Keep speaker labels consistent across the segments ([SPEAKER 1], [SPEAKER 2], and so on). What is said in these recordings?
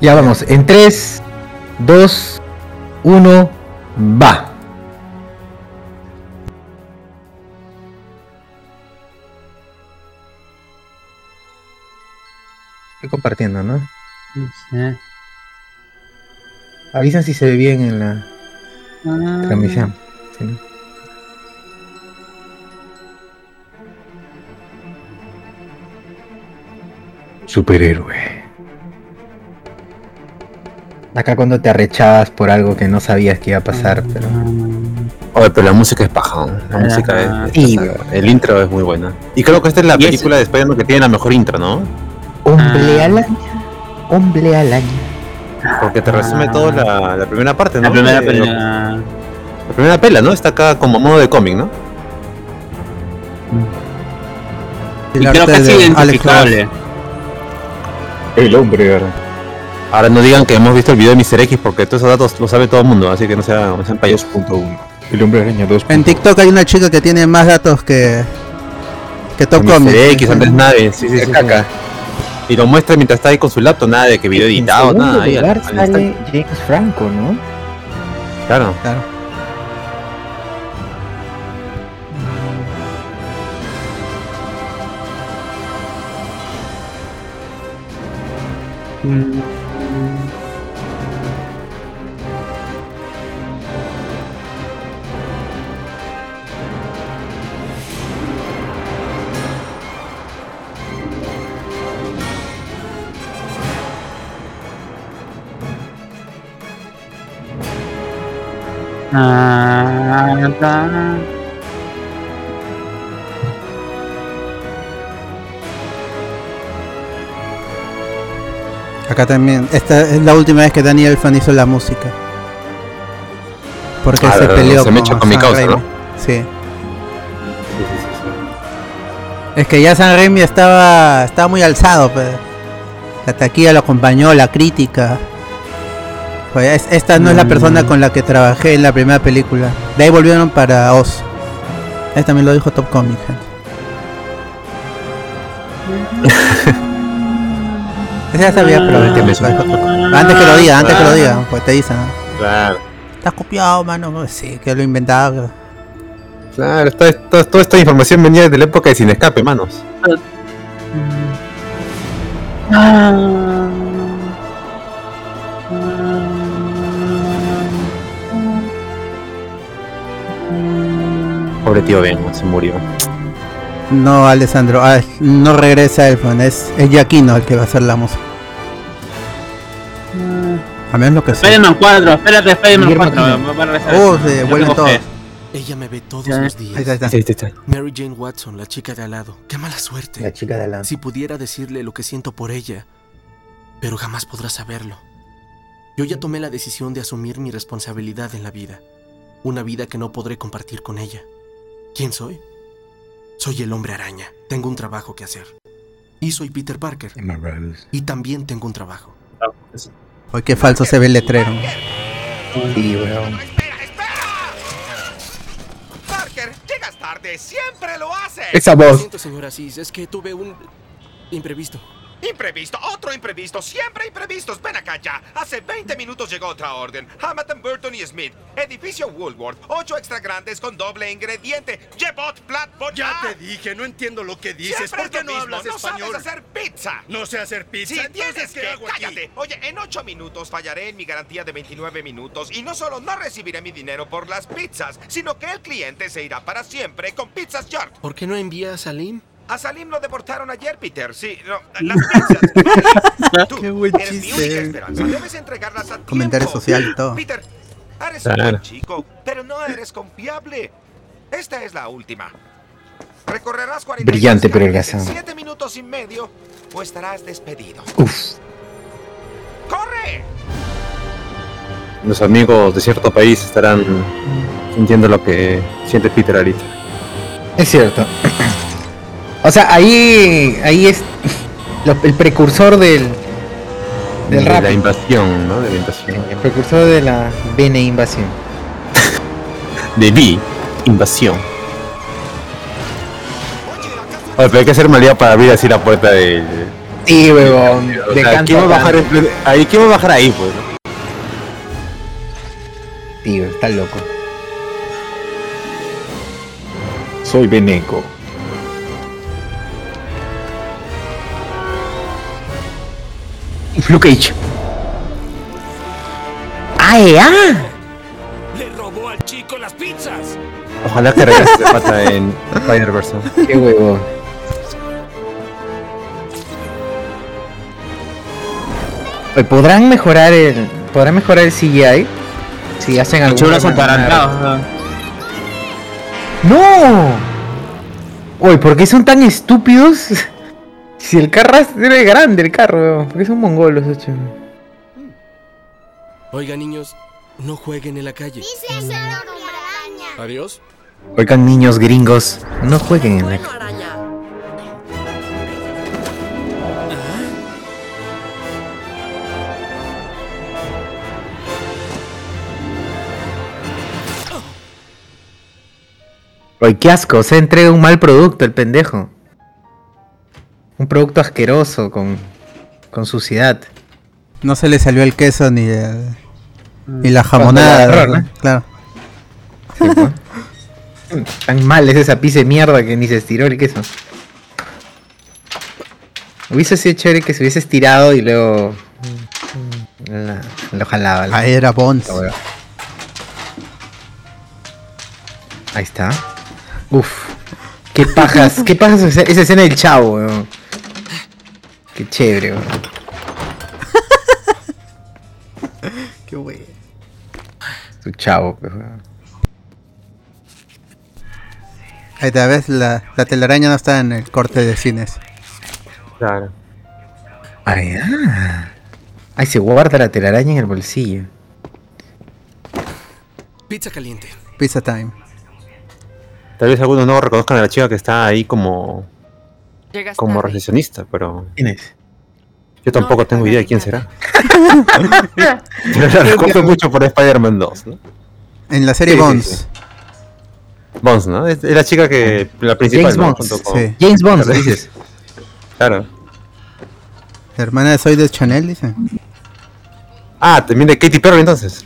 [SPEAKER 1] Ya vamos, en 3, 2, 1, va. Estoy compartiendo, ¿no?
[SPEAKER 2] Sí.
[SPEAKER 1] Avisan si se ve bien en la
[SPEAKER 2] Ah.
[SPEAKER 1] transmisión. ¿sí, no? Superhéroe. Acá cuando te arrechabas por algo que no sabías que iba a pasar, pero...
[SPEAKER 3] Oye, pero la música es paja. ¿no? La
[SPEAKER 2] Ajá.
[SPEAKER 3] música es,
[SPEAKER 1] Sí,
[SPEAKER 3] El intro es muy buena. Y creo que esta es la
[SPEAKER 2] es-
[SPEAKER 3] película de Spider-Man que tiene la mejor intro, ¿no?
[SPEAKER 1] Hombre
[SPEAKER 2] Ah.
[SPEAKER 1] al año. Hombre al año.
[SPEAKER 3] Porque te resume
[SPEAKER 2] Ah.
[SPEAKER 3] todo la, la primera parte, ¿no?
[SPEAKER 2] La primera pelea.
[SPEAKER 3] La primera pela, ¿no? Está acá como modo de cómic, ¿no?
[SPEAKER 2] Y creo que es identificable.
[SPEAKER 3] El hombre, ¿verdad? Ahora no digan que hemos visto el video de Mr. X porque todos esos datos lo sabe todo el mundo, así que no sea- no sean payasos.
[SPEAKER 4] 2.1. El hombre araña 2.
[SPEAKER 5] En TikTok hay una chica que tiene más datos que. que Top
[SPEAKER 3] Mr.
[SPEAKER 5] Comics.
[SPEAKER 3] X, Andrés Naves, sí, sí, sí, sí.
[SPEAKER 4] caca.
[SPEAKER 3] Y lo muestra mientras está ahí con su laptop, nada de que video editado,
[SPEAKER 1] en
[SPEAKER 3] nada. ahí al-
[SPEAKER 1] lugar
[SPEAKER 3] al
[SPEAKER 1] sale. James Franco, ¿no?
[SPEAKER 3] Claro.
[SPEAKER 5] Claro.
[SPEAKER 2] Ah,
[SPEAKER 5] Acá también. Esta es la última vez que Danny Elfman hizo la música. Porque
[SPEAKER 3] Ah,
[SPEAKER 5] se peleó
[SPEAKER 3] se mecha con mi causa,
[SPEAKER 5] Raimi.
[SPEAKER 3] ¿no?
[SPEAKER 5] Sí. Es que ya San Raimi estaba, estaba muy alzado, pues. La taquilla lo acompañó, la crítica. Pues es- esta no es la persona con la que trabajé en la primera película. De ahí volvieron para Oz. Él también lo dijo Top Comic, gente. Ese ya sabía, pero
[SPEAKER 3] Ah,
[SPEAKER 5] antes que lo diga, antes que lo diga, pues te dicen, ¿no?
[SPEAKER 3] Claro.
[SPEAKER 5] Estás copiado, mano. Sí, que lo inventaba.
[SPEAKER 3] Claro, esta- esta- toda esta información venía desde la época de Sin Escape, manos. Pobre tío Ben, se murió.
[SPEAKER 5] No, Alessandro, ah, no regresa Elfman, es, es el que va a hacer la música. A menos lo que sea.
[SPEAKER 2] Spider-Man 4, espérate, Spider-Man
[SPEAKER 1] Guillermo
[SPEAKER 2] 4.
[SPEAKER 1] Tino.
[SPEAKER 2] va a regresar.
[SPEAKER 5] Oh, se vuelven todos.
[SPEAKER 6] Ella me ve todos los
[SPEAKER 5] Ahí
[SPEAKER 6] días.
[SPEAKER 5] está, ahí está.
[SPEAKER 3] Ahí está, ahí está.
[SPEAKER 6] Mary Jane Watson, la chica de al lado. Qué mala suerte.
[SPEAKER 1] La chica de la...
[SPEAKER 6] Si pudiera decirle lo que siento por ella, pero jamás podrá saberlo. Yo ya tomé la decisión de asumir mi responsabilidad en la vida. Una vida que no podré compartir con ella. ¿Quién soy? Soy el hombre araña. Tengo un trabajo que hacer. Y soy Peter Parker.
[SPEAKER 4] Emma Rose.
[SPEAKER 6] Y también tengo un trabajo.
[SPEAKER 5] Hoy qué falso se ve el letrero.
[SPEAKER 1] Sí, weón.
[SPEAKER 7] ¡Espera, espera! Parker, llegas tarde, siempre lo haces.
[SPEAKER 4] Esa
[SPEAKER 6] Lo
[SPEAKER 4] voz.
[SPEAKER 6] siento, señora Cis, es que tuve un imprevisto.
[SPEAKER 7] Imprevisto, otro imprevisto, siempre imprevistos. Ven acá ya. Hace 20 minutos llegó otra orden. Hamilton, Burton y Smith. Edificio Woolworth. Ocho extra grandes con doble ingrediente. Jebot, Platbot.
[SPEAKER 8] Ya te dije, no entiendo lo que dices.
[SPEAKER 7] Siempre
[SPEAKER 8] ¿Por qué no
[SPEAKER 7] mismo,
[SPEAKER 8] hablas
[SPEAKER 7] no
[SPEAKER 8] español?
[SPEAKER 7] sabes hacer pizza.
[SPEAKER 8] No sé hacer pizza.
[SPEAKER 7] Sí,
[SPEAKER 8] entonces,
[SPEAKER 7] tienes
[SPEAKER 8] ¿qué
[SPEAKER 7] que.
[SPEAKER 8] hago aquí?
[SPEAKER 7] Cállate. Oye, en 8 minutos fallaré en mi garantía de 29 minutos. Y no solo no recibiré mi dinero por las pizzas, sino que el cliente se irá para siempre con Pizzas York.
[SPEAKER 6] ¿Por qué no envía a Salim?
[SPEAKER 7] A Salim lo deportaron ayer, Peter. Sí, no, las pizzas. Tú,
[SPEAKER 5] Qué buen
[SPEAKER 7] eres mi
[SPEAKER 5] chiste.
[SPEAKER 7] única esperanza. Debes entregarlas a
[SPEAKER 5] Comentario
[SPEAKER 7] tiempo.
[SPEAKER 5] social y todo.
[SPEAKER 7] Peter, eres
[SPEAKER 3] Claro.
[SPEAKER 7] un buen chico, pero no eres confiable. Esta es la última. Recorrerás 40
[SPEAKER 1] Brillante, pero holgazán.
[SPEAKER 7] 7 minutos y medio o estarás despedido.
[SPEAKER 1] Uf.
[SPEAKER 7] ¡Corre!
[SPEAKER 3] Los amigos de cierto país estarán sintiendo lo que siente Peter ahorita.
[SPEAKER 1] Es cierto. O sea, ahí, ahí es lo- el precursor del, del
[SPEAKER 3] de
[SPEAKER 1] rap.
[SPEAKER 3] la invasión, ¿no? De la invasión.
[SPEAKER 1] El precursor de la Bene invasión.
[SPEAKER 3] De B, invasión. Oye, pero hay que hacer malía para abrir así la puerta del.
[SPEAKER 1] Sí, huevón.
[SPEAKER 3] O
[SPEAKER 1] De
[SPEAKER 3] sea, ¿quién va a bajar ahí? ¿Quién va a bajar ahí, pues?
[SPEAKER 1] Tío, está loco.
[SPEAKER 4] Soy Beneco.
[SPEAKER 1] Luke Cage. ¡Ay, ah!
[SPEAKER 8] Le robó al chico las pizzas.
[SPEAKER 3] Ojalá que regrese ese pata en Spider-Verse.
[SPEAKER 1] ¡Qué huevón! Oye, ¿Podrán mejorar el. ¿Podrán mejorar el CGI? Si hacen algo.
[SPEAKER 2] Atarantados.
[SPEAKER 1] ¡No! Oye, ¿por qué son tan estúpidos? Si el carro es es grande, el carro, weón. ¿Por qué son mongolos, ocho?
[SPEAKER 6] Oiga, niños, no jueguen en la calle. Adiós.
[SPEAKER 1] Oigan, niños gringos, no jueguen en la. Oye, qué asco, se entrega un mal producto el pendejo. Un producto asqueroso, con, con suciedad.
[SPEAKER 5] No se le salió el queso ni el- ni la jamonada. ¿no?
[SPEAKER 1] ¿no?
[SPEAKER 5] Claro.
[SPEAKER 1] Sí, pues. Tan mal es esa pizza de mierda que ni se estiró el queso. Hubiese sido chévere que se hubiese estirado y luego. mm, la- lo jalaba. la-
[SPEAKER 5] Ahí era Bones.
[SPEAKER 1] la. Ahí está. Uf. Qué pajas, qué pajas esa, esa escena del chavo, weón. Qué chévere, weón.
[SPEAKER 5] Qué wey.
[SPEAKER 1] Su chavo, pues, weón.
[SPEAKER 5] Ahí te ves, la, la telaraña no está en el corte de cines.
[SPEAKER 3] Claro.
[SPEAKER 1] Ay, ah. Ay, se guarda la telaraña en el bolsillo.
[SPEAKER 6] Pizza caliente.
[SPEAKER 5] Pizza time.
[SPEAKER 3] Tal vez algunos no reconozcan a la chica que está ahí como,
[SPEAKER 9] Llegas
[SPEAKER 3] como
[SPEAKER 9] tarde.
[SPEAKER 3] recepcionista, pero
[SPEAKER 1] ¿Quién es?
[SPEAKER 3] yo tampoco
[SPEAKER 9] No,
[SPEAKER 3] tengo idea de quién será. Pero la recuerdo mucho por Spider-Man 2, ¿no?
[SPEAKER 5] En la serie
[SPEAKER 3] Sí, sí,
[SPEAKER 5] Bones.
[SPEAKER 3] sí. Bones, ¿no? Es, es la chica que. La principal,
[SPEAKER 1] James
[SPEAKER 3] ¿no? Con-
[SPEAKER 5] Sí.
[SPEAKER 1] James Bond, dices.
[SPEAKER 3] Claro.
[SPEAKER 5] La hermana de Soy de Chanel, dice.
[SPEAKER 3] Ah, también de Katy Perry entonces.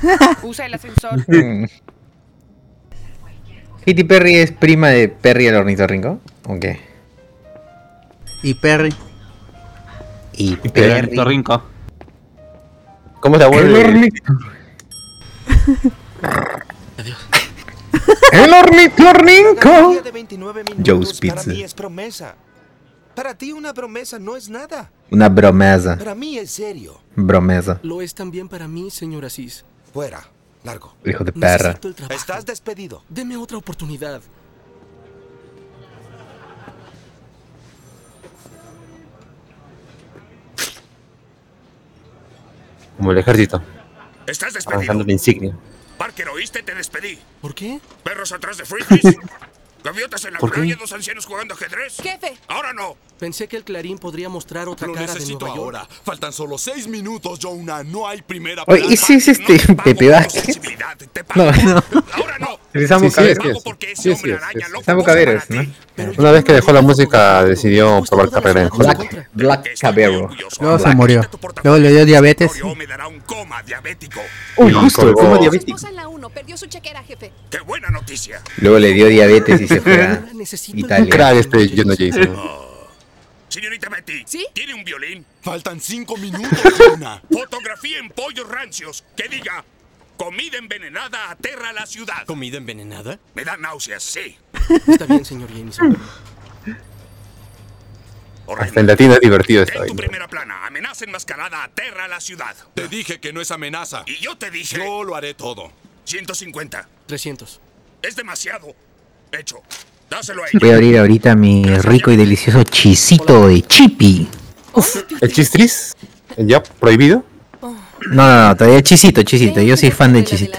[SPEAKER 9] Usa el ascensor.
[SPEAKER 1] Katy Perry es prima de Perry el ornitorrinco. ¿O qué?
[SPEAKER 5] Y Perry.
[SPEAKER 1] Y
[SPEAKER 2] Perry. Rinco.
[SPEAKER 3] ¿Cómo es la abuela?
[SPEAKER 1] El ornitorrinco. El ornitorrinco.
[SPEAKER 7] Día de 29
[SPEAKER 1] Joe's
[SPEAKER 7] minutos para
[SPEAKER 1] Pizza.
[SPEAKER 7] mí es promesa. Para ti una promesa no es nada.
[SPEAKER 1] Una bromesa.
[SPEAKER 7] Para mí es serio.
[SPEAKER 1] Bromesa.
[SPEAKER 6] Lo es también para mí, señor Asís.
[SPEAKER 7] Fuera. Largo.
[SPEAKER 1] Hijo de perra.
[SPEAKER 7] Estás despedido.
[SPEAKER 6] Deme otra oportunidad.
[SPEAKER 3] Como el ejército,
[SPEAKER 8] Estás
[SPEAKER 3] arrancando
[SPEAKER 8] despedido.
[SPEAKER 3] la insignia.
[SPEAKER 8] Parker, ¿oíste? Te despedí.
[SPEAKER 6] ¿Por qué?
[SPEAKER 8] Perros atrás de. Gaviotas en la
[SPEAKER 3] ¿Por qué?
[SPEAKER 8] muralla, dos ancianos jugando ajedrez.
[SPEAKER 9] Jefe,
[SPEAKER 8] Ahora no.
[SPEAKER 6] Pensé que el Clarín podría mostrar otra
[SPEAKER 8] Lo
[SPEAKER 6] cara de Nueva York.
[SPEAKER 8] ahora. Faltan solo seis minutos, Jonah. No hay primera
[SPEAKER 1] Oye,
[SPEAKER 8] plana.
[SPEAKER 1] ¿ese es
[SPEAKER 8] No
[SPEAKER 1] este Pepe Vázquez?
[SPEAKER 8] pago.
[SPEAKER 1] No, no.
[SPEAKER 8] Ahora no.
[SPEAKER 3] Sí, sí,
[SPEAKER 1] ¿no?
[SPEAKER 6] Pero
[SPEAKER 3] Una vez que dejó la música, decidió probar carrera en Hollywood.
[SPEAKER 1] Black
[SPEAKER 8] Estoy
[SPEAKER 1] Cabero.
[SPEAKER 5] Luego se
[SPEAKER 8] Black,
[SPEAKER 5] murió.
[SPEAKER 8] tu portafolio.
[SPEAKER 5] Luego le dio diabetes.
[SPEAKER 8] Me dará un coma diabético.
[SPEAKER 1] Uy,
[SPEAKER 3] Y
[SPEAKER 1] justo, como
[SPEAKER 9] su
[SPEAKER 1] diabético.
[SPEAKER 9] esposa en la 1 perdió su chequera, jefe.
[SPEAKER 8] ¡Qué buena noticia!
[SPEAKER 1] Luego le dio diabetes y se fue a
[SPEAKER 6] el
[SPEAKER 1] Italia.
[SPEAKER 3] Crack este Jonah Jason.
[SPEAKER 8] Señorita Betty,
[SPEAKER 9] ¿Sí?
[SPEAKER 8] ¿tiene un violín?
[SPEAKER 10] Faltan cinco minutos, Jonah.
[SPEAKER 8] Fotografía en pollos rancios que diga comida envenenada aterra a la ciudad.
[SPEAKER 6] ¿Comida envenenada?
[SPEAKER 8] Me da náuseas, sí.
[SPEAKER 6] Está bien, señor Jameson.
[SPEAKER 3] Hasta en latino es divertido esto.
[SPEAKER 8] En tu primera plana, amenaza enmascarada aterra a la ciudad.
[SPEAKER 10] Te dije que no es amenaza.
[SPEAKER 8] Y yo te dije
[SPEAKER 10] Yo lo haré todo.
[SPEAKER 8] 150.
[SPEAKER 6] 300.
[SPEAKER 8] Es demasiado. Hecho. Dáselo a
[SPEAKER 1] Voy a
[SPEAKER 8] ella.
[SPEAKER 1] abrir ahorita mi rico y delicioso chisito de chipi.
[SPEAKER 3] ¿El chistris? ¿El ya prohibido?
[SPEAKER 1] No, no, no, todavía chisito, chisito. Yo soy fan del chisito.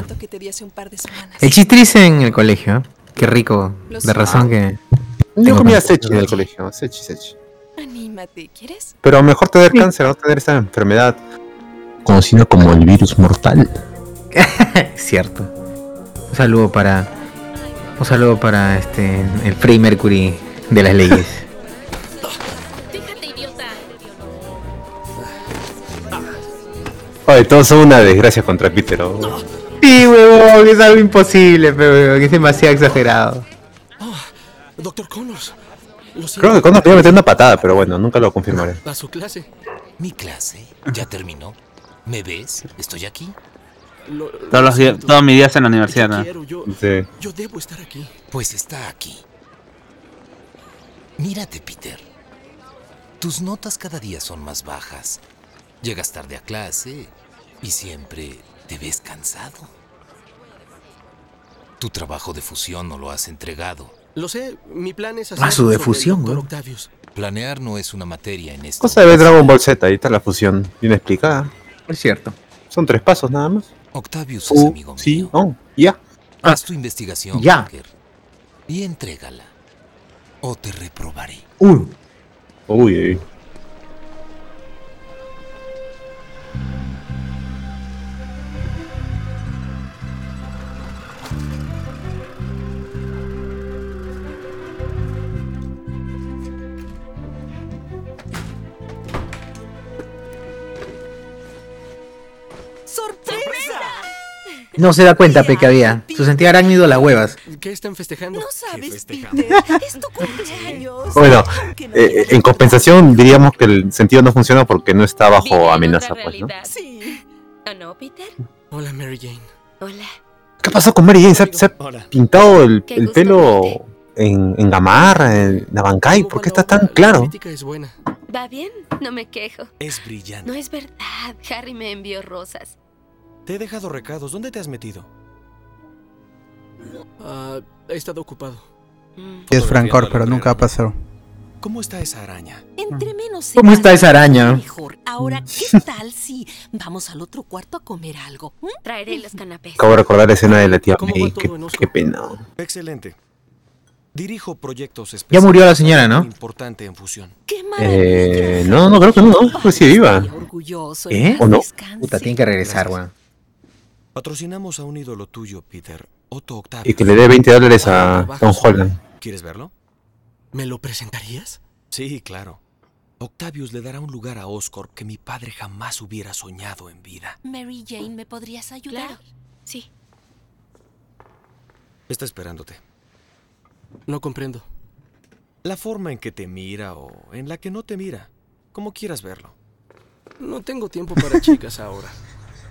[SPEAKER 1] El chistris en el colegio. ¿eh? Qué rico. De razón que.
[SPEAKER 3] Yo comía sechi en el colegio, sechi, sechi.
[SPEAKER 9] Anímate, ¿quieres?
[SPEAKER 3] Pero mejor tener cáncer, no tener esa enfermedad conocida como el virus mortal.
[SPEAKER 1] Cierto. Un saludo para. Un saludo para este. El Frey Mercury de las leyes.
[SPEAKER 3] Oye, todos son una desgracia contra Peter. oh.
[SPEAKER 1] Sí, huevón, es algo imposible, pero es demasiado exagerado.
[SPEAKER 6] Doctor Connors.
[SPEAKER 3] Creo que Connor te iba a meter una patada, pero bueno, nunca lo confirmaré.
[SPEAKER 6] A su clase.
[SPEAKER 11] Mi clase ya terminó. ¿Me ves? Estoy aquí.
[SPEAKER 6] Lo-
[SPEAKER 2] Todos
[SPEAKER 6] lo
[SPEAKER 2] los días, todos mis días en la universidad, ¿no?
[SPEAKER 6] quiero, yo,
[SPEAKER 3] Sí.
[SPEAKER 6] yo debo estar aquí.
[SPEAKER 11] Pues está aquí. Mírate, Peter. Tus notas cada día son más bajas. Llegas tarde a clase y siempre te ves cansado. Tu trabajo de fusión no lo has entregado.
[SPEAKER 6] Lo sé, mi plan es
[SPEAKER 1] Ah,
[SPEAKER 6] hacer
[SPEAKER 1] su
[SPEAKER 6] sobre el
[SPEAKER 1] defusión,
[SPEAKER 6] Dr.
[SPEAKER 1] güey.
[SPEAKER 6] Octavius.
[SPEAKER 11] Planear no es una materia en esta
[SPEAKER 3] Cosa de ver Dragon Ball Z, ahí está la fusión. Bien explicada.
[SPEAKER 1] Es cierto.
[SPEAKER 3] Son tres pasos nada más.
[SPEAKER 11] Octavius es
[SPEAKER 3] Uh,
[SPEAKER 11] amigo
[SPEAKER 3] sí,
[SPEAKER 11] mío.
[SPEAKER 3] no, ya.
[SPEAKER 11] Haz tu investigación,
[SPEAKER 1] ya.
[SPEAKER 11] Y entrégala. O te reprobaré.
[SPEAKER 1] Uy.
[SPEAKER 3] Uy, uy.
[SPEAKER 12] ¡Sorpresa!
[SPEAKER 1] No se da cuenta, pe, que había. Su sentido arácnido las huevas.
[SPEAKER 6] ¿Qué están festejando?
[SPEAKER 12] No sabes? Peter. Es tu cumpleaños.
[SPEAKER 3] Bueno, eh, en compensación diríamos que el sentido no funciona porque no está bajo amenaza, pues, ¿no?
[SPEAKER 12] Sí.
[SPEAKER 9] ¿O no, Peter?
[SPEAKER 6] Hola, Mary Jane.
[SPEAKER 9] Hola.
[SPEAKER 3] ¿Qué pasó con Mary Jane? ¿Se, ha- se ha
[SPEAKER 6] Hola.
[SPEAKER 3] pintado el, pelo en, en gamarra, en Nabancay? ¿Por qué está tan
[SPEAKER 6] La
[SPEAKER 3] claro?
[SPEAKER 6] crítica es buena.
[SPEAKER 9] ¿Va bien? No me quejo.
[SPEAKER 11] Es brillante.
[SPEAKER 9] No es verdad. Harry me envió rosas.
[SPEAKER 13] Te he dejado recados. ¿Dónde te has metido?
[SPEAKER 6] Ah, he estado ocupado.
[SPEAKER 9] Mm.
[SPEAKER 5] Es Francor, pero nunca pasó.
[SPEAKER 13] ¿Cómo está esa araña?
[SPEAKER 12] Entre menos
[SPEAKER 1] ¿Cómo está esa araña?
[SPEAKER 12] Mejor. Ahora, ¿qué tal si vamos al otro cuarto a comer algo? ¿Mm?
[SPEAKER 9] Traeré los canapés.
[SPEAKER 3] Acabo de recordar la escena de la tía
[SPEAKER 6] ¿Cómo va
[SPEAKER 3] May. qué pena.
[SPEAKER 13] Excelente. Dirijo proyectos
[SPEAKER 1] Ya
[SPEAKER 13] especiales.
[SPEAKER 1] murió la señora, ¿no?
[SPEAKER 13] Importante en fusión.
[SPEAKER 12] ¡Qué!
[SPEAKER 3] Eh, no, no creo que no. Pues sí, viva.
[SPEAKER 1] ¿Eh?
[SPEAKER 3] ¿O no?
[SPEAKER 1] Puta, tiene que regresar, weón.
[SPEAKER 13] Patrocinamos a un ídolo tuyo, Peter. Otto Octavius.
[SPEAKER 3] Y que le dé 20 dólares a Tom Holland.
[SPEAKER 13] ¿Quieres verlo?
[SPEAKER 6] ¿Me lo presentarías?
[SPEAKER 13] Sí, claro. Octavius le dará un lugar a Oscorp que mi padre jamás hubiera soñado en vida.
[SPEAKER 12] Mary Jane, ¿me podrías ayudar?
[SPEAKER 9] Claro. Sí.
[SPEAKER 13] Está esperándote.
[SPEAKER 6] No comprendo.
[SPEAKER 13] La forma en que te mira o en la que no te mira. Como quieras verlo.
[SPEAKER 6] No tengo tiempo para chicas ahora.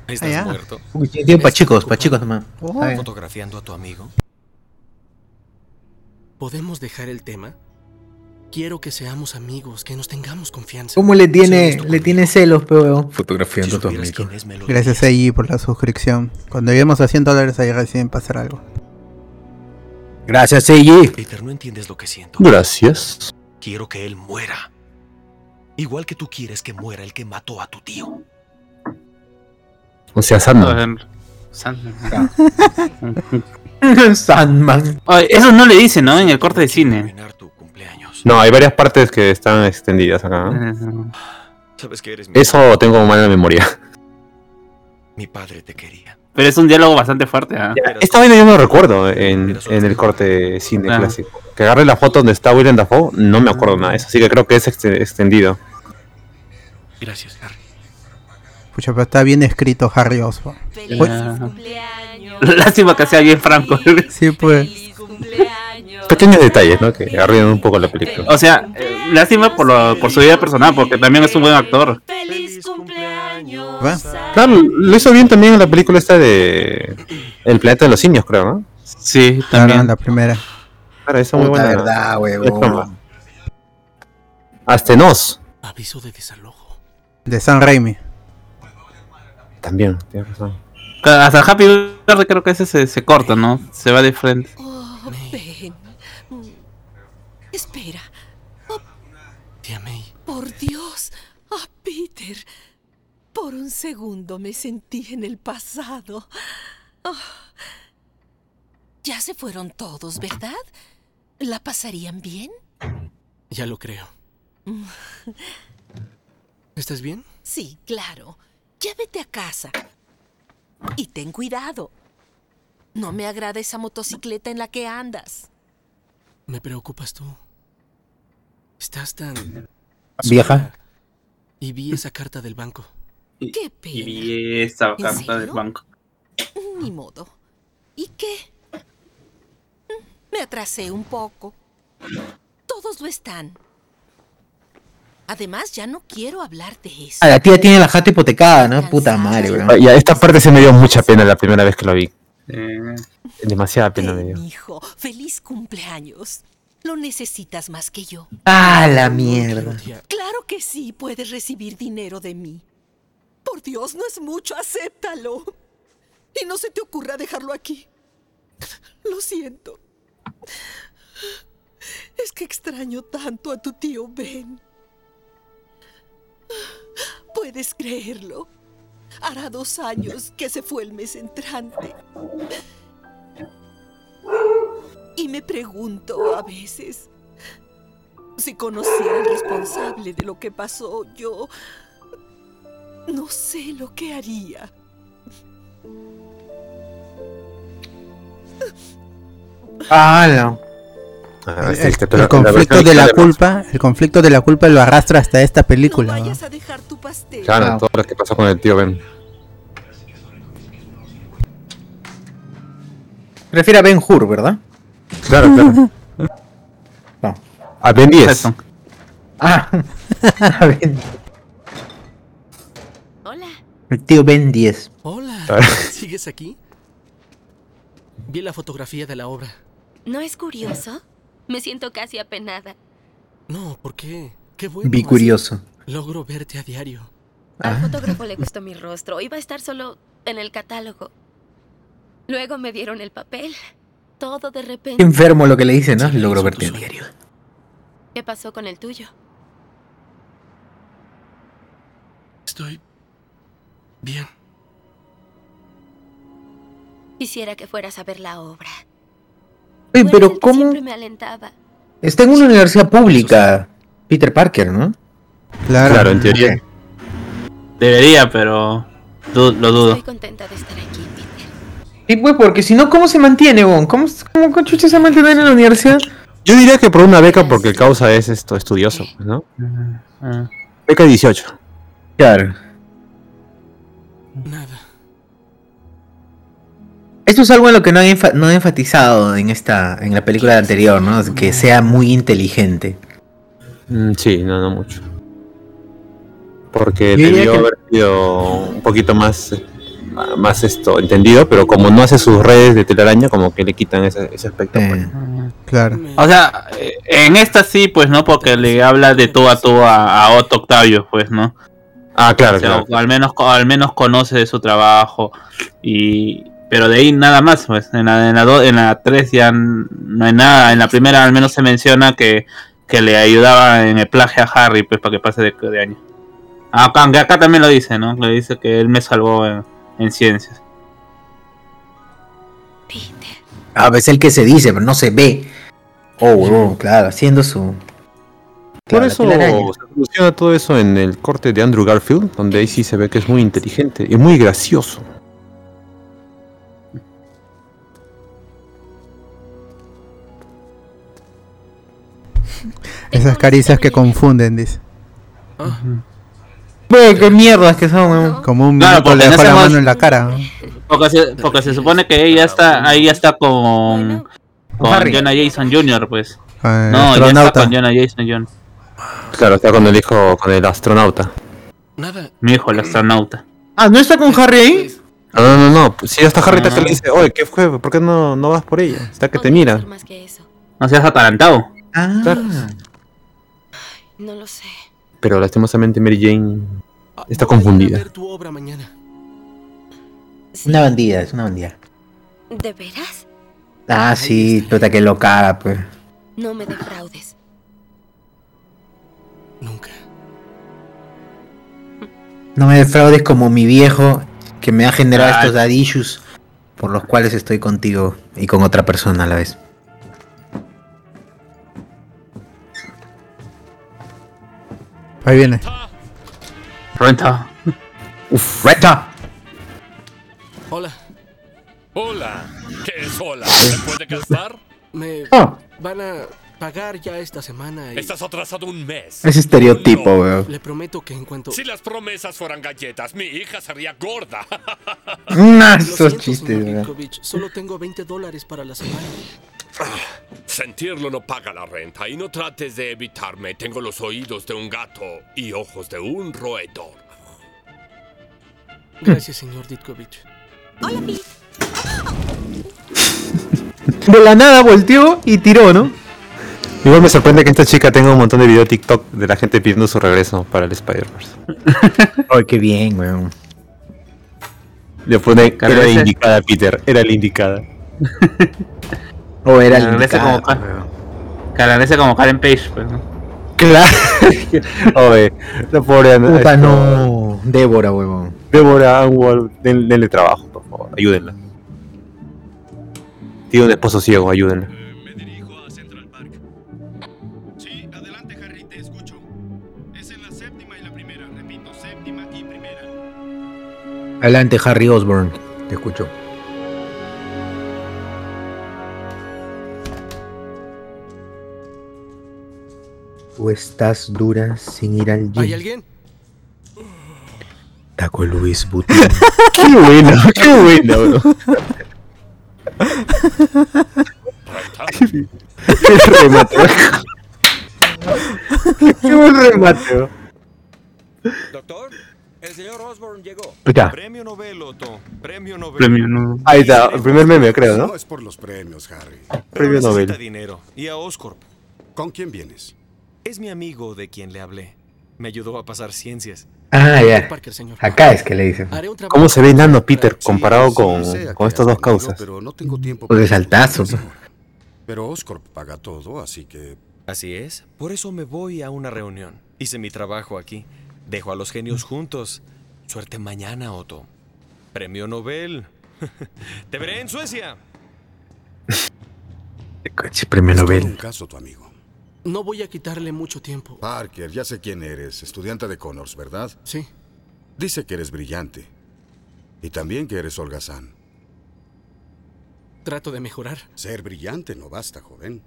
[SPEAKER 13] ¿Estás
[SPEAKER 5] ya.
[SPEAKER 13] muerto?
[SPEAKER 1] Uy, tiene tiempo para chicos, para chicos nomás.
[SPEAKER 5] Oh.
[SPEAKER 13] ¿Fotografiando a tu amigo?
[SPEAKER 6] ¿Podemos dejar el tema? Quiero que seamos amigos, que nos tengamos confianza.
[SPEAKER 1] ¿Cómo le tiene, le
[SPEAKER 6] conmigo.
[SPEAKER 1] tiene celos, pe, weón?
[SPEAKER 13] Si
[SPEAKER 1] Fotografiando a tu amigo.
[SPEAKER 5] Gracias a por la suscripción. Cuando lleguemos a 100 dólares ahí recién pasar algo.
[SPEAKER 1] Gracias, Eiji.
[SPEAKER 13] Peter, no entiendes lo que siento.
[SPEAKER 3] Gracias.
[SPEAKER 13] Quiero que él muera. Igual que tú quieres que muera el que mató a tu tío.
[SPEAKER 3] O sea, Sandman.
[SPEAKER 2] Sandman.
[SPEAKER 1] Sandman.
[SPEAKER 2] Eso no le dicen, ¿no? En el corte de cine.
[SPEAKER 3] No, hay varias partes que están extendidas acá. ¿no?
[SPEAKER 13] Sabes que eres mi
[SPEAKER 3] Eso tengo mala memoria.
[SPEAKER 13] Mi padre te quería.
[SPEAKER 2] Pero es un diálogo bastante fuerte, ¿ah?
[SPEAKER 3] Esta vaina yo no recuerdo en, en el corte cine
[SPEAKER 2] Ah.
[SPEAKER 3] clásico. Que agarre la foto donde está William Dafoe, no me acuerdo nada de eso. Así que creo que es ext- extendido.
[SPEAKER 13] Gracias, Harry.
[SPEAKER 5] Pucha, pero está bien escrito Harry Osborn.
[SPEAKER 12] ¡Feliz
[SPEAKER 2] Ah.
[SPEAKER 12] cumpleaños!
[SPEAKER 2] Lástima que sea bien franco.
[SPEAKER 5] Sí, pues.
[SPEAKER 12] ¡Feliz cumpleaños!
[SPEAKER 3] Pequeños detalles, ¿no? Que arruinan un poco la película.
[SPEAKER 2] O sea, eh, lástima por, lo- por su vida personal, porque también es un buen actor.
[SPEAKER 12] ¡Feliz cumpleaños!
[SPEAKER 5] ¿Va?
[SPEAKER 3] Claro, lo hizo bien también en la película esta de El planeta de los simios, creo, ¿no?
[SPEAKER 2] Sí,
[SPEAKER 5] Claro,
[SPEAKER 2] también.
[SPEAKER 5] la primera.
[SPEAKER 3] Claro, esa muy buena.
[SPEAKER 1] verdad,
[SPEAKER 3] buena
[SPEAKER 1] huevón.
[SPEAKER 3] Astenos.
[SPEAKER 6] Aviso de desalojo.
[SPEAKER 5] De San Raimi.
[SPEAKER 3] También, tienes razón.
[SPEAKER 2] Hasta Happy Birthday creo que ese se, se corta, ¿no? Se va de frente.
[SPEAKER 12] Oh, ven. Espera.
[SPEAKER 6] Tía May.
[SPEAKER 12] Por Dios. Ah, Peter. Por un segundo me sentí en el pasado. Ah. Ya se fueron todos, ¿verdad? ¿La pasarían bien?
[SPEAKER 6] Ya lo creo. ¿Estás bien?
[SPEAKER 12] Sí, claro. Ya vete a casa. Y ten cuidado. No me agrada esa motocicleta en la que andas.
[SPEAKER 6] Me preocupas tú. Estás tan...
[SPEAKER 1] Vieja.
[SPEAKER 6] Y vi esa carta del banco.
[SPEAKER 12] Qué pena.
[SPEAKER 2] Y esta
[SPEAKER 12] ¿En
[SPEAKER 2] carta del
[SPEAKER 12] serio?
[SPEAKER 2] banco.
[SPEAKER 12] Ni modo. ¿Y qué? Me atrasé un poco. Todos lo están. Además, ya no quiero hablar de eso.
[SPEAKER 1] Ah, la tía tiene la jata hipotecada, ¿no? Puta madre, bro.
[SPEAKER 3] Ah, Ya, esta parte se me dio mucha pena la primera vez que lo vi.
[SPEAKER 2] Eh,
[SPEAKER 3] Demasiada pena me dio.
[SPEAKER 12] Hijo, feliz cumpleaños. Lo necesitas más que yo.
[SPEAKER 1] Ah, la mierda.
[SPEAKER 12] Claro que sí, puedes recibir dinero de mí. Por Dios, no es mucho, acéptalo. Y no se te ocurra dejarlo aquí. Lo siento. Es que extraño tanto a tu tío Ben. Puedes creerlo. Hará dos años que se fue el mes entrante. Y me pregunto a veces si conociera al responsable de lo que pasó, yo no sé lo que haría.
[SPEAKER 1] Ah, no.
[SPEAKER 3] Ah,
[SPEAKER 5] El, el
[SPEAKER 3] pero
[SPEAKER 5] conflicto de la culpa, el conflicto de la culpa lo arrastra hasta esta película. ¿no?
[SPEAKER 12] a dejar tu pastel.
[SPEAKER 3] Claro,
[SPEAKER 1] Ah.
[SPEAKER 3] todo lo que pasó con el tío Ben.
[SPEAKER 1] Prefiere a Ben Hur, ¿verdad?
[SPEAKER 3] Claro, claro.
[SPEAKER 1] No.
[SPEAKER 3] A Ben 10.
[SPEAKER 2] Eso.
[SPEAKER 1] Ah, a Ben.
[SPEAKER 9] Hola.
[SPEAKER 1] El tío Ben 10.
[SPEAKER 6] Hola. ¿Sigues aquí? Vi la fotografía de la obra.
[SPEAKER 9] ¿No es curioso? Me siento casi apenada.
[SPEAKER 6] No, ¿por qué? Qué bueno.
[SPEAKER 1] Vi curioso.
[SPEAKER 6] Logro verte a diario.
[SPEAKER 9] Al
[SPEAKER 1] Ah.
[SPEAKER 9] fotógrafo le gustó mi rostro. Iba a estar solo en el catálogo. Luego me dieron el papel. Todo de
[SPEAKER 1] Qué
[SPEAKER 9] repente.
[SPEAKER 1] enfermo lo que le dice, ¿no? Logro verte a diario.
[SPEAKER 9] ¿Qué pasó con el tuyo?
[SPEAKER 6] Estoy bien.
[SPEAKER 9] Quisiera que fueras a ver la obra.
[SPEAKER 1] Oye,
[SPEAKER 9] el
[SPEAKER 1] pero
[SPEAKER 9] que
[SPEAKER 1] ¿cómo?
[SPEAKER 9] Siempre me alentaba.
[SPEAKER 1] Está en una universidad pública. Peter Parker, ¿no?
[SPEAKER 5] Claro.
[SPEAKER 3] Claro, en teoría.
[SPEAKER 2] Debería, pero du- lo dudo.
[SPEAKER 9] Estoy contenta de estar aquí, Peter.
[SPEAKER 1] Y pues, porque si no, ¿cómo se mantiene, Bon? ¿Cómo, cómo con chucha se mantiene en la universidad?
[SPEAKER 3] Yo diría que por una beca porque el causa es esto estudioso, pues, ¿no? Beca 18.
[SPEAKER 1] Claro.
[SPEAKER 6] Nada.
[SPEAKER 1] Esto es algo en lo que no he, enfa- no he enfatizado en esta en la película anterior, ¿no? Que sea muy inteligente.
[SPEAKER 3] Mm, sí, no, no mucho. Porque debió
[SPEAKER 1] que-
[SPEAKER 3] haber sido un poquito más, eh, más esto entendido, pero como no hace sus redes de telaraña, como que le quitan ese, ese aspecto. pues.
[SPEAKER 5] Claro.
[SPEAKER 2] O sea, eh, en esta sí, pues, ¿no? Porque le habla de tú a tú a, a Otto Octavio, pues, ¿no?
[SPEAKER 3] Ah, claro,
[SPEAKER 2] O sea,
[SPEAKER 3] claro.
[SPEAKER 2] o al menos al menos conoce de su trabajo y pero de ahí nada más pues en la en la, do- en la 3 ya no hay nada en la primera al menos se menciona que, que le ayudaba en el plagio a Harry pues para que pase de, de año Ah, acá, aunque acá también lo dice no le dice que él me salvó en, en ciencias
[SPEAKER 1] A veces el que se dice, pero no se ve. Oh, huevón, claro, haciendo su.
[SPEAKER 3] Por eso se soluciona todo eso en el corte de Andrew Garfield, donde ahí sí se ve que es muy inteligente y muy gracioso.
[SPEAKER 5] Esas caricias que confunden, dice.
[SPEAKER 1] Wey, qué mierdas que son, huevón.
[SPEAKER 5] Como un
[SPEAKER 2] Claro,
[SPEAKER 5] minuto le dejó
[SPEAKER 2] no
[SPEAKER 5] la mano en la cara. ¿no?
[SPEAKER 2] porque se, porque se supone que ella está ahí ya está con con
[SPEAKER 1] Harry.
[SPEAKER 2] Jonah Jason Jr. pues
[SPEAKER 5] Ah,
[SPEAKER 2] no ya está con Jonah Jason Jr.
[SPEAKER 3] Claro, está con el hijo, con el astronauta.
[SPEAKER 6] Nada.
[SPEAKER 2] mi hijo el astronauta
[SPEAKER 1] Ah, ¿no está con Harry ahí?
[SPEAKER 3] No, no, no, no. Si ya está Harry,
[SPEAKER 2] Ah.
[SPEAKER 3] está que le dice, oye, ¿qué fue? ¿Por qué no, no vas por ella? Está que te mira.
[SPEAKER 2] no seas atarantado
[SPEAKER 1] Ah,
[SPEAKER 3] Claro.
[SPEAKER 9] No lo sé.
[SPEAKER 3] Pero lastimosamente Mary Jane está confundida.
[SPEAKER 1] una bandida, es una bandida.
[SPEAKER 9] ¿De veras?
[SPEAKER 1] Ah, sí, puta que lo caga, pues.
[SPEAKER 9] No me defraudes.
[SPEAKER 6] Nunca.
[SPEAKER 1] No me defraudes como mi viejo que me ha generado
[SPEAKER 2] Ah.
[SPEAKER 1] estos dad issues por los cuales estoy contigo y con otra persona a la vez.
[SPEAKER 5] Ahí viene.
[SPEAKER 2] renta
[SPEAKER 1] Uf, reta.
[SPEAKER 6] Hola.
[SPEAKER 8] Hola. ¿Qué es hola? ¿Se puede casar?
[SPEAKER 6] Me
[SPEAKER 1] Oh,
[SPEAKER 6] van a Pagar ya esta semana y...
[SPEAKER 8] Estás atrasado un mes.
[SPEAKER 1] Ese estereotipo, weón.
[SPEAKER 6] Le prometo que en cuanto...
[SPEAKER 8] Si las promesas fueran galletas, mi hija sería gorda.
[SPEAKER 6] Lo
[SPEAKER 1] esos chistes, weón.
[SPEAKER 6] Solo tengo 20 dólares para la semana.
[SPEAKER 8] Sentirlo no paga la renta y no trates de evitarme. Tengo los oídos de un gato y ojos de un roedor.
[SPEAKER 6] Gracias, señor Ditkovich.
[SPEAKER 9] Hola, Pete.
[SPEAKER 1] De la nada volteó y tiró, ¿no?
[SPEAKER 3] Igual me sorprende que esta chica tenga un montón de videos TikTok de la gente pidiendo su regreso para el Spider-Verse.
[SPEAKER 1] Ay, qué bien, weón.
[SPEAKER 3] Le pone, era la indicada, Peter, era la indicada.
[SPEAKER 1] O era
[SPEAKER 2] regrese
[SPEAKER 1] indicado,
[SPEAKER 2] como, regrese como Karen Page, pues, ¿no?
[SPEAKER 1] Claro.
[SPEAKER 3] Oye, la pobre Ana-
[SPEAKER 1] Puta, no. Débora, weón.
[SPEAKER 3] Débora Anwar, den- denle trabajo, por favor, ayúdenla. Tiene un esposo ciego, ayúdenla.
[SPEAKER 7] Adelante, Harry
[SPEAKER 1] Osborn. Te escucho. Tú estás dura sin ir al
[SPEAKER 6] ¿Hay
[SPEAKER 1] gym.
[SPEAKER 6] alguien?
[SPEAKER 1] Taco Luis Butín.
[SPEAKER 3] Qué bueno, qué bueno, bro. Qué remate. Qué buen remate.
[SPEAKER 13] Doctor, el señor Osborne llegó.
[SPEAKER 3] Ya.
[SPEAKER 14] Premio Nobel, Otto. Premio Nobel.
[SPEAKER 2] Premio no.
[SPEAKER 3] Ahí está, el primer meme, creo,
[SPEAKER 10] No
[SPEAKER 3] ¿no?
[SPEAKER 10] es por los premios, Harry.
[SPEAKER 3] Premio Nobel.
[SPEAKER 14] dinero. Y a Oscorp.
[SPEAKER 10] ¿Con quién vienes?
[SPEAKER 14] Es mi amigo de quien le hablé. Me ayudó a pasar ciencias.
[SPEAKER 1] Ah, ya. Acá es que le dicen.
[SPEAKER 3] ¿Cómo se ve enano Peter comparado con, con estas dos causas?
[SPEAKER 10] Pero no tengo tiempo
[SPEAKER 1] Pues de saltazo.
[SPEAKER 10] Pero Oscorp paga todo, así que
[SPEAKER 14] Así es. Por eso me voy a una reunión. Hice mi trabajo aquí. Dejo a los genios juntos. Suerte mañana, Otto. Premio Nobel. Te veré en Suecia.
[SPEAKER 1] Coche, premio
[SPEAKER 10] todo un
[SPEAKER 1] Nobel.
[SPEAKER 10] caso tu amigo.
[SPEAKER 6] No voy a quitarle mucho tiempo.
[SPEAKER 10] Parker, ya sé quién eres, estudiante de Connors, ¿verdad?
[SPEAKER 6] Sí.
[SPEAKER 10] Dice que eres brillante. Y también que eres holgazán.
[SPEAKER 6] Trato de mejorar.
[SPEAKER 10] Ser brillante no basta, joven.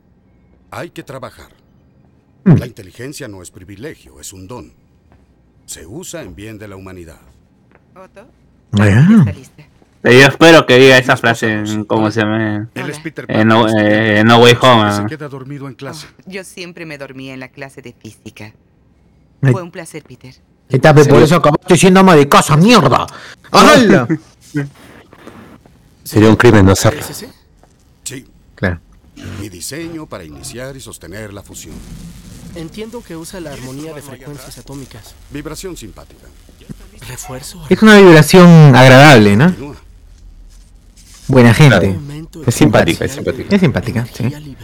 [SPEAKER 10] Hay que trabajar.
[SPEAKER 1] Mm.
[SPEAKER 10] La inteligencia no es privilegio, es un don. Se usa en bien de la humanidad.
[SPEAKER 15] Otto,
[SPEAKER 1] Ah,
[SPEAKER 15] está lista.
[SPEAKER 2] Yo espero que diga esa frase en, ¿cómo se llama?
[SPEAKER 10] Él es Peter
[SPEAKER 2] En no,
[SPEAKER 10] Parker,
[SPEAKER 2] eh, no Way Home.
[SPEAKER 10] se queda dormido en clase.
[SPEAKER 15] Yo siempre me dormía en la clase de física.
[SPEAKER 1] Ay.
[SPEAKER 15] Fue un placer, Peter.
[SPEAKER 1] Está, por eso acabaste siendo ama de casa, mierda. ¡Hala!
[SPEAKER 3] Sería un crimen no hacerlo.
[SPEAKER 10] Sí,
[SPEAKER 1] Claro.
[SPEAKER 10] mi diseño para iniciar y sostener la fusión.
[SPEAKER 6] Entiendo que usa la armonía de frecuencias atómicas.
[SPEAKER 10] Vibración simpática.
[SPEAKER 6] ¿Refuerzo?
[SPEAKER 1] Es una vibración agradable, ¿no? Buena gente.
[SPEAKER 3] Es simpática, es simpática.
[SPEAKER 1] Es simpática, sí.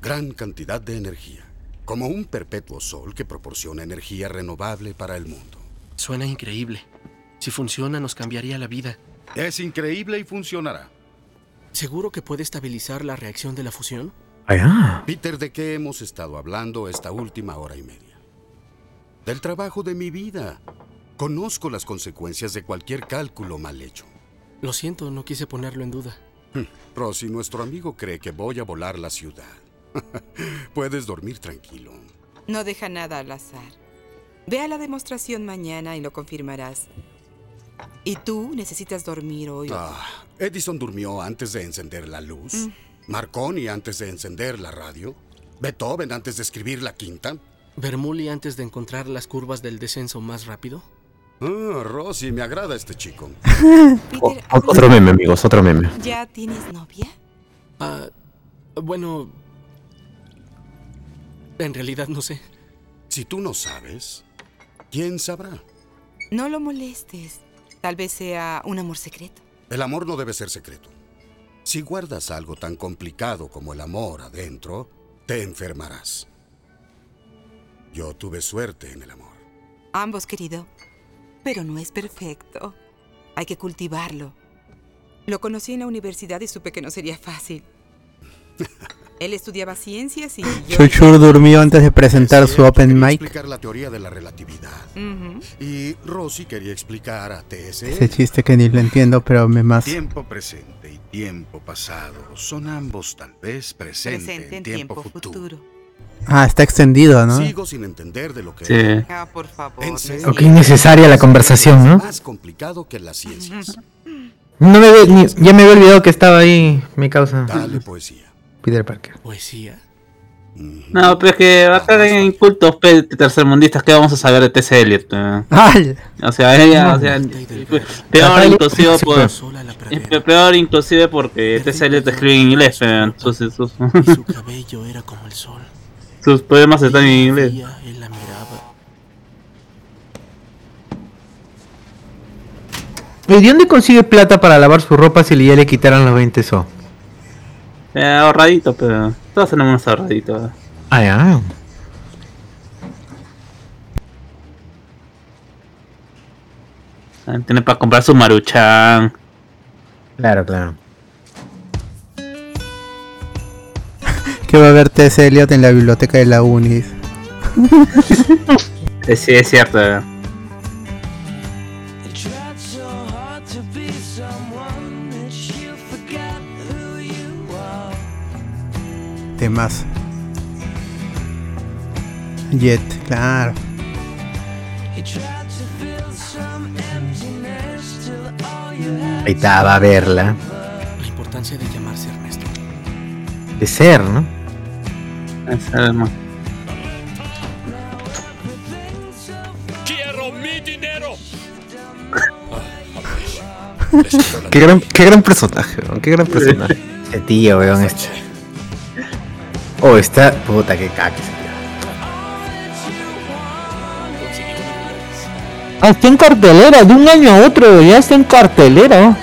[SPEAKER 10] Gran cantidad de energía. Como un perpetuo sol que proporciona energía renovable para el mundo.
[SPEAKER 6] Suena increíble. Si funciona, nos cambiaría la vida.
[SPEAKER 10] Es increíble y funcionará.
[SPEAKER 6] ¿Seguro que puede estabilizar la reacción de la fusión?
[SPEAKER 10] Peter, ¿de qué hemos estado hablando esta última hora y media? Del trabajo de mi vida. Conozco las consecuencias de cualquier cálculo mal hecho.
[SPEAKER 6] Lo siento, no quise ponerlo en duda.
[SPEAKER 10] Rosy, nuestro amigo cree que voy a volar la ciudad. Puedes dormir tranquilo.
[SPEAKER 15] No deja nada al azar. Ve a la demostración mañana y lo confirmarás. ¿Y tú necesitas dormir hoy?
[SPEAKER 10] Ah, Edison durmió antes de encender la luz.
[SPEAKER 15] Mm.
[SPEAKER 10] Marconi antes de encender la radio. Beethoven antes de escribir la quinta.
[SPEAKER 6] ¿Bermuli antes de encontrar las curvas del descenso más rápido?
[SPEAKER 10] Ah, Rosy, me agrada este chico.
[SPEAKER 3] O- otro meme, amigos, otro meme.
[SPEAKER 15] ¿Ya tienes novia?
[SPEAKER 6] Ah, bueno... En realidad no sé.
[SPEAKER 10] Si tú no sabes, ¿quién sabrá?
[SPEAKER 15] No lo molestes. Tal vez sea un amor secreto.
[SPEAKER 10] El amor no debe ser secreto. Si guardas algo tan complicado como el amor adentro, te enfermarás. Yo tuve suerte en el amor.
[SPEAKER 15] Ambos, querido. Pero no es perfecto. Hay que cultivarlo. Lo conocí en la universidad y supe que no sería fácil. Él estudiaba ciencias y yo...
[SPEAKER 5] Chuchur durmió antes de presentar su open
[SPEAKER 10] Quería
[SPEAKER 5] mic.
[SPEAKER 10] explicar la teoría de la relatividad.
[SPEAKER 15] Ujú.
[SPEAKER 10] Y Rosy quería explicar a TSE.
[SPEAKER 5] Ese chiste que ni lo entiendo, pero me más.
[SPEAKER 10] Tiempo presente y tiempo pasado son ambos tal vez presente,
[SPEAKER 15] Presente
[SPEAKER 10] en tiempo, futuro.
[SPEAKER 5] Ah, está extendido, ¿no?
[SPEAKER 10] Sigo sin entender de lo que...
[SPEAKER 1] Sí.
[SPEAKER 15] Ah, por favor.
[SPEAKER 10] En serio.
[SPEAKER 1] Ok, innecesaria la conversación, ¿no?
[SPEAKER 10] Más complicado que las ciencias.
[SPEAKER 1] No me ve- ni- ya me había olvidado que estaba ahí mi causa.
[SPEAKER 10] Dale poesía.
[SPEAKER 1] Peter Parker.
[SPEAKER 6] Poesía.
[SPEAKER 2] No, pero es que acá en cultos pe- tercermundistas, ¿qué vamos a saber de T.C. Eliot? eh?
[SPEAKER 5] ¡Ay!
[SPEAKER 2] O sea, ella, o sea, peor inclusive por,
[SPEAKER 1] pues.
[SPEAKER 2] pe- peor inclusive porque T.C. Eliot escribe en inglés, eh, sus, sus,
[SPEAKER 6] Su cabello era como el sol.
[SPEAKER 2] sus poemas están en inglés.
[SPEAKER 1] ¿Y de dónde consigue plata para lavar su ropa si ya le quitaran los 20 so?
[SPEAKER 2] Eh, ahorradito, pero todos tenemos unos ahorraditos.
[SPEAKER 1] Ah, ya.
[SPEAKER 2] Ah, Tiene para comprar su maruchan.
[SPEAKER 1] Claro, claro.
[SPEAKER 5] Que va a ver T.S. Eliot en la biblioteca de la UNIS.
[SPEAKER 2] Eh, sí, es cierto.
[SPEAKER 5] Temas. Jet, claro.
[SPEAKER 1] Ahí está, va a verla.
[SPEAKER 6] La importancia de llamarse Ernesto.
[SPEAKER 1] De ser, ¿no?
[SPEAKER 8] ¡Quiero mi dinero!
[SPEAKER 3] Qué gran, qué gran personaje, weón, qué gran personaje.
[SPEAKER 1] Ese tío, weón, este. Oh, está. Puta, que caca. Ah, está en cartelera, de un año a otro, ya está en cartelera.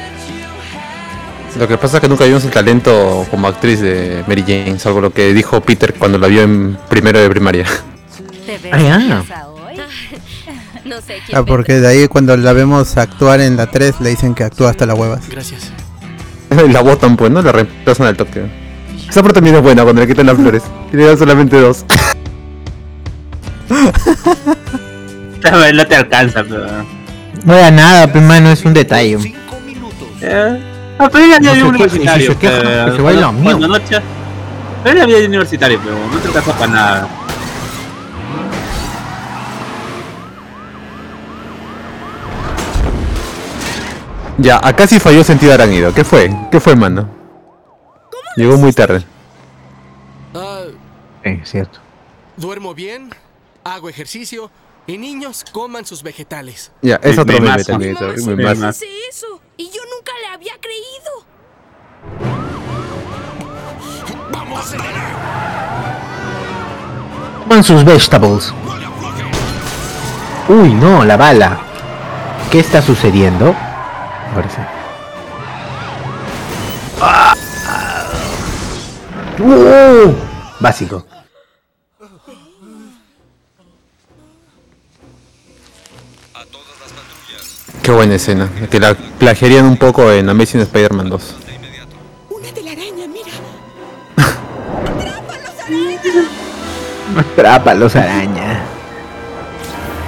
[SPEAKER 3] Lo que pasa es que nunca vimos el talento como actriz de Mary Jane, salvo lo que dijo Peter cuando la vio en primero de primaria.
[SPEAKER 1] Ah, ya.
[SPEAKER 9] No sé quién
[SPEAKER 5] Ah, porque de ahí cuando la vemos actuar en la 3 le dicen que actúa hasta las huevas.
[SPEAKER 6] Gracias.
[SPEAKER 3] la botan pues, ¿no? La reemplazan al toque. Esa parte también es buena cuando le quitan las flores. Y le dan solamente dos.
[SPEAKER 2] No te alcanza, pero.
[SPEAKER 1] No da nada, pero mano, es un detalle.
[SPEAKER 2] Eh, ah, pero
[SPEAKER 1] No
[SPEAKER 2] había
[SPEAKER 1] se
[SPEAKER 2] un universitario.
[SPEAKER 1] que se lo mío.
[SPEAKER 2] noche- Pero ella había universitario, pero no te alcanza para nada.
[SPEAKER 3] Ya, acá sí falló sentido arácnido. ¿Qué fue? ¿Qué fue, mano? Llegó muy tarde.
[SPEAKER 6] Ah,
[SPEAKER 1] Eh, cierto.
[SPEAKER 6] duermo bien, hago ejercicio y niños coman sus vegetales.
[SPEAKER 3] Ya, es
[SPEAKER 2] Sí,
[SPEAKER 3] otro
[SPEAKER 2] me
[SPEAKER 3] meme también.
[SPEAKER 2] Mamá sí
[SPEAKER 3] más.
[SPEAKER 2] hace
[SPEAKER 12] eso y yo nunca le había creído.
[SPEAKER 8] ¡Vamos a acelerar!
[SPEAKER 1] Coman sus vegetables. Uy, no, la bala. ¿Qué está sucediendo? Sí. ¡Ah! ¡Uh! Básico.
[SPEAKER 3] Qué buena escena. Que la plagiarían un poco en Amazing Spider-Man 2.
[SPEAKER 12] Una telaraña, mira.
[SPEAKER 1] Atrápalos, araña.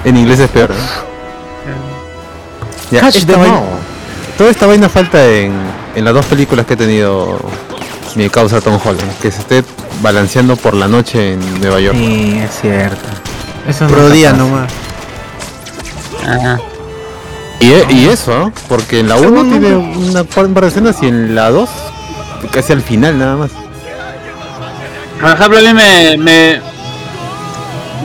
[SPEAKER 3] En inglés es peor. ¿no? Ya, esta vaina- toda esta vaina falta en, en las dos películas que ha tenido mi causa Tom Holland. Que se esté balanceando por la noche en Nueva York.
[SPEAKER 1] Sí, es cierto. Eso no
[SPEAKER 5] Pro día nomás.
[SPEAKER 3] Y, e- y eso, ¿no? porque en la 1 tiene una par un par de escenas y en la 2 casi al final nada más.
[SPEAKER 2] Por ejemplo, a mí me, me.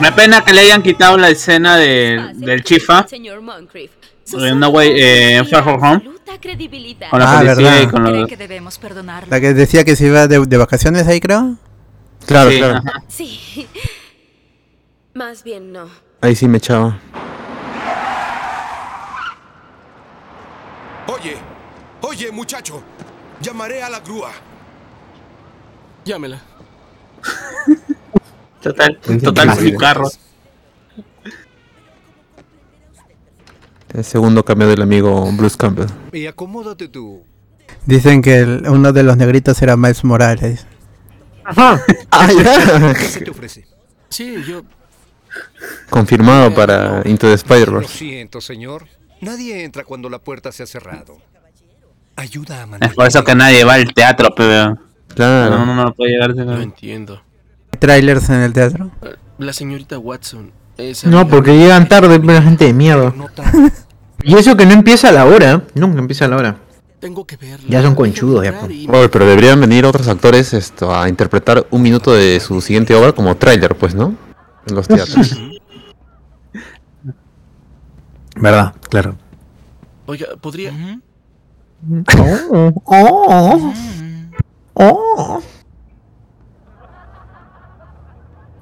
[SPEAKER 2] Me pena que le hayan quitado la escena de, del Chifa.
[SPEAKER 9] Señor Moncrief.
[SPEAKER 2] En No Way, eh, en Far From Home.
[SPEAKER 9] Absoluta credibilidad.
[SPEAKER 2] Con la
[SPEAKER 5] Ah,
[SPEAKER 2] policía
[SPEAKER 5] verdad.
[SPEAKER 2] y con los.
[SPEAKER 12] que debemos perdonarlo.
[SPEAKER 5] La que decía que se iba de, de vacaciones ahí, creo.
[SPEAKER 3] Claro,
[SPEAKER 2] Sí,
[SPEAKER 3] claro.
[SPEAKER 2] ajá.
[SPEAKER 9] Sí. Más bien no.
[SPEAKER 3] Ahí sí me echaba.
[SPEAKER 7] Oye, oye, muchacho. Llamaré a la grúa.
[SPEAKER 6] Llámela.
[SPEAKER 2] Total, total su carro.
[SPEAKER 3] El segundo cambio del amigo Bruce Campbell.
[SPEAKER 4] Y acomódate tú.
[SPEAKER 5] Dicen que el- uno de los negritos era Miles Morales.
[SPEAKER 1] Ajá.
[SPEAKER 3] Ah, ya.
[SPEAKER 16] ¿Qué se te ofrece?
[SPEAKER 6] Sí, yo.
[SPEAKER 3] Confirmado para Into the
[SPEAKER 16] Lo
[SPEAKER 3] Spider-Verse.
[SPEAKER 16] siento, señor. Nadie entra cuando la puerta se ha cerrado. Ayuda a
[SPEAKER 2] Es
[SPEAKER 16] mantener.
[SPEAKER 2] por eso que nadie va al teatro, pero.
[SPEAKER 3] Claro.
[SPEAKER 2] No, no, no puede llegarse.
[SPEAKER 6] No entiendo.
[SPEAKER 5] Trailers en el teatro.
[SPEAKER 6] La señorita Watson es.
[SPEAKER 1] No, porque llegan tarde, pero la gente de mierda. Y eso que no empieza a la hora. Nunca empieza a la hora.
[SPEAKER 6] Tengo que verla.
[SPEAKER 1] Ya son conchudos, ya. pues.
[SPEAKER 3] Oye, pero deberían venir otros actores esto a interpretar un minuto de su siguiente obra como tráiler, pues, ¿no? En los teatros.
[SPEAKER 1] ¿Verdad? Claro.
[SPEAKER 6] Oiga, podría.
[SPEAKER 1] Oh, oh, oh.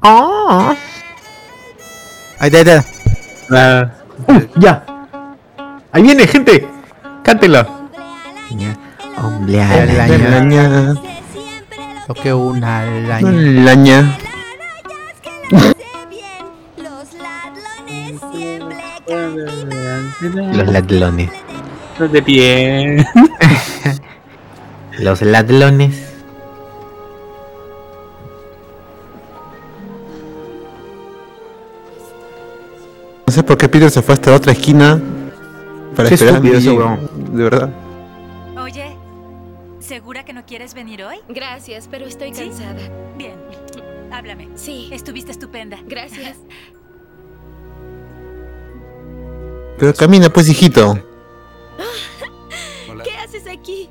[SPEAKER 1] Oh.
[SPEAKER 5] Ahí está, ahí está.
[SPEAKER 1] Uh, ya. Ahí viene, gente. Cántela. Hombre
[SPEAKER 5] araña. Lo que una araña.
[SPEAKER 3] Laña.
[SPEAKER 1] Los ladrones.
[SPEAKER 2] De pie.
[SPEAKER 1] Los ladrones.
[SPEAKER 3] No sé por qué Peter se fue hasta la otra esquina para
[SPEAKER 1] Qué
[SPEAKER 3] esperar De verdad.
[SPEAKER 17] Oye, ¿segura que no quieres venir hoy?
[SPEAKER 9] Gracias, pero estoy
[SPEAKER 17] ¿Sí?
[SPEAKER 9] cansada.
[SPEAKER 17] Bien, háblame.
[SPEAKER 9] Sí.
[SPEAKER 17] Estuviste estupenda.
[SPEAKER 9] Gracias.
[SPEAKER 3] Pero camina, pues, hijito.
[SPEAKER 9] ¿Qué haces aquí?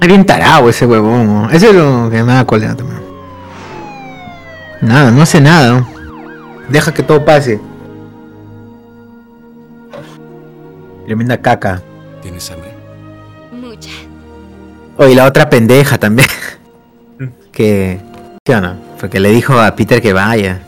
[SPEAKER 1] Es bien tarado ese huevón. Eso es lo que me da cólera también. Nada, no hace nada. Deja que todo pase. Tremenda caca.
[SPEAKER 13] ¿Tienes hambre?
[SPEAKER 9] Mucha.
[SPEAKER 1] Oye, la otra pendeja también. que. ¿Qué onda? Porque le dijo a Peter que vaya.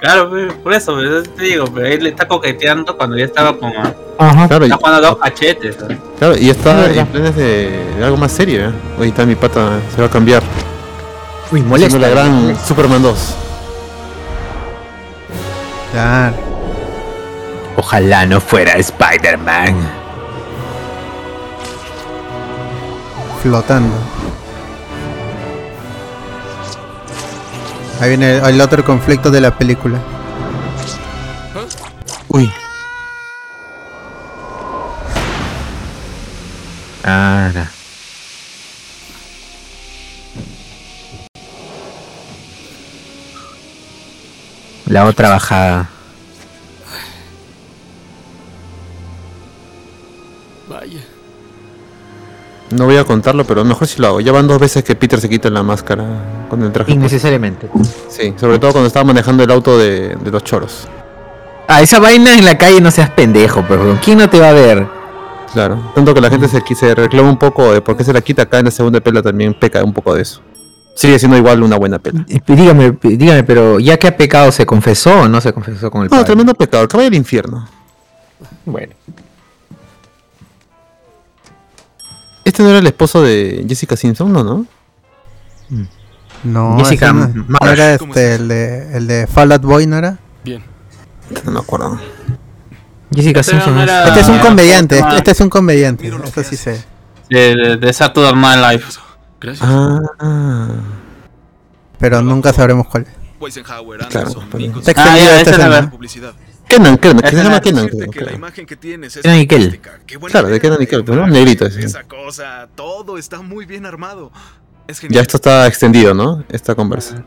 [SPEAKER 2] Claro, por eso, por eso te digo, pero él le está coqueteando cuando ya estaba con.
[SPEAKER 1] Ajá.
[SPEAKER 3] Claro, y,
[SPEAKER 2] Está jugando a dos cachetes. ¿sabes?
[SPEAKER 3] claro, y está en planes de, de algo más serio, ¿eh? Hoy está mi pata, se va a cambiar.
[SPEAKER 1] Uy,
[SPEAKER 3] Haciendo
[SPEAKER 1] molesta.
[SPEAKER 3] la gran Superman 2.
[SPEAKER 5] Claro.
[SPEAKER 1] Ojalá no fuera Spider-Man.
[SPEAKER 5] Flotando. Ahí viene el, el otro conflicto de la película.
[SPEAKER 3] Uy.
[SPEAKER 1] Ahora. La otra bajada.
[SPEAKER 3] No voy a contarlo, pero mejor si lo hago. Ya van dos veces que Peter se quita la máscara con el traje.
[SPEAKER 1] Innecesariamente.
[SPEAKER 3] Sí, sobre todo cuando estaba manejando el auto de, de los choros.
[SPEAKER 1] Ah, esa vaina en la calle no seas pendejo, pero ¿quién no te va a ver?
[SPEAKER 3] Claro, tanto que la gente se, se reclama un poco de por qué se la quita acá en la segunda pela también peca un poco de eso. Sigue siendo igual una buena pela.
[SPEAKER 1] Dígame, dígame, pero ya que ha pecado, ¿se confesó o no se confesó con el
[SPEAKER 3] No,
[SPEAKER 1] padre?
[SPEAKER 3] tremendo pecado, caballo del infierno.
[SPEAKER 1] Bueno.
[SPEAKER 3] Este no era el esposo de Jessica Simpson, ¿no? ¿No?
[SPEAKER 5] No,
[SPEAKER 1] Jessica
[SPEAKER 5] ese no,
[SPEAKER 1] Marsh.
[SPEAKER 5] era
[SPEAKER 13] ¿Cómo
[SPEAKER 5] este, el de, el de Fall Out Boy, ¿no era?
[SPEAKER 6] Bien.
[SPEAKER 3] No me acuerdo.
[SPEAKER 1] Jessica
[SPEAKER 2] Este
[SPEAKER 1] Simpson
[SPEAKER 2] era-
[SPEAKER 5] Este es un comediante, este, este es un comediante,
[SPEAKER 13] que
[SPEAKER 5] sí sé.
[SPEAKER 2] De, de, de Saturday Night Live.
[SPEAKER 6] Gracias.
[SPEAKER 3] Ah,
[SPEAKER 5] Pero nunca sabremos cuál es.
[SPEAKER 13] Weisenhower,
[SPEAKER 3] Claro,
[SPEAKER 13] Anderson, Nicholson.
[SPEAKER 5] Está
[SPEAKER 2] Ah, ya,
[SPEAKER 5] esta
[SPEAKER 2] esa es la.
[SPEAKER 13] Publicidad.
[SPEAKER 3] Kenan, Kenan, que se llama Kenan, creo.
[SPEAKER 13] que la imagen que tienes es
[SPEAKER 1] Kenan y Kel.
[SPEAKER 3] Claro, de Kenan y Kel, negrito ese.
[SPEAKER 13] Esa cosa, todo está muy bien armado. Es
[SPEAKER 3] Ya esto está extendido, ¿no? Esta conversa.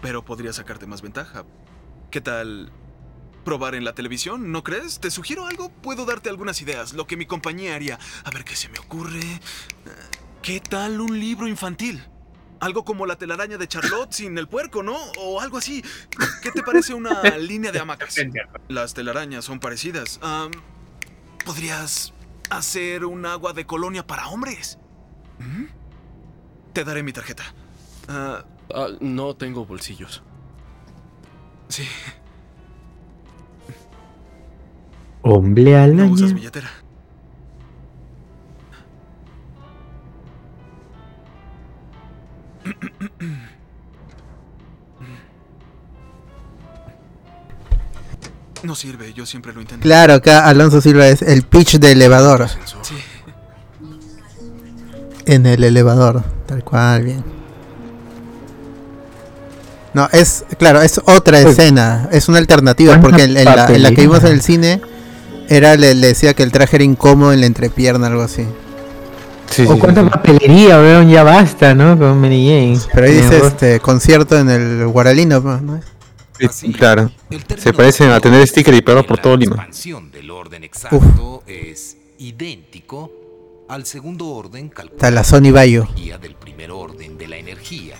[SPEAKER 13] Pero podría sacarte más ventaja. ¿Qué tal probar en la televisión? ¿No crees? ¿Te sugiero algo? Puedo darte algunas ideas. Lo que mi compañía haría. A ver qué se me ocurre. ¿Qué tal un libro infantil? Algo como la telaraña de Charlotte sin el puerco, ¿no? O algo así. ¿Qué te parece una línea de hamacas? Las telarañas son parecidas. ¿Podrías hacer un agua de colonia para hombres? ¿Mm? Te daré mi tarjeta. Ah,
[SPEAKER 6] Ah, no tengo bolsillos.
[SPEAKER 13] sí,
[SPEAKER 1] Hombre
[SPEAKER 13] no usas billetera. No sirve, yo siempre lo intento.
[SPEAKER 5] Claro, acá Alonso Silva es el pitch de elevador.
[SPEAKER 13] Sí.
[SPEAKER 5] En el elevador, tal cual, bien. No, es, claro, es otra escena, es una alternativa,
[SPEAKER 1] ¿Cuánta
[SPEAKER 5] porque en, en la, en la que vimos en el cine, era le, le decía que el traje era incómodo en la entrepierna, algo así.
[SPEAKER 1] O cuánta papelería, weón, ya basta, ¿no? Con Mary Jane.
[SPEAKER 5] Pero ahí dice este concierto en el Guaralino, pues, ¿no?
[SPEAKER 3] Sí, claro. Se parecen a tener sticker y pegar por todo Lima.
[SPEAKER 11] expansión del orden exacto es idéntico al segundo orden calculado
[SPEAKER 5] Está la Sony Bayo.
[SPEAKER 11] energía del primer orden de la energía.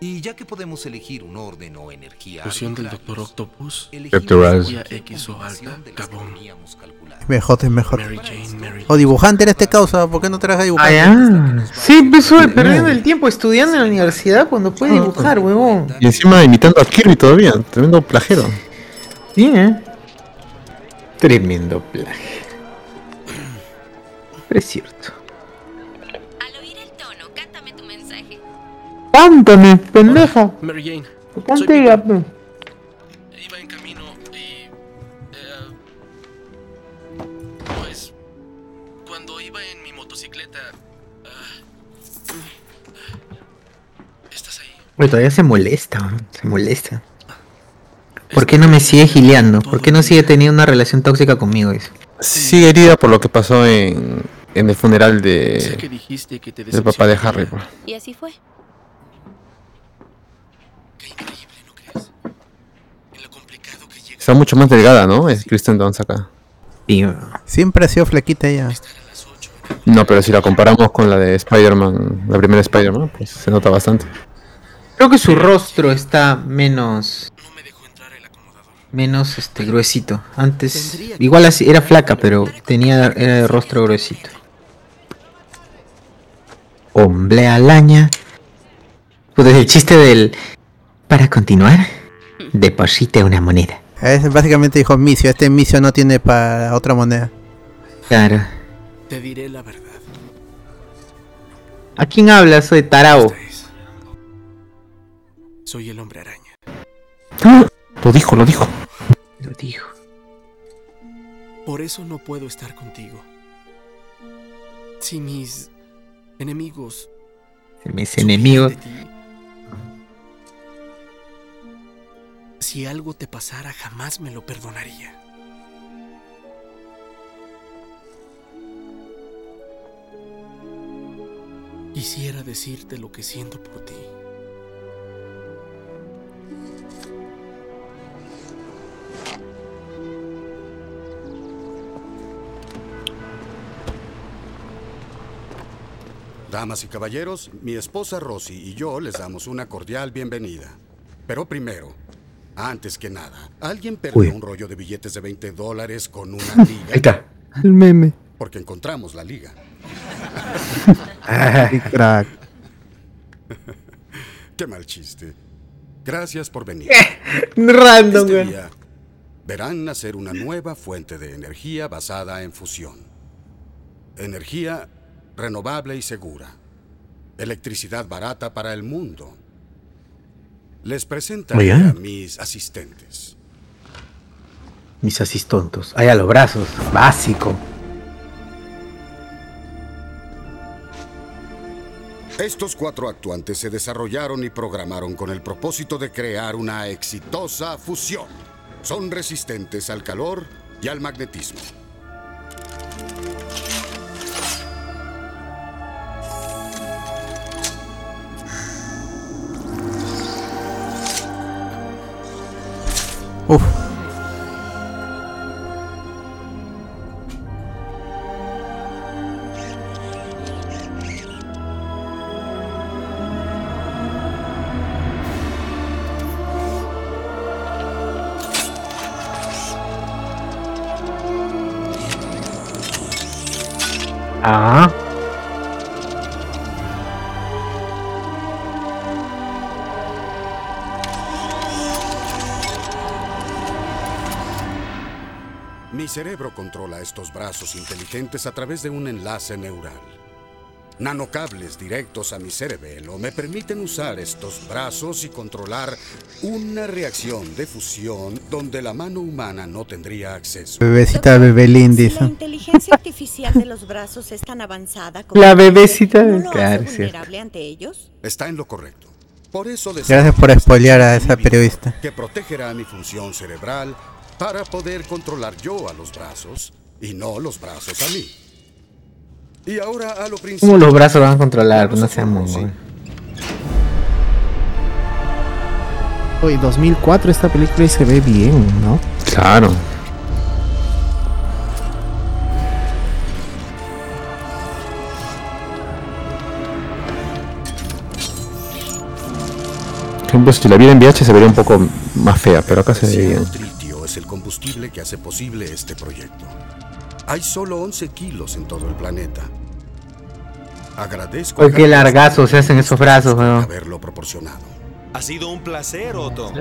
[SPEAKER 11] Y ya que podemos elegir un orden o energía
[SPEAKER 6] Fusión del Doctor Octopus.
[SPEAKER 11] elegimos
[SPEAKER 3] Doctor
[SPEAKER 6] energía X o alta.
[SPEAKER 5] Mejor es mejor.
[SPEAKER 6] Mary Jane, Mary
[SPEAKER 5] O dibujante en este causa, ¿por qué no traes a
[SPEAKER 1] Ah,
[SPEAKER 5] dibujante?
[SPEAKER 1] ya. Sí, empezó perdiendo el tiempo estudiando en la universidad cuando puede dibujar, huevón.
[SPEAKER 3] Y encima imitando a Kirby todavía. Tremendo plagero.
[SPEAKER 1] Sí, ¿eh? Tremendo plagio. Pero es cierto. Cántame, pendeja.
[SPEAKER 6] Mary Jane.
[SPEAKER 1] Cante, Oye, todavía se molesta, se molesta. ¿Por qué no me sigue gileando? ¿Por qué no sigue teniendo una relación tóxica conmigo? Dice.
[SPEAKER 3] Sigue herida por lo que pasó en, en el funeral
[SPEAKER 6] Sé que
[SPEAKER 3] de,
[SPEAKER 6] dijiste que te
[SPEAKER 3] del papá de Harry.
[SPEAKER 9] Y así fue.
[SPEAKER 3] Está mucho más delgada, ¿no? Es Kristen Dunst acá.
[SPEAKER 5] Siempre ha sido flequita ella.
[SPEAKER 3] No, pero si la comparamos con la de Spider-Man, la primera Spider-Man, pues se nota bastante.
[SPEAKER 1] Creo que su rostro está menos. Menos este gruesito. Antes. Igual así, era flaca, pero tenía era de rostro gruesito. Hombre alaña. Pues el chiste del. Para continuar, deposite una moneda.
[SPEAKER 5] Es básicamente dijo Micio, este Micio no tiene para otra moneda.
[SPEAKER 1] Claro.
[SPEAKER 6] Te diré la verdad.
[SPEAKER 1] ¿A quién hablas? Soy Tarao.
[SPEAKER 6] Soy el hombre araña.
[SPEAKER 3] Lo dijo, lo dijo.
[SPEAKER 1] Lo dijo.
[SPEAKER 6] Por eso no puedo estar contigo. Si mis enemigos
[SPEAKER 1] Se me es enemigo.
[SPEAKER 6] Si algo te pasara, jamás me lo perdonaría. Quisiera decirte lo que siento por ti.
[SPEAKER 10] Damas y caballeros, mi esposa Rosy y yo les damos una cordial bienvenida. Pero primero, antes que nada, ¿alguien perdió
[SPEAKER 1] Uy.
[SPEAKER 10] un rollo de billetes de 20 dólares con una liga?
[SPEAKER 1] Ahí está.
[SPEAKER 5] El meme.
[SPEAKER 10] Porque encontramos la liga.
[SPEAKER 5] Qué crack.
[SPEAKER 10] Qué mal chiste. Gracias por venir.
[SPEAKER 1] Random,
[SPEAKER 10] Este día verán nacer una nueva fuente de energía basada en fusión. Energía renovable y segura. Electricidad barata para el mundo. Les presentaré a mis asistentes.
[SPEAKER 1] Mis asistontos. Ahí a los brazos. Básico.
[SPEAKER 10] Estos cuatro actuantes se desarrollaron y programaron con el propósito de crear una exitosa fusión. Son resistentes al calor y al magnetismo.
[SPEAKER 5] Uf.
[SPEAKER 10] Mi cerebro controla estos brazos inteligentes a través de un enlace neural. Nanocables directos a mi cerebelo me permiten usar estos brazos y controlar una reacción de fusión donde la mano humana no tendría acceso.
[SPEAKER 5] Bebecita Bebelín
[SPEAKER 18] Si la
[SPEAKER 5] dice.
[SPEAKER 18] inteligencia artificial de los brazos es tan avanzada como
[SPEAKER 1] La bebecita
[SPEAKER 18] ¿no
[SPEAKER 1] de-
[SPEAKER 18] lo
[SPEAKER 1] claro,
[SPEAKER 18] vulnerable ante ellos?
[SPEAKER 10] Está en lo correcto. Por eso
[SPEAKER 5] Gracias por spoilear a esa periodista.
[SPEAKER 10] que protegerá mi función cerebral para poder controlar yo a los brazos y no los brazos a mí. Y ahora a lo principal.
[SPEAKER 1] ¿Cómo los brazos van a controlar? No seamos mongol.
[SPEAKER 19] Hoy 2004 esta película y se ve bien, ¿no?
[SPEAKER 3] Claro. Por ejemplo, si la viera en VH se vería un poco más fea, pero acá se ve bien.
[SPEAKER 10] El combustible que hace posible este proyecto. Hay solo 11 kilos en todo el planeta. Agradezco
[SPEAKER 1] Oye, qué largazo se hacen esos brazos, weón.
[SPEAKER 10] haberlo proporcionado.
[SPEAKER 14] Ha sido un placer, Otto.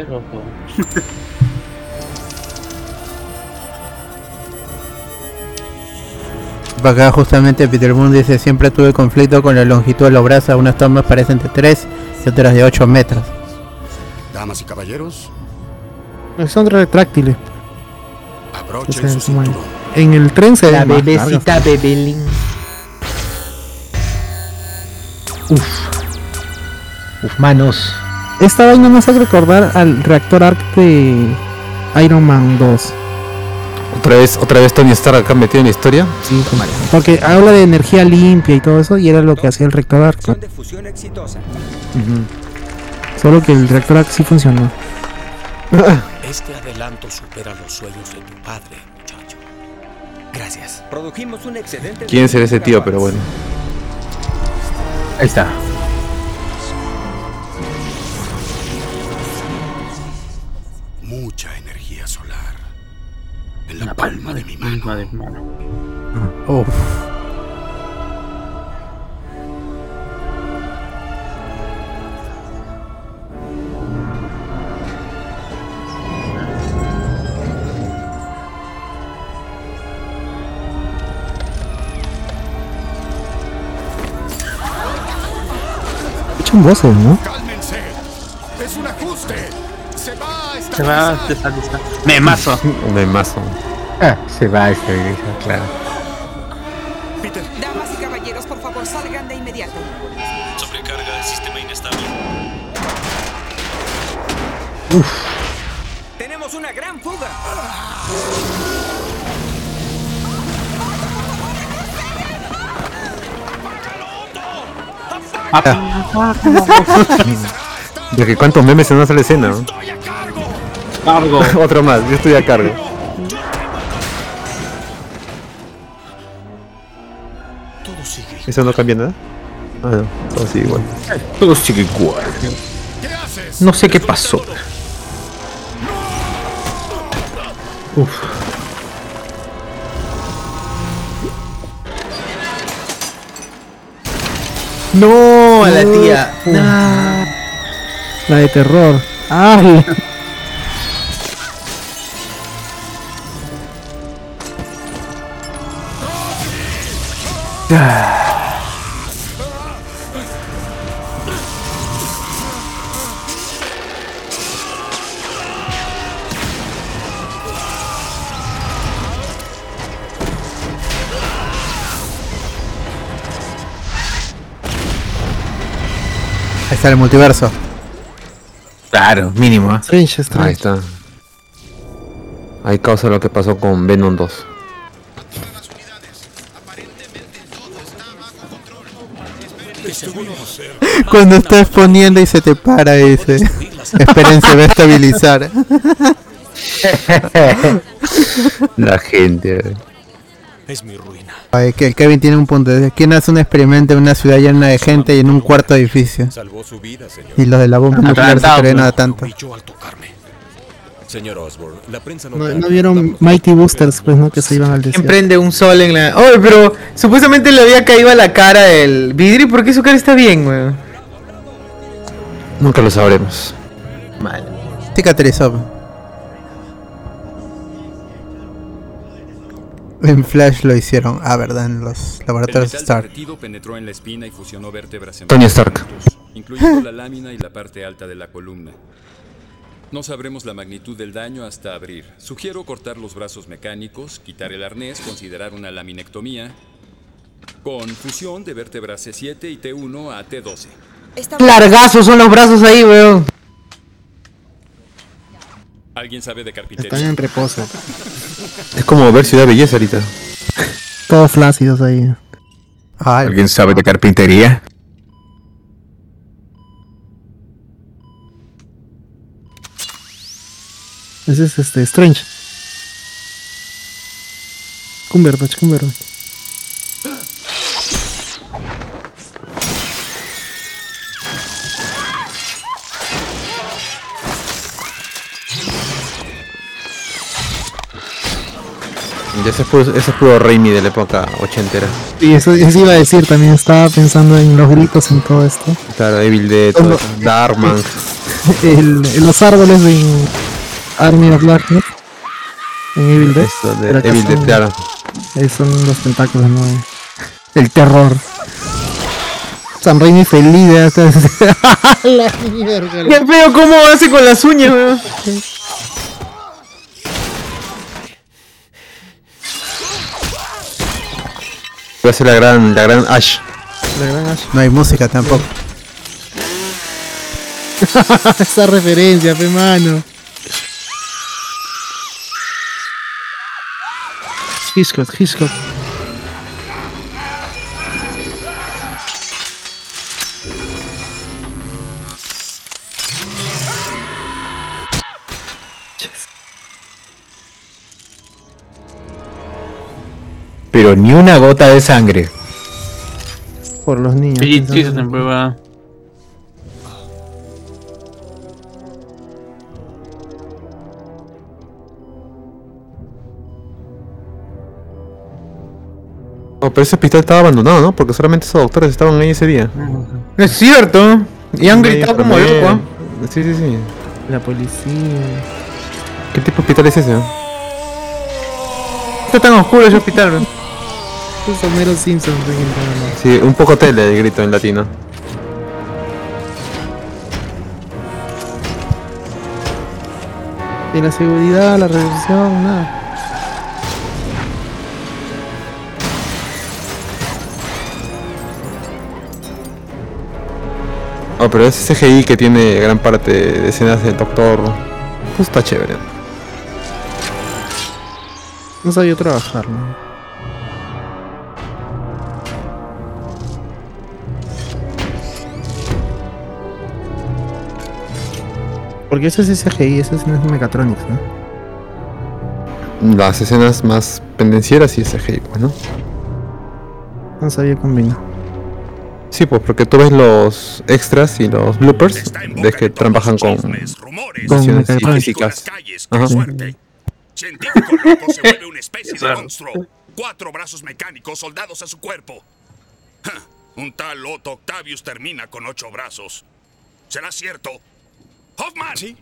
[SPEAKER 5] Acá justamente Peter Moon dice, siempre tuve conflicto con la longitud de los brazos, unas tomas parecen de 3 y otras de 8 metros.
[SPEAKER 10] Damas y caballeros,
[SPEAKER 19] Son retráctiles.
[SPEAKER 10] abrochen
[SPEAKER 19] O sea,
[SPEAKER 10] su
[SPEAKER 19] como en-
[SPEAKER 10] cinturón.
[SPEAKER 19] En el tren se
[SPEAKER 1] La bebecita. Bebelín. Uf. Uf, manos.
[SPEAKER 19] Esta vaina me hace recordar al reactor arc de Iron Man 2.
[SPEAKER 3] Otra vez, otra vez Tony Stark acá metido en la historia.
[SPEAKER 19] Sí, porque habla de energía limpia y todo eso, y era lo que hacía el reactor arc. ¿no?
[SPEAKER 20] de fusión exitosa.
[SPEAKER 19] Solo que el reactor arc sí funcionó.
[SPEAKER 20] Este adelanto supera los sueños de tu padre, muchacho. Gracias. Produjimos un excedente. de
[SPEAKER 3] ¿Quién será ese tío? Pero bueno.
[SPEAKER 1] Ahí está.
[SPEAKER 10] Mucha energía solar. En la palma de mi mano.
[SPEAKER 5] Uf.
[SPEAKER 19] Voces, ¿no?
[SPEAKER 10] ¡Cálmense! ¡Es un ajuste! ¡Se va a
[SPEAKER 2] Se va a estabilizar. Memazo.
[SPEAKER 3] Memazo.
[SPEAKER 1] Ah, se va a estabilizar, claro.
[SPEAKER 15] Damas y caballeros, por favor, salgan de inmediato.
[SPEAKER 14] Sobrecarga del sistema inestable.
[SPEAKER 20] Tenemos una gran fuga.
[SPEAKER 3] De que cuántos memes se nos hace la escena, ¿no?
[SPEAKER 2] Cargo.
[SPEAKER 3] Otro más, yo estoy a cargo.
[SPEAKER 6] Todo sigue.
[SPEAKER 3] ¿Eso no cambia nada? Ah, no, todo sigue igual.
[SPEAKER 1] Todo sigue igual. No sé qué pasó. Uf. No, a la tía.
[SPEAKER 19] La de terror. ¡Ay!
[SPEAKER 5] Ahí está el multiverso.
[SPEAKER 1] Claro, mínimo. ¿eh?
[SPEAKER 19] Strange, strange.
[SPEAKER 3] Ahí está. Ahí causa lo que pasó con Venom 2.
[SPEAKER 5] Cuando está exponiendo y se te para, dice. Esperen, se va a estabilizar.
[SPEAKER 3] La gente.
[SPEAKER 14] Es mi ruina.
[SPEAKER 5] Ay, que el Kevin tiene un punto. ¿Quién hace un experimento en una ciudad llena de gente y en un cuarto edificio?
[SPEAKER 16] Salvó su vida, señor.
[SPEAKER 5] Y los de la bomba nuclear se creen
[SPEAKER 1] pues.
[SPEAKER 5] nada tanto.
[SPEAKER 16] Señor Osborne, la prensa no,
[SPEAKER 19] ¿No, no vieron Mighty Boosters, pues, no? Que se iban al
[SPEAKER 1] ¿Quién
[SPEAKER 19] desierto.
[SPEAKER 1] prende un sol en la.? Oye, pero supuestamente le había caído a la cara el vidrio. ¿Por qué su cara está bien, weón?
[SPEAKER 3] Nunca lo sabremos.
[SPEAKER 1] Mal.
[SPEAKER 5] Cicatrizó. En Flash lo hicieron, ah, verdad, en los laboratorios
[SPEAKER 21] El
[SPEAKER 5] Stark.
[SPEAKER 21] penetró en la espina y fusionó vértebras en
[SPEAKER 3] Tony Stark.
[SPEAKER 21] incluyendo la lámina y la parte alta de la columna. No sabremos la magnitud del daño hasta abrir. Sugiero cortar los brazos mecánicos, quitar el arnés, considerar una laminectomía con fusión de vértebras C7 y T1 a T12.
[SPEAKER 1] Largazos son los brazos ahí, weón.
[SPEAKER 21] ¿Alguien sabe de carpintería?
[SPEAKER 19] Están en reposo.
[SPEAKER 3] Es como ver Ciudad Belleza ahorita.
[SPEAKER 19] Todos flácidos ahí.
[SPEAKER 4] ¿Alguien sabe de carpintería?
[SPEAKER 19] Ese es este Strange. Cumberbatch, Cumberbatch.
[SPEAKER 3] Ese es puro, ese es puro Raimi de la época ochentera.
[SPEAKER 19] Y eso, eso iba a decir también, estaba pensando en los gritos en todo esto.
[SPEAKER 3] Claro, Evil Dead, todo. Darkman.
[SPEAKER 19] El, los árboles en Army of Darkness. En Evil Dead.
[SPEAKER 3] Eso de Evil Dead,
[SPEAKER 19] son-
[SPEAKER 3] claro.
[SPEAKER 19] ahí son los tentáculos, ¿no? El terror. San Raimi feliz de hasta la mierda.
[SPEAKER 1] Qué feo cómo hace con las uñas, weón.
[SPEAKER 3] Va a ser la gran, la gran Ash.
[SPEAKER 19] La gran Ash.
[SPEAKER 5] No hay música tampoco.
[SPEAKER 19] Esa referencia, fe mano. Hitchcock, Hitchcock.
[SPEAKER 4] Pero ni una gota de sangre.
[SPEAKER 19] Por los niños.
[SPEAKER 2] Sí, sí,
[SPEAKER 19] en-
[SPEAKER 2] se prueba.
[SPEAKER 3] No, pero ese hospital estaba abandonado, ¿no? Porque solamente esos doctores estaban ahí ese día.
[SPEAKER 1] Es cierto. Y han gritado como loco.
[SPEAKER 3] Sí, sí, sí.
[SPEAKER 19] La policía.
[SPEAKER 3] ¿Qué tipo de hospital es ese? no?
[SPEAKER 1] Está tan oscuro ese hospital, weón.
[SPEAKER 19] Es Homero Simpson.
[SPEAKER 3] Sí, un poco tele el grito en latino.
[SPEAKER 19] Y la seguridad, la revolución, nada.
[SPEAKER 3] Oh, pero ese CGI que tiene gran parte de escenas del doctor. Pues está chévere.
[SPEAKER 19] No sabía trabajar, ¿no? Porque eso es CGI, eso es Mechatronics, ¿no?
[SPEAKER 3] Las escenas más pendencieras y ese CGI, pues, ¿no?
[SPEAKER 19] No sabía combinar.
[SPEAKER 3] Sí, pues porque tú ves los extras y los bloopers, ves que trabajan con
[SPEAKER 19] Mechatronics.
[SPEAKER 3] físicas. Ajá.
[SPEAKER 8] Científico loco se vuelve una especie de monstruo. Cuatro brazos mecánicos soldados a su cuerpo. Un tal Otto Octavius termina con ocho brazos. ¿Será cierto? Hoffman. Sí.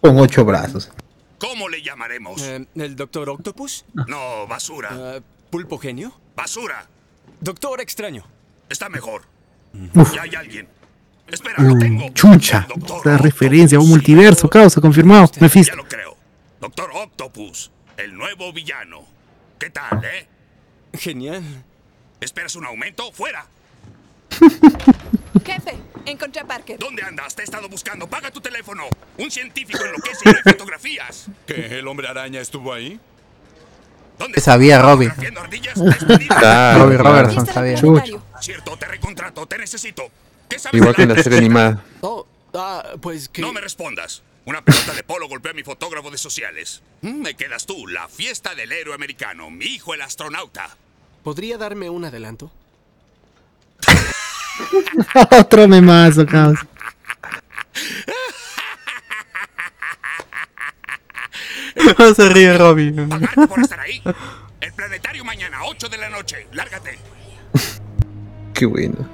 [SPEAKER 1] Con ocho brazos.
[SPEAKER 8] ¿Cómo le llamaremos?
[SPEAKER 14] Eh, ¿El doctor Octopus?
[SPEAKER 8] No, basura.
[SPEAKER 14] Eh, ¿Pulpo genio?
[SPEAKER 8] Basura.
[SPEAKER 14] Doctor extraño.
[SPEAKER 8] Está mejor.
[SPEAKER 19] Uf.
[SPEAKER 8] Ya hay alguien. Espera, lo tengo.
[SPEAKER 19] chucha. La referencia a un multiverso, causa, confirmado. Mephisto.
[SPEAKER 8] Ya lo creo. Doctor Octopus, el nuevo villano. ¿Qué tal, eh?
[SPEAKER 14] Genial.
[SPEAKER 8] ¿Esperas un aumento? ¡Fuera!
[SPEAKER 15] Jefe, encontré a Parker.
[SPEAKER 8] ¿Dónde andas? Te he estado buscando. Paga tu teléfono. Un científico enloquece y hay fotografías.
[SPEAKER 22] ¿Que el hombre araña estuvo ahí?
[SPEAKER 8] ¿Dónde
[SPEAKER 5] Sabía Robin.
[SPEAKER 3] Claro,
[SPEAKER 5] Robbie
[SPEAKER 3] claro.
[SPEAKER 5] Robertson sabía.
[SPEAKER 8] Cierto, te recontrato. Te necesito. ¿Qué sabes
[SPEAKER 3] Igual que en la serie animada.
[SPEAKER 14] Oh, ah, pues que...
[SPEAKER 8] No me respondas. Una pelota de polo golpeó a mi fotógrafo de sociales. Mm, Me quedas tú, la fiesta del héroe americano, mi hijo el astronauta.
[SPEAKER 6] ¿Podría darme un adelanto?
[SPEAKER 19] Otro memazo, caos.
[SPEAKER 5] No se ríe Robby.
[SPEAKER 8] Pagad por estar ahí. El planetario mañana, 8 de la noche. Lárgate.
[SPEAKER 3] Qué bueno.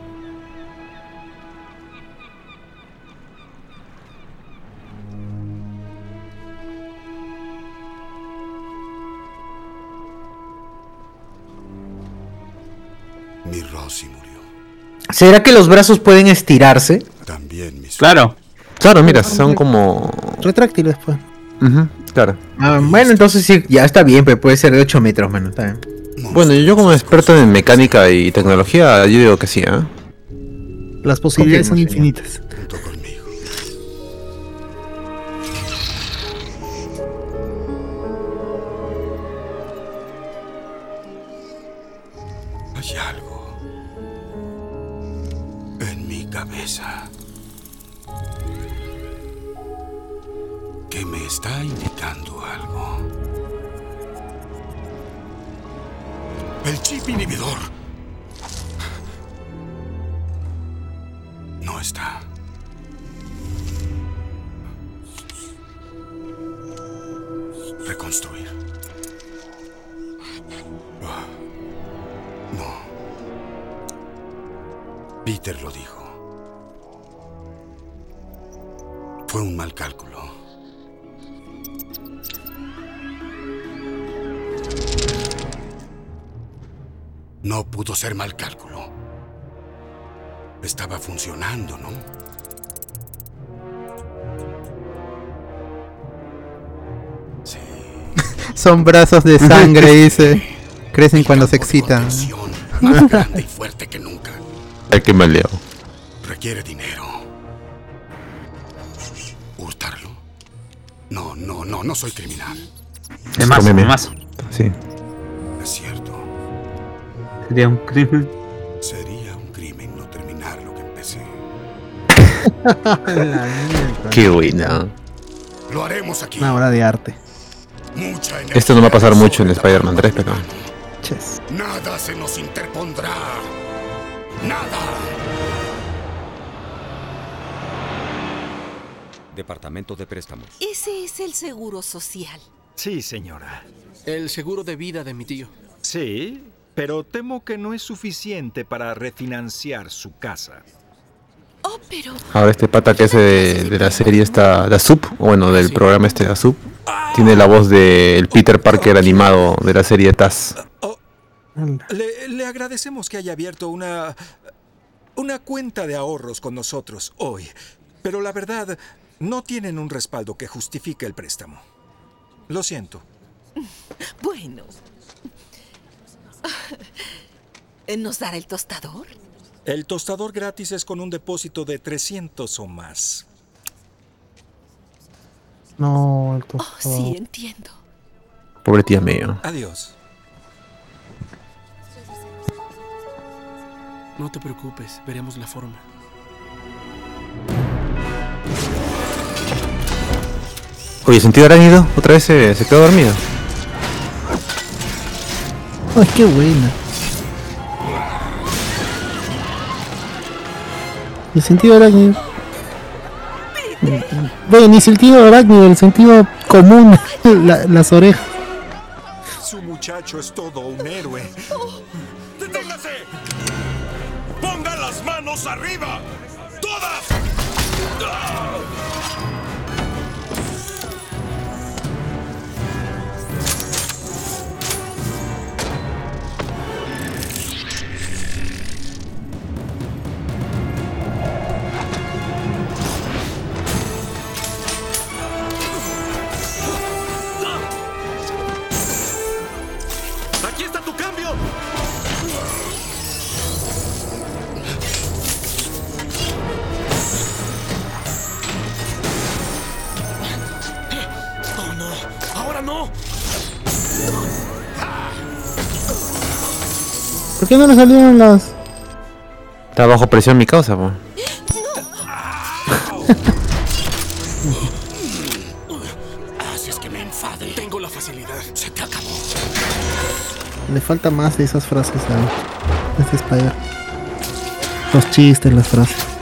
[SPEAKER 10] Mi Rosimo.
[SPEAKER 1] ¿Será que los brazos pueden estirarse?
[SPEAKER 10] También mis.
[SPEAKER 2] Claro.
[SPEAKER 3] Claro, mira, son como.
[SPEAKER 19] Retráctiles, pues.
[SPEAKER 3] Claro.
[SPEAKER 1] Ah, bueno, entonces sí, ya está bien, pero puede ser de 8 metros, mano. Está bien.
[SPEAKER 3] Bueno, yo como experto en mecánica y tecnología, yo digo que sí, ¿ah?
[SPEAKER 19] Las posibilidades son infinitas.
[SPEAKER 10] Está indicando algo. El chip inhibidor no está. Reconstruir. No. Peter lo dijo. Fue un mal cálculo. No pudo ser mal cálculo. Estaba funcionando, ¿no?
[SPEAKER 5] Son brazos de sangre, dice. Crecen cuando se excitan.
[SPEAKER 10] Más grande y fuerte que nunca.
[SPEAKER 3] Hay que maleado.
[SPEAKER 10] Requiere dinero. ¿Hurtarlo? No, no, no, no soy criminal.
[SPEAKER 2] De más, de más.
[SPEAKER 3] Sí.
[SPEAKER 2] Sería un crimen.
[SPEAKER 10] Sería un crimen no terminar lo que empecé.
[SPEAKER 3] Qué buena.
[SPEAKER 10] Lo haremos aquí.
[SPEAKER 19] Una obra de arte.
[SPEAKER 10] Mucha energía.
[SPEAKER 3] Esto no va a pasar mucho en Spider-Man 3, pero.
[SPEAKER 10] Nada se nos interpondrá. Nada.
[SPEAKER 14] Departamento de Préstamos.
[SPEAKER 12] Ese es el seguro social.
[SPEAKER 22] Sí, señora.
[SPEAKER 6] El seguro de vida de mi tío.
[SPEAKER 22] Sí, pero temo que no es suficiente para refinanciar su casa.
[SPEAKER 12] Oh, pero
[SPEAKER 3] Ahora este pata que hace de, de la serie esta, la Sub, bueno, del programa este la Sub, tiene la voz del Peter Parker animado de la serie Taz.
[SPEAKER 22] Le, le agradecemos que haya abierto una. una cuenta de ahorros con nosotros hoy. Pero la verdad, no tienen un respaldo que justifique el préstamo. Lo siento.
[SPEAKER 12] bueno. ¿Nos dará el tostador?
[SPEAKER 22] El tostador gratis es con un depósito de 300 o más.
[SPEAKER 19] No, el
[SPEAKER 12] Oh,
[SPEAKER 19] tostador.
[SPEAKER 12] sí, entiendo.
[SPEAKER 3] Pobre tía mío.
[SPEAKER 22] Adiós.
[SPEAKER 6] No te preocupes, veremos la forma.
[SPEAKER 3] Oye, sentido arácnido, otra vez se, se quedó dormido.
[SPEAKER 19] Ay, qué buena. El sentido arácnido. Bueno, ni sentido arácnido, el sentido común. La- las orejas.
[SPEAKER 22] Su muchacho es todo un héroe.
[SPEAKER 23] ¡Deténgase! ¡Pongan las manos arriba! ¡Todas!
[SPEAKER 22] ¡Aquí
[SPEAKER 19] ¿Por qué no le salieron las.?
[SPEAKER 3] Está bajo presión mi causa, po.
[SPEAKER 6] Haces que me enfade. Tengo la facilidad. Se te acabó.
[SPEAKER 19] Le falta más de esas frases a este Spider. Los chistes, las frases.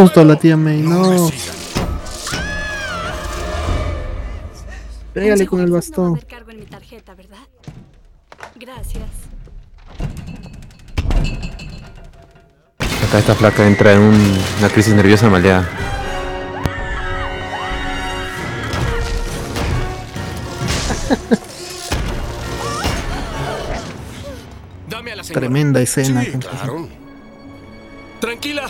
[SPEAKER 19] Justo la tía May, no. Pégale con el bastón.
[SPEAKER 3] Acá esta flaca entra en un- una crisis nerviosa maleada.
[SPEAKER 6] Dame a la.
[SPEAKER 19] Tremenda escena.
[SPEAKER 6] Sí, claro. Tranquila.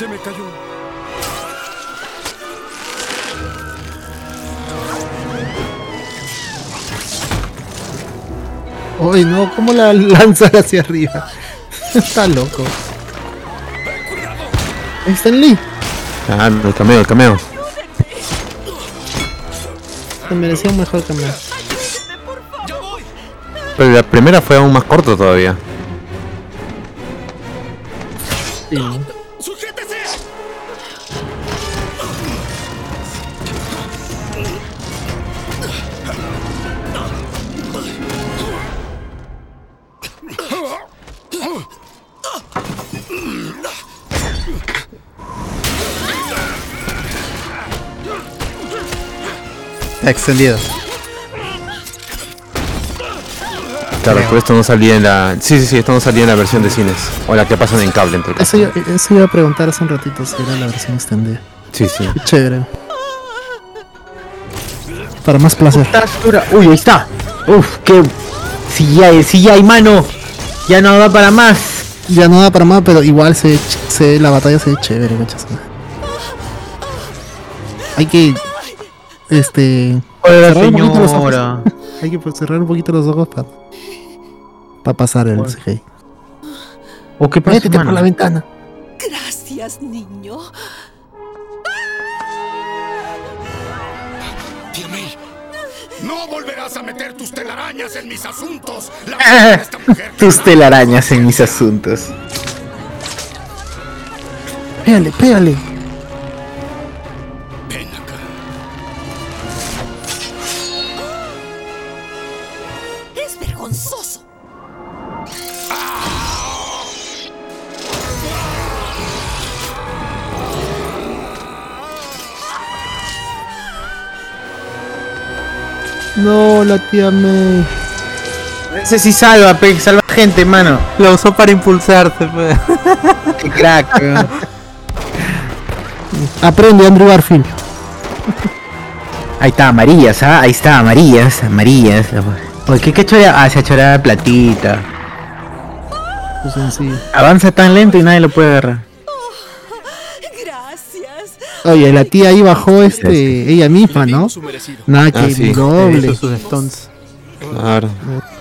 [SPEAKER 6] Se me cayó.
[SPEAKER 19] Uy, no, ¿cómo la lanzan hacia arriba? Está loco. Stan Lee.
[SPEAKER 3] Ah, el cameo, el cameo.
[SPEAKER 19] Se merecía un mejor cameo.
[SPEAKER 3] Pero la primera fue aún más corto todavía.
[SPEAKER 19] Sí, ¿no?
[SPEAKER 5] Está extendido.
[SPEAKER 3] Claro, pero esto no salía en la. Sí, sí, sí, esto no salía en la versión de cines. O la que pasan en cable, entre
[SPEAKER 19] Eso, iba- eso iba a preguntar hace un ratito si era la versión extendida.
[SPEAKER 3] Sí, sí.
[SPEAKER 19] Qué chévere. Para más placer.
[SPEAKER 1] Uy, ahí está. Uf, qué. Si ya, si ya hay mano. Ya no da para más.
[SPEAKER 19] Ya no da para más, pero igual se, se la batalla se ve chévere, muchas Hay que. Este.
[SPEAKER 1] Oiga,
[SPEAKER 19] cerrar un poquito los ojos.
[SPEAKER 1] señora.
[SPEAKER 19] Hay que pues, cerrar un poquito los ojos para. Para pasar el CGI.
[SPEAKER 1] ¿O qué pasa,
[SPEAKER 19] Métete por la ventana.
[SPEAKER 24] Gracias, niño.
[SPEAKER 8] Tía May, no volverás a meter tus telarañas en mis asuntos. La vida de esta mujer
[SPEAKER 1] Tus telarañas en mis asuntos.
[SPEAKER 19] Pégale, pégale. No, la tía May.
[SPEAKER 1] Ese sí salva, pe, salva gente, mano.
[SPEAKER 5] Lo usó para impulsarse, pues.
[SPEAKER 1] Qué crack, weón.
[SPEAKER 19] Aprende, Andrew Garfield.
[SPEAKER 1] Ahí está, amarillas, ¿ah? Ahí está, amarillas, amarillas. Oye, ¿qué, qué chora? Ah, se ha chorado platita.
[SPEAKER 19] Pues sencillo.
[SPEAKER 1] Avanza tan lento y nadie lo puede agarrar.
[SPEAKER 19] Oye, la tía ahí bajó este, ella misma, ¿no? Nada que
[SPEAKER 3] Ah, sí.
[SPEAKER 19] doble.
[SPEAKER 5] Sus stones.
[SPEAKER 3] Claro.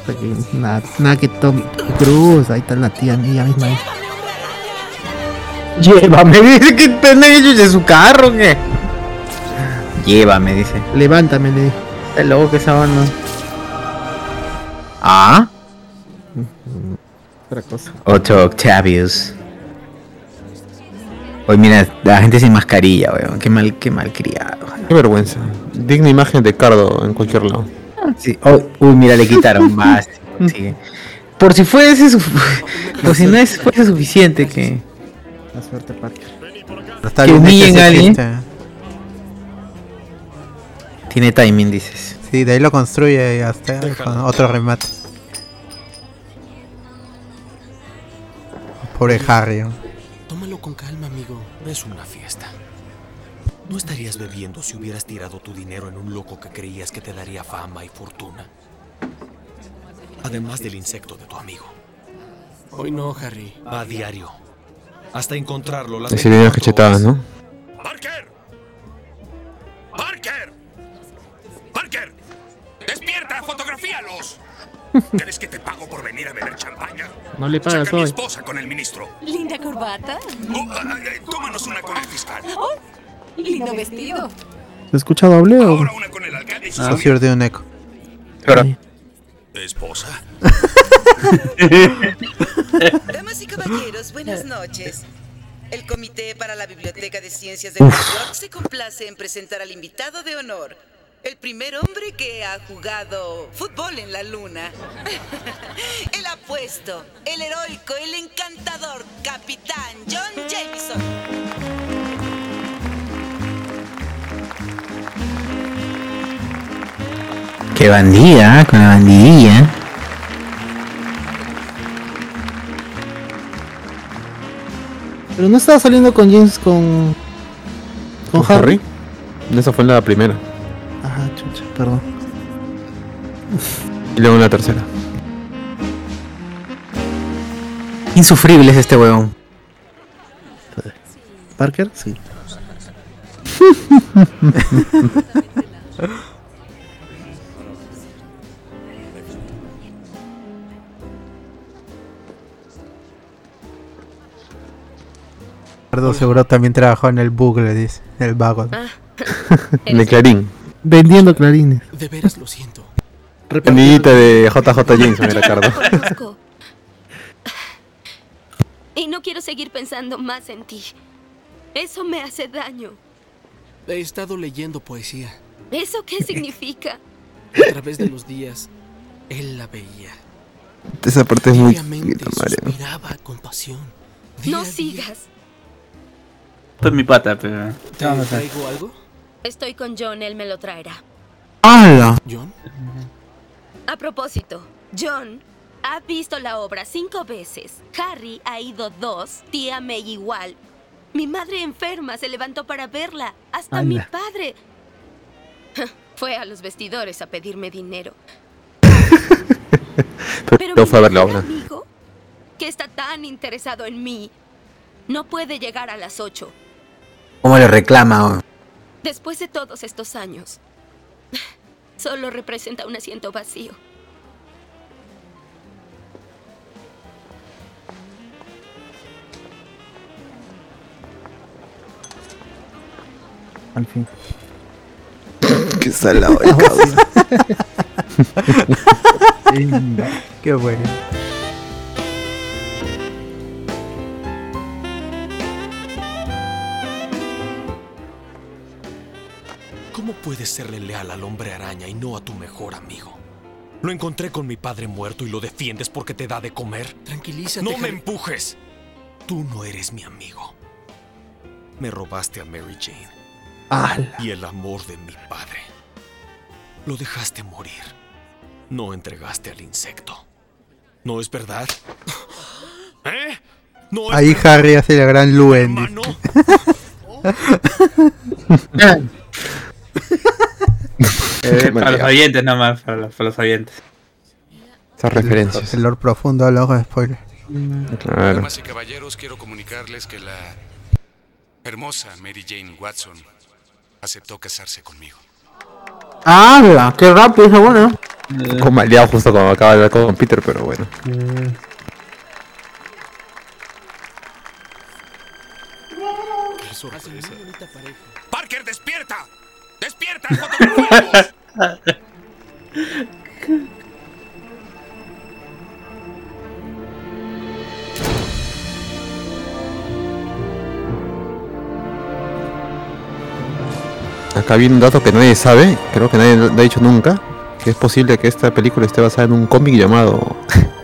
[SPEAKER 19] Que- Nada, nada que Tom Cruz, ahí está la tía ella misma. ahí.
[SPEAKER 1] Llévame, dice que pena ellos de su carro, ¿qué? Llévame, dice.
[SPEAKER 19] Levántame, le dije.
[SPEAKER 1] Está loco esa banda. Ah,
[SPEAKER 19] Otra cosa.
[SPEAKER 1] Otto Octavius. Hoy mira, la gente sin mascarilla, weón. Qué mal, qué mal criado.
[SPEAKER 3] Qué vergüenza. Digna imagen de Cardo en cualquier lado.
[SPEAKER 1] Sí. Oh, uy, mira, le quitaron más. sigue. Por si fuese su- por si no es, fuese suficiente que,
[SPEAKER 19] La suerte, Parker.
[SPEAKER 5] Está
[SPEAKER 1] que humillen a alguien. Tiene timing, dices.
[SPEAKER 5] Sí, de ahí lo construye hasta con otro remate. Pobre Harry.
[SPEAKER 6] Tómalo con calma.
[SPEAKER 20] Es una fiesta. ¿No estarías bebiendo si hubieras tirado tu dinero en un loco que creías que te daría fama y fortuna? Además del insecto de tu amigo.
[SPEAKER 6] Hoy no, Harry.
[SPEAKER 20] Va a diario. Hasta encontrarlo. Las
[SPEAKER 3] vienen las cachetadas, ¿no?
[SPEAKER 8] ¡Parker! ¡Parker! ¡Parker! ¡Despierta! ¡Fotografíalos! ¿Crees que te pago por venir a beber champaña?
[SPEAKER 19] No le pagas
[SPEAKER 8] Saca a mi
[SPEAKER 19] hoy.
[SPEAKER 8] esposa con el ministro.
[SPEAKER 24] Linda corbata.
[SPEAKER 8] Oh, ah, ah, eh, tómanos una con el fiscal.
[SPEAKER 24] Oh, lindo vestido.
[SPEAKER 19] ¿Se escucha doble o.?
[SPEAKER 8] Ahora una con el alcalde y
[SPEAKER 5] Socio
[SPEAKER 8] amigos.
[SPEAKER 5] de un eco.
[SPEAKER 8] ¿Esposa?
[SPEAKER 25] Damas y caballeros, buenas noches. El Comité para la Biblioteca de Ciencias de Nueva York se complace en presentar al invitado de honor, El primer hombre que ha jugado fútbol en la luna. El apuesto, el heroico, el encantador capitán John Jameson.
[SPEAKER 1] Qué bandida, ¿eh? con la bandidilla.
[SPEAKER 19] Pero no estaba saliendo con James con. con,
[SPEAKER 3] ¿Con
[SPEAKER 19] Harry.
[SPEAKER 3] Harry? Esa fue la primera.
[SPEAKER 19] Perdón.
[SPEAKER 3] Y luego la tercera.
[SPEAKER 1] Insufrible es este huevón.
[SPEAKER 19] ¿Parker? Sí.
[SPEAKER 5] Ricardo seguro también trabajó en el Google, dice. El vago.
[SPEAKER 3] de Clarín.
[SPEAKER 19] Vendiendo clarines.
[SPEAKER 6] De veras lo siento.
[SPEAKER 3] Amiguita de JJ Jameson, era Ricardo.
[SPEAKER 26] Conozco. Y no quiero seguir pensando más en ti. Eso me hace daño.
[SPEAKER 6] He estado leyendo poesía.
[SPEAKER 26] ¿Eso qué significa?
[SPEAKER 6] A través de los días, él la veía.
[SPEAKER 3] Esa parte es muy
[SPEAKER 6] suspiraba con pasión.
[SPEAKER 26] No sigas.
[SPEAKER 2] Esto es mi pata, pero.
[SPEAKER 6] ¿Te traigo algo?
[SPEAKER 26] Estoy con John, él me lo traerá.
[SPEAKER 1] ¡Hala!
[SPEAKER 6] ¿John?
[SPEAKER 26] A propósito, John ha visto la obra cinco veces. Harry ha ido dos. Tía May igual. Mi madre enferma se levantó para verla. Hasta mi padre. Fue a los vestidores a pedirme dinero.
[SPEAKER 3] Pero no fue a ver la obra.
[SPEAKER 26] Amigo, que está tan interesado en mí, no puede llegar a las ocho.
[SPEAKER 1] ¿Cómo le reclama?
[SPEAKER 26] Después de todos estos años, solo representa un asiento vacío.
[SPEAKER 19] Al fin.
[SPEAKER 3] Qué salado el.
[SPEAKER 5] Qué bueno.
[SPEAKER 14] Puedes serle leal al hombre araña y no a tu mejor amigo? Lo encontré con mi padre muerto y lo defiendes porque te da de comer.
[SPEAKER 6] Tranquilízate.
[SPEAKER 14] No me empujes. Tú no eres mi amigo. Me robaste a Mary Jane.
[SPEAKER 19] ¡Hala!
[SPEAKER 14] Y el amor de mi padre. Lo dejaste morir. No entregaste al insecto. ¿No es verdad? ¿Eh? ¿No es
[SPEAKER 5] Ahí Harry hace la gran Luen.
[SPEAKER 2] Eh, para los oyentes nomás, para los, para los oyentes.
[SPEAKER 3] Esas referencias.
[SPEAKER 5] El Lord profundo al ojo de spoiler.
[SPEAKER 3] Claro.
[SPEAKER 8] Damas y caballeros, quiero comunicarles que la hermosa Mary Jane Watson aceptó casarse conmigo.
[SPEAKER 1] ¡Hala! ¡Qué rápido esa buena!
[SPEAKER 3] Un poco maleado justo cuando acaba de hablar con Peter, pero bueno.
[SPEAKER 6] Qué sorpresa.
[SPEAKER 8] ¡Parker, despierta!
[SPEAKER 3] Acá viene un dato que nadie sabe, creo que nadie lo ha dicho nunca, que es posible que esta película esté basada en un cómic llamado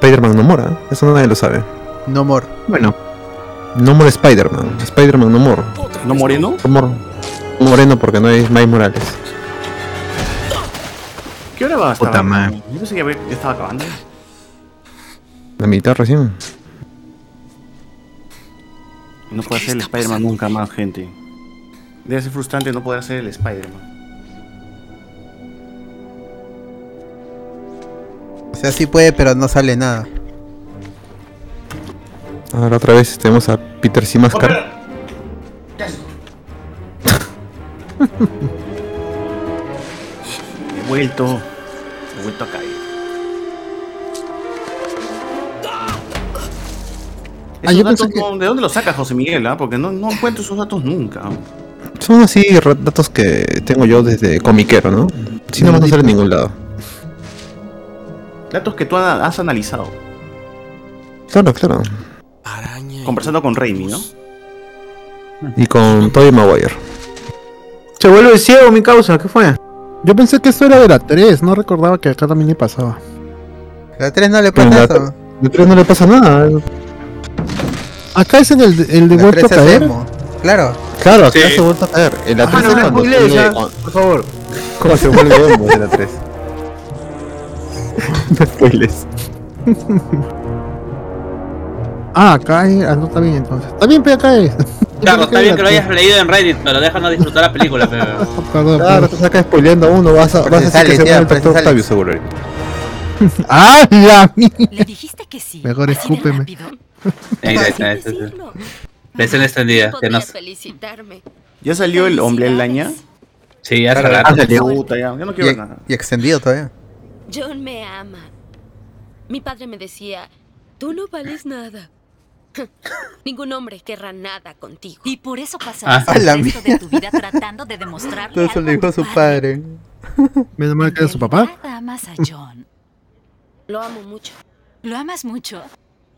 [SPEAKER 3] Spider-Man No More. ¿eh? Eso nadie lo sabe.
[SPEAKER 5] No more.
[SPEAKER 1] Bueno.
[SPEAKER 3] No More Spider-Man. Spider-Man No More.
[SPEAKER 27] ¿No moreno?
[SPEAKER 3] No More. Moreno porque no hay Miles Morales.
[SPEAKER 27] ¿Qué hora va a estar?
[SPEAKER 1] Puta madre.
[SPEAKER 27] Yo pensé que había- ya estaba acabando.
[SPEAKER 3] La mitad recién.
[SPEAKER 27] No puede hacer el Spider-Man nunca más, gente. Debe ser frustrante no poder hacer el Spider-Man.
[SPEAKER 5] O sea, sí puede, pero no sale nada.
[SPEAKER 3] Ahora otra vez tenemos a Peter sin máscara.
[SPEAKER 27] He vuelto. He vuelto a caer.
[SPEAKER 19] Ah,
[SPEAKER 27] Esos
[SPEAKER 19] yo
[SPEAKER 27] datos
[SPEAKER 19] pensé que-
[SPEAKER 27] no- ¿De dónde los sacas, José Miguel? ah? Porque no, no encuentro esos datos nunca.
[SPEAKER 3] Son así datos que tengo yo desde comiquero, ¿no? Si no van a salir en ningún lado.
[SPEAKER 27] Datos que tú ha- has analizado.
[SPEAKER 3] Claro, claro.
[SPEAKER 27] Conversando con Raimi, ¿no?
[SPEAKER 3] Y con Tobey Maguire.
[SPEAKER 1] Se vuelve ciego, mi causa, ¿qué fue?
[SPEAKER 19] Yo pensé que eso era de la 3, no recordaba que acá también le pasaba.
[SPEAKER 5] La 3 no le pasa
[SPEAKER 19] la-
[SPEAKER 5] eso.
[SPEAKER 19] La 3 no le pasa nada. Acá es en el, el de
[SPEAKER 5] La
[SPEAKER 19] vuelto a
[SPEAKER 5] 3 es
[SPEAKER 19] caer.
[SPEAKER 5] Claro.
[SPEAKER 3] Claro, acá
[SPEAKER 19] Sí.
[SPEAKER 3] se vuelve a caer. En la
[SPEAKER 19] Ah,
[SPEAKER 3] 3
[SPEAKER 19] no
[SPEAKER 3] es cuando
[SPEAKER 19] ya,
[SPEAKER 3] cuando-
[SPEAKER 1] por favor.
[SPEAKER 3] ¿Cómo se vuelve emo en la 3? no spoilers.
[SPEAKER 19] Ah, acá hay. Ah, no está bien entonces. Está bien, pero acá es.
[SPEAKER 2] Claro, está bien que lo hayas leído en Reddit, pero déjanos disfrutar la película, pero...
[SPEAKER 19] Perdón,
[SPEAKER 3] Claro, te sacas spoileando uno, vas a, vas a
[SPEAKER 5] sale,
[SPEAKER 3] que se
[SPEAKER 5] tía,
[SPEAKER 3] muera el
[SPEAKER 5] sale.
[SPEAKER 3] Octavio seguro. ahí.
[SPEAKER 19] ¡Ah, la!
[SPEAKER 24] Le dijiste que sí.
[SPEAKER 19] Mejor escúpeme.
[SPEAKER 2] Ahí está, ahí está, escena extendida, que no...
[SPEAKER 26] Felicitarme.
[SPEAKER 27] ¿Ya salió el hombre laña?
[SPEAKER 2] Sí, ya rato.
[SPEAKER 5] ah, salió.
[SPEAKER 27] Puta, ya, yo no quiero
[SPEAKER 5] Y,
[SPEAKER 27] ver nada.
[SPEAKER 5] y extendido todavía.
[SPEAKER 26] John me ama. Mi padre me decía, tú no vales nada. Ningún hombre querrá nada contigo.
[SPEAKER 24] Y por eso pasarás
[SPEAKER 5] Ah.
[SPEAKER 24] el resto de tu vida tratando de demostrarle
[SPEAKER 5] Todo eso
[SPEAKER 24] algo
[SPEAKER 5] le dijo a
[SPEAKER 24] tu
[SPEAKER 5] su padre.
[SPEAKER 19] Menos mal que era su papá.
[SPEAKER 24] Amas a John.
[SPEAKER 26] Lo amo mucho.
[SPEAKER 24] ¿Lo amas mucho?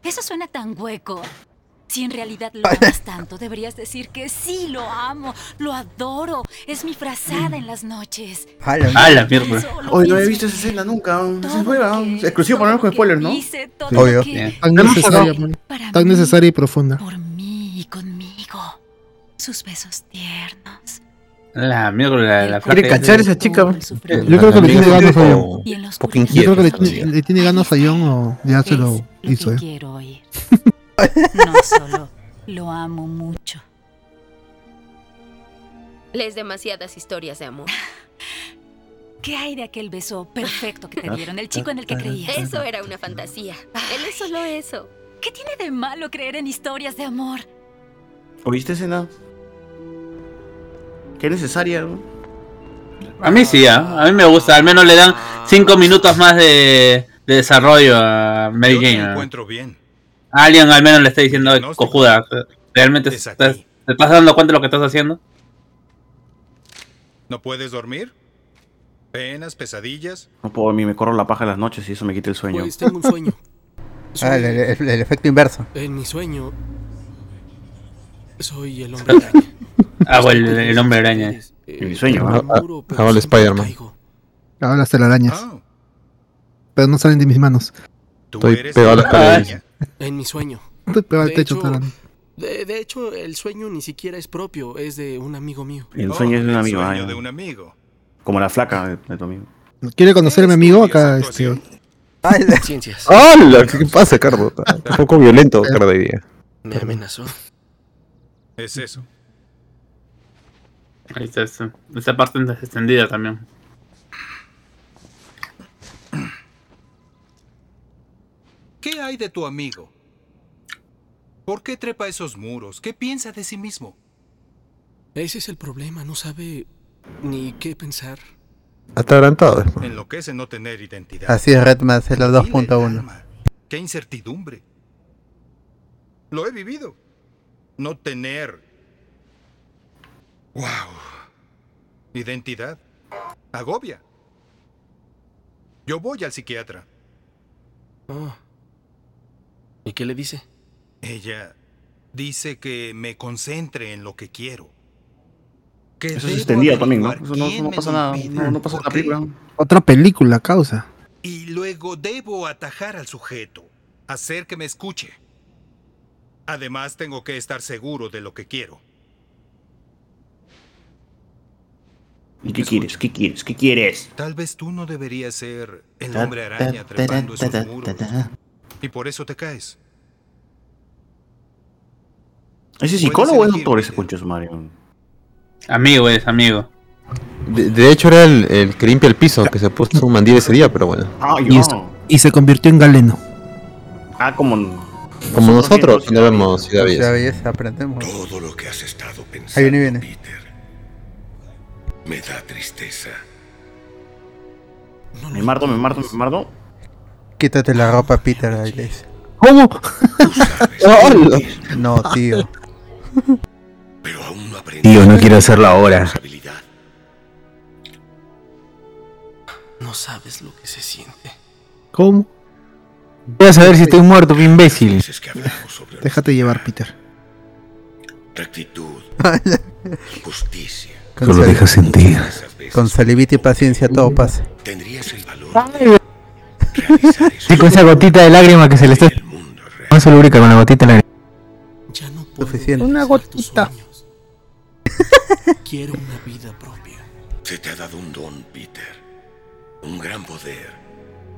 [SPEAKER 24] Eso suena tan hueco. Si en realidad lo amas tanto, deberías decir que sí lo amo, lo adoro. Es mi frazada en las noches.
[SPEAKER 5] A la
[SPEAKER 2] Ah, la mierda.
[SPEAKER 27] Hoy no he visto esa escena nunca. Es nueva. Exclusivo para con spoilers, ¿no?
[SPEAKER 24] Hice todo
[SPEAKER 5] Obvio.
[SPEAKER 19] Tan necesaria,
[SPEAKER 24] para
[SPEAKER 19] tan necesaria y profunda.
[SPEAKER 24] por mí y conmigo. Sus besos tiernos.
[SPEAKER 2] La mierda, la, la
[SPEAKER 1] ¿Quiere cachar
[SPEAKER 2] esa-
[SPEAKER 1] esa chica?
[SPEAKER 19] Yo creo que le tiene ganas a John. Yo creo que le, tiene- ganas a John o ya se lo hizo, eh.
[SPEAKER 24] quiero oír. No solo lo amo mucho.
[SPEAKER 26] Lees demasiadas historias de amor.
[SPEAKER 24] ¿Qué hay de aquel beso perfecto que te dieron? El chico en el que creías.
[SPEAKER 26] Eso era una fantasía. Él es solo eso.
[SPEAKER 24] ¿Qué tiene de malo creer en historias de amor?
[SPEAKER 27] ¿Oíste escena? Qué necesaria. ¿no?
[SPEAKER 2] A mí sí, ¿ah? a mí me gusta. Al menos le dan cinco minutos más de, de desarrollo a Mary
[SPEAKER 22] Yo te
[SPEAKER 2] Jane. ¿ah?
[SPEAKER 22] encuentro bien.
[SPEAKER 2] Alguien al menos le está diciendo, cojuda, ¿realmente
[SPEAKER 22] Es
[SPEAKER 2] estás- te estás dando cuenta de lo que estás haciendo?
[SPEAKER 22] ¿No puedes dormir? ¿Penas, pesadillas?
[SPEAKER 27] No puedo dormir, me corro la paja en las noches y eso me quita el sueño.
[SPEAKER 6] Pues tengo un sueño.
[SPEAKER 5] Ah, el, el- el efecto inverso.
[SPEAKER 6] En mi sueño. Soy el hombre araña.
[SPEAKER 2] Ah, o el, el hombre araña.
[SPEAKER 27] En mi sueño. ¿no?
[SPEAKER 3] ah, Hago el Spider-Man.
[SPEAKER 19] Ahora las telarañas.
[SPEAKER 22] Ah,
[SPEAKER 19] Pero no salen de mis manos.
[SPEAKER 22] tú
[SPEAKER 3] Estoy
[SPEAKER 22] eres
[SPEAKER 3] pegado a
[SPEAKER 22] la
[SPEAKER 3] las paredes.
[SPEAKER 6] En mi sueño.
[SPEAKER 19] Al
[SPEAKER 6] De
[SPEAKER 19] techo,
[SPEAKER 6] hecho. De, de hecho, el sueño ni siquiera es propio, es de un amigo mío.
[SPEAKER 27] El sueño es de un
[SPEAKER 22] el
[SPEAKER 27] amigo.
[SPEAKER 22] sueño
[SPEAKER 27] ah,
[SPEAKER 22] de un amigo.
[SPEAKER 27] Como la flaca de, de tu amigo.
[SPEAKER 19] ¿Quiere conocer a mi amigo? Acá, este.
[SPEAKER 5] Ay, la-
[SPEAKER 6] Ciencias.
[SPEAKER 3] ¡Hala! ¿Qué pasa, Cardo? Está un poco violento, Cardo, hoy día.
[SPEAKER 6] Me amenazó.
[SPEAKER 22] Es eso.
[SPEAKER 2] Ahí está, esa, esa parte extendida también.
[SPEAKER 22] ¿Qué hay de tu amigo? ¿Por qué trepa esos muros? ¿Qué piensa de sí mismo?
[SPEAKER 6] Ese es el problema, no sabe ni qué pensar.
[SPEAKER 3] Atarantado.
[SPEAKER 22] Enloquece no tener identidad.
[SPEAKER 5] Así es Red más es la
[SPEAKER 22] Dile el
[SPEAKER 5] 2.1.
[SPEAKER 22] alma. ¡Qué incertidumbre! Lo he vivido. No tener. ¡Wow! Identidad. Agobia. Yo voy al psiquiatra.
[SPEAKER 6] Oh. ¿Y qué le dice?
[SPEAKER 22] Ella dice que me concentre en lo que quiero. Que
[SPEAKER 27] Eso es
[SPEAKER 22] debo
[SPEAKER 27] extendida también, ¿no? Eso no, no pasa nada. No, no pasa en la película.
[SPEAKER 19] Otra película, causa.
[SPEAKER 22] Y luego debo atajar al sujeto, hacer que me escuche. Además, tengo que estar seguro de lo que quiero.
[SPEAKER 27] ¿Y qué quieres? ¿Qué quieres? ¿Qué quieres?
[SPEAKER 22] Tal vez tú no deberías ser el hombre araña trepando esos muros. Y por eso te caes.
[SPEAKER 27] ¿Ese psicólogo es doctor ese concho madre?
[SPEAKER 2] Amigo es, amigo.
[SPEAKER 3] De, de hecho, era el, el que limpia el piso, que se puso un mandil ese día, pero bueno.
[SPEAKER 27] Ah,
[SPEAKER 19] Y, es- y se convirtió en galeno.
[SPEAKER 27] Ah, como.
[SPEAKER 3] Como nosotros, no vemos Ciudad
[SPEAKER 5] Ya
[SPEAKER 3] Belleza.
[SPEAKER 5] belleza, aprendemos.
[SPEAKER 8] Todo lo que has estado
[SPEAKER 5] Ahí
[SPEAKER 8] pensando,
[SPEAKER 5] viene, viene.
[SPEAKER 8] Peter, me da tristeza.
[SPEAKER 27] Me mardo, me mardo, me mardo.
[SPEAKER 5] Quítate la ropa, Peter. Ahí le dice.
[SPEAKER 19] ¿Cómo?
[SPEAKER 5] No, tío.
[SPEAKER 8] Pero aún no aprendí
[SPEAKER 1] Tío, no quiero hacerlo ahora.
[SPEAKER 6] No sabes lo que se siente.
[SPEAKER 19] ¿Cómo?
[SPEAKER 1] Voy a saber si estoy muerto, qué imbécil.
[SPEAKER 8] Sobre
[SPEAKER 19] Déjate llevar, Peter.
[SPEAKER 8] rectitud, justicia,
[SPEAKER 5] Con
[SPEAKER 4] Solo deja sentir.
[SPEAKER 5] Con salivita y paciencia todo pasa.
[SPEAKER 20] Tendrías el valor.
[SPEAKER 1] Sí, con esa gotita de lágrima que se le está. No se lubrica con la gotita de lágrima.
[SPEAKER 5] Suficiente.
[SPEAKER 19] Una gotita.
[SPEAKER 20] Quiero una vida propia. Se te ha dado un don, Peter. Un gran poder.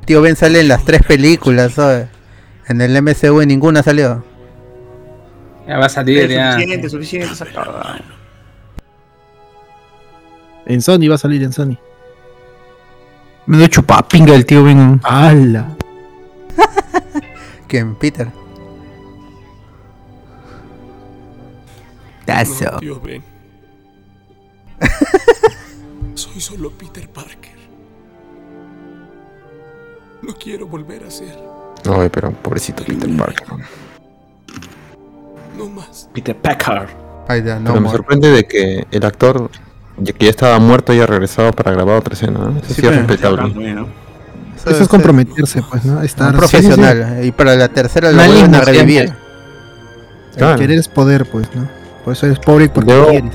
[SPEAKER 5] Tío Ben sale en las tres películas, ¿sabes? En el MCU y ninguna salió.
[SPEAKER 2] Ya va a salir, ya.
[SPEAKER 27] Suficiente, suficiente.
[SPEAKER 19] En Sony va a salir en Sony.
[SPEAKER 1] Me dio chupapinga el tío Ben.
[SPEAKER 19] ¡Hala!
[SPEAKER 5] ¿Quién? Peter. Tazo.
[SPEAKER 20] No, tío Ben. Soy solo Peter Parker. No quiero volver a ser.
[SPEAKER 3] Ay, pero pobrecito Peter Parker.
[SPEAKER 20] No más.
[SPEAKER 27] Peter Packard.
[SPEAKER 5] Ay, ya, no
[SPEAKER 3] Pero me sorprende de que el actor, ya que ya estaba muerto, haya regresado para grabar otra escena. ¿no? Eso sí,
[SPEAKER 5] Sí,
[SPEAKER 3] es respetable.
[SPEAKER 19] Eso es comprometerse, pues, ¿no? Estar
[SPEAKER 5] Un profesional. Y para la tercera lo vuelven a revivir.
[SPEAKER 19] El
[SPEAKER 3] Claro.
[SPEAKER 19] querer es poder, pues, ¿no? Por eso eres pobre y porque
[SPEAKER 3] Luego-
[SPEAKER 19] quieres.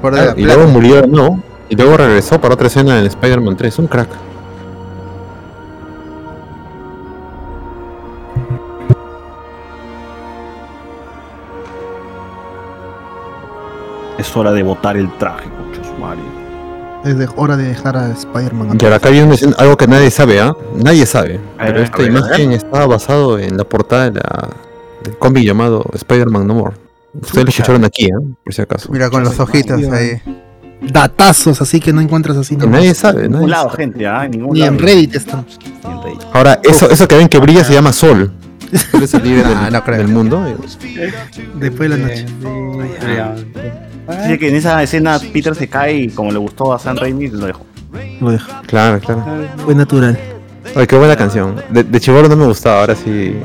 [SPEAKER 3] Claro,
[SPEAKER 5] la
[SPEAKER 3] y luego murió, no. Y luego regresó para otra escena en Spider-Man 3. Un crack.
[SPEAKER 27] Es hora de botar el traje, madre.
[SPEAKER 19] Es de- hora de dejar a Spider-Man
[SPEAKER 3] ahora acá viene una escena- algo que nadie sabe, ¿ah? Nadie sabe. Pero esta
[SPEAKER 27] ver,
[SPEAKER 3] imagen estaba basado en la portada de la, del cómic llamado Spider-Man No More. Ustedes lo escucharon aquí, ¿eh? Por si acaso.
[SPEAKER 5] Mira con los ojitos ahí.
[SPEAKER 19] Datazos, así que no encuentras así nomás.
[SPEAKER 3] nadie sabe,
[SPEAKER 27] En
[SPEAKER 3] nadie
[SPEAKER 27] ningún lado,
[SPEAKER 3] sabe.
[SPEAKER 27] gente, ¿ah? Ningún
[SPEAKER 19] Ni
[SPEAKER 27] lado.
[SPEAKER 19] en Reddit está.
[SPEAKER 3] Ahora, eso, eso que ven que brilla se llama Sol. Sol es el líder
[SPEAKER 5] Ah,
[SPEAKER 3] del,
[SPEAKER 5] no creo.
[SPEAKER 3] del mundo.
[SPEAKER 19] Después de la noche.
[SPEAKER 27] Dice que en esa escena Peter se cae y como le gustó a Sam Raimi, lo dejó.
[SPEAKER 19] Lo dejo.
[SPEAKER 3] Claro, claro.
[SPEAKER 19] Fue natural.
[SPEAKER 3] Ay, qué buena canción. De, de no me gustaba, ahora sí.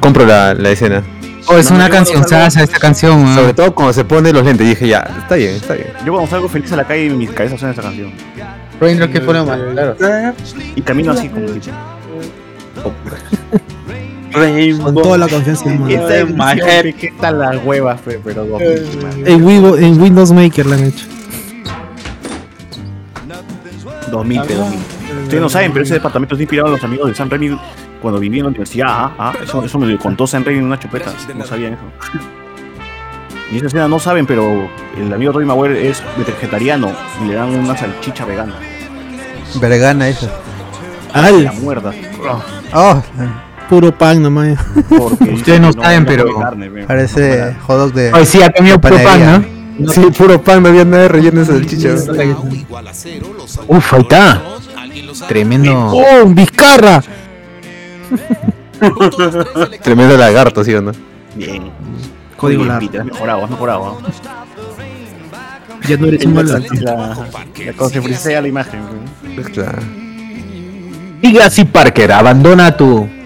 [SPEAKER 3] Compro la, la escena.
[SPEAKER 1] Oh, es
[SPEAKER 27] No,
[SPEAKER 1] una canción sasa esta canción, weón.
[SPEAKER 3] Sobre todo cuando se pone los lentes, dije ya, está bien, está bien.
[SPEAKER 27] Yo cuando salgo feliz a la calle, mis cabezas suena esta canción.
[SPEAKER 1] Raindrop que fueron mal, claro.
[SPEAKER 27] Y camino así como que...
[SPEAKER 19] Con toda la confianza del mundo.
[SPEAKER 27] Esta edición, ¿qué tal las huevas, fe? pero
[SPEAKER 19] En, Wivo- en Windows Maker la han hecho.
[SPEAKER 27] 2000, pe, 2000. Ustedes no saben, pero ese departamento está inspirado en los amigos de Sam Raimi cuando viví en la universidad. Ah, ah, eso, eso me lo contó Sam Raimi en una chupeta. No sabían eso. Y esa escena no saben, pero el amigo Tobey Maguire es vegetariano y le dan una salchicha vegana.
[SPEAKER 5] Vergana esa.
[SPEAKER 27] La muerda.
[SPEAKER 5] Oh,
[SPEAKER 19] Puro pan nomás.
[SPEAKER 1] Ustedes no saben, pero-
[SPEAKER 5] parece hot dog de.
[SPEAKER 1] Ay, sí, ha comido
[SPEAKER 5] de
[SPEAKER 1] puro pan. ¿no?
[SPEAKER 3] Sí, puro pan, no había nada de relleno esa salchicha.
[SPEAKER 1] Uf, ahí está. Tremendo.
[SPEAKER 19] ¡Oh, un Vizcarra!
[SPEAKER 3] Tremendo lagarto, ¿sí o no?
[SPEAKER 27] Bien.
[SPEAKER 19] Código
[SPEAKER 27] has mejorado, has mejorado.
[SPEAKER 19] Ya no eres un mal
[SPEAKER 27] La, se frisea la imagen.
[SPEAKER 3] Claro.
[SPEAKER 1] Diga así, Parker, abandona tu.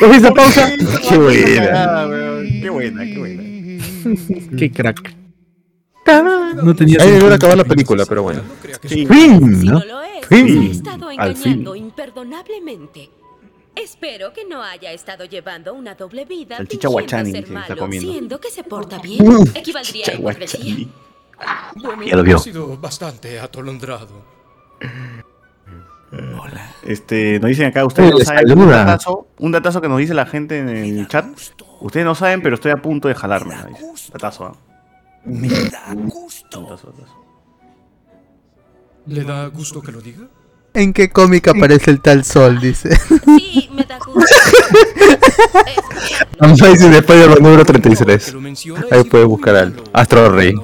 [SPEAKER 1] ¿Ves esa pausa?
[SPEAKER 3] Qué buena.
[SPEAKER 27] Qué buena, qué buena.
[SPEAKER 19] Qué crack. No tenía
[SPEAKER 3] Ahí debió acabar la película, pero bueno.
[SPEAKER 27] Sí.
[SPEAKER 1] Fin, ¿no?
[SPEAKER 3] Fin.
[SPEAKER 26] ha estado
[SPEAKER 3] Al fin.
[SPEAKER 26] engañando imperdonablemente. Espero que no haya estado llevando una doble vida
[SPEAKER 27] guachani,
[SPEAKER 26] ser
[SPEAKER 27] sí, está comiendo.
[SPEAKER 26] siendo que se porta bien. Equivaldría a hipocresía.
[SPEAKER 20] Bueno,
[SPEAKER 3] Ya lo vio.
[SPEAKER 20] ha sido bastante atolondrado.
[SPEAKER 27] Este, nos dicen acá, ustedes no
[SPEAKER 1] Oye,
[SPEAKER 27] saben. Un datazo, un datazo que nos dice la gente en el chat. Ustedes no saben, pero estoy a punto de jalarme. ¿no? Datazo, ¿ah? Datazo, datazo.
[SPEAKER 20] ¿Le da gusto que lo diga?
[SPEAKER 5] ¿En qué cómic aparece el tal sol? Dice.
[SPEAKER 26] Sí, me da gusto.
[SPEAKER 3] Amazing Spider-Man número 33. Ahí puedes buscar al Astro Rey.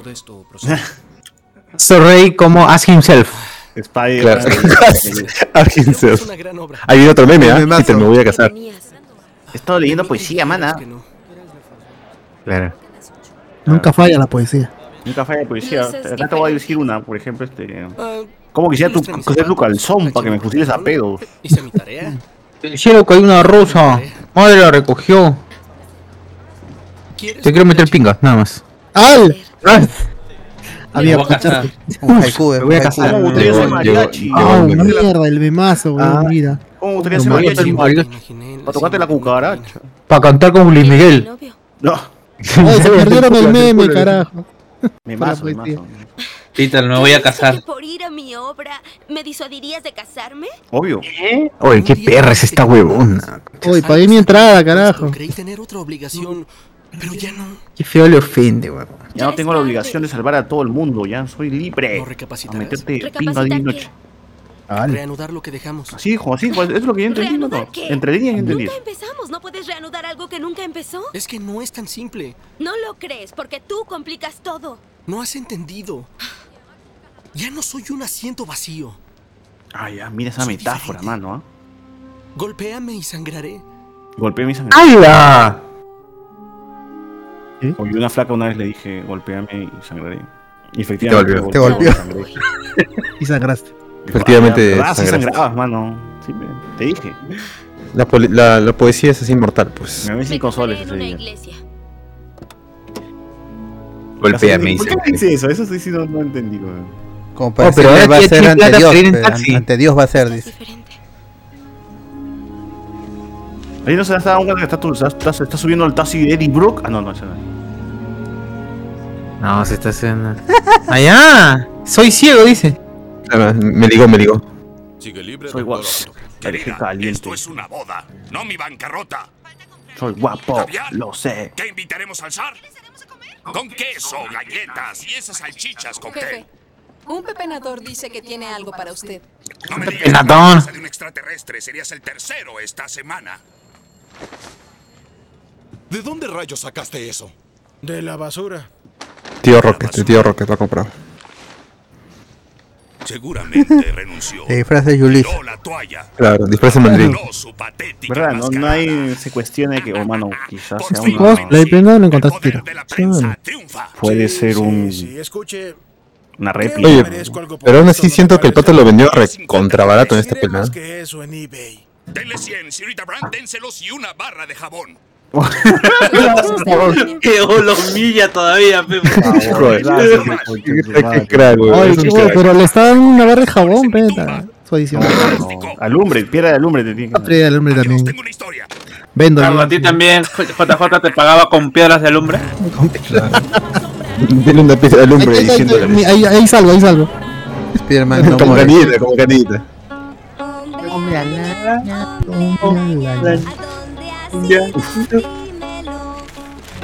[SPEAKER 1] So Rey como Ask Himself.
[SPEAKER 27] Spider.
[SPEAKER 3] Claro.
[SPEAKER 20] Una gran obra.
[SPEAKER 3] Viene otro meme, ¿ah? Peter, me voy a casar.
[SPEAKER 27] He estado leyendo poesía, mana.
[SPEAKER 3] Claro.
[SPEAKER 19] Nunca falla la poesía.
[SPEAKER 27] Nunca falla de poesía. Acá te voy a decir una, por ejemplo, este.
[SPEAKER 20] Ah,
[SPEAKER 27] ¿Cómo quisiera tu, coser tu calzón
[SPEAKER 20] la
[SPEAKER 27] para que me fusiles a
[SPEAKER 20] con
[SPEAKER 27] pedos?
[SPEAKER 20] Hice mi tarea.
[SPEAKER 1] El cielo cayó una rosa. Madre la recogió.
[SPEAKER 20] ¿Quieres
[SPEAKER 1] Te quiero meter pinga, nada más.
[SPEAKER 19] ¡Al! Había
[SPEAKER 2] Me voy a casar.
[SPEAKER 5] Un haiku,
[SPEAKER 1] Me voy a casar.
[SPEAKER 27] ¿Cómo gustaría ser mariachi?
[SPEAKER 19] ¡Ah, mierda! El bemazo, weón,
[SPEAKER 3] Ah.
[SPEAKER 19] mira.
[SPEAKER 27] ¿Cómo gustaría ser
[SPEAKER 1] No,
[SPEAKER 27] mariachi?
[SPEAKER 1] no,
[SPEAKER 27] Para
[SPEAKER 1] no,
[SPEAKER 27] tocarte la cucaracha.
[SPEAKER 1] Para cantar con Luis Miguel.
[SPEAKER 27] No,
[SPEAKER 19] se perdieron el meme, carajo.
[SPEAKER 27] me
[SPEAKER 19] Para
[SPEAKER 27] mazo, me
[SPEAKER 19] poesía.
[SPEAKER 27] mazo.
[SPEAKER 2] Peter, me voy a casar.
[SPEAKER 26] por ir a mi obra me disuadirías de casarme?
[SPEAKER 27] Obvio.
[SPEAKER 4] Oye, qué perra es esta huevona.
[SPEAKER 19] Uy, pagué mi entrada, carajo.
[SPEAKER 6] Creí tener otra obligación, pero ya no.
[SPEAKER 1] Qué feo le ofende, weón.
[SPEAKER 27] Ya no tengo la obligación de salvar a todo el mundo, ya soy libre. A meterte pinga día y noche.
[SPEAKER 6] Reanudar lo que dejamos.
[SPEAKER 27] Así, hijo, así, hijo, eso es lo que yo entendí, ¿no? Entre líneas yo entendí.
[SPEAKER 26] Nunca empezamos. ¿No puedes reanudar algo que nunca empezó?
[SPEAKER 6] Es que no es tan simple.
[SPEAKER 26] No lo crees, porque tú complicas todo.
[SPEAKER 6] No has entendido. Ya no soy un asiento vacío.
[SPEAKER 27] Ah, ya, mira esa metáfora, mano, ¿ah?
[SPEAKER 6] Golpéame y sangraré.
[SPEAKER 27] Golpeé mi sangre.
[SPEAKER 1] ¡Hala!
[SPEAKER 27] Oye, una flaca una vez le dije, golpéame y sangraré. Y efectivamente.
[SPEAKER 3] golpeó.
[SPEAKER 19] Te golpeó. Y sangraste.
[SPEAKER 3] Efectivamente,
[SPEAKER 27] Ah, sí
[SPEAKER 3] sangraste.
[SPEAKER 27] sangrabas, mano. Sí, me- te dije.
[SPEAKER 3] La, la, la poesía es así inmortal, pues.
[SPEAKER 27] Me ven cinco soles
[SPEAKER 26] En
[SPEAKER 27] ese
[SPEAKER 26] una.
[SPEAKER 3] Golpéame.
[SPEAKER 27] ¿Por qué me dice eso? Eso sí, sí no, no entendí, weón.
[SPEAKER 5] Como para
[SPEAKER 1] Oh, pero
[SPEAKER 5] decirle,
[SPEAKER 1] ahora
[SPEAKER 5] va a ser ante Dios. Ante Dios va a ser, dice.
[SPEAKER 27] Ahí no se da esta que está, está, está, se está subiendo el taxi de Eddie Brook. Ah, no, no, ese no.
[SPEAKER 1] No, se está haciendo. ¡Allá! Soy ciego, dice.
[SPEAKER 3] Me ligó, me.
[SPEAKER 8] Sigue libre,
[SPEAKER 27] Soy guapo.
[SPEAKER 8] Octo.
[SPEAKER 27] Querida, caliente.
[SPEAKER 8] Esto es una boda, no mi bancarrota.
[SPEAKER 27] Soy guapo, lo sé.
[SPEAKER 8] ¿Qué invitaremos al zar? Con queso, galletas y esas salchichas con
[SPEAKER 28] Jefe, un pepenador dice que tiene algo para usted.
[SPEAKER 8] No me digas
[SPEAKER 1] Pepenador.
[SPEAKER 8] que casa de un extraterrestre. Serías el tercero esta semana.
[SPEAKER 23] ¿De dónde rayos sacaste eso? De la basura.
[SPEAKER 3] Tío Rocket, el tío Rocket lo ha comprado.
[SPEAKER 8] Seguramente renunció.
[SPEAKER 5] Disfrazas Yulisa.
[SPEAKER 8] Tiró la toalla.
[SPEAKER 3] Claro, disfraz
[SPEAKER 8] su patética
[SPEAKER 27] ¿Verdad? No, no hay se cuestione que, oh, mano, quizás sea.
[SPEAKER 19] Cosplay, pero no lo encontraste tiro.
[SPEAKER 27] Puede ser un.
[SPEAKER 23] Sí, escuche.
[SPEAKER 27] Una réplica.
[SPEAKER 3] Oye, pero aún así siento que el pato lo vendió re contra barato en esta
[SPEAKER 23] Diré
[SPEAKER 8] Denle 100, señorita Brandt, dénselos y una barra de jabón.
[SPEAKER 2] Que lo humilla todavía, pe.
[SPEAKER 3] Joder, qué crack, güey.
[SPEAKER 19] Ay,
[SPEAKER 3] Es un
[SPEAKER 19] qué-
[SPEAKER 3] crack.
[SPEAKER 19] pero le está dando una barra de jabón, peta. Su adición.
[SPEAKER 27] Alumbre, piedra de alumbre te tiene que
[SPEAKER 19] Aprende el hombre también. Vendo.
[SPEAKER 2] Carlos, a ti también, JJ te pagaba con piedras de alumbre.
[SPEAKER 3] Dile una pieza de alumbre
[SPEAKER 19] Ahí, ahí, salgo, ahí salgo.
[SPEAKER 3] Como canita, como canita.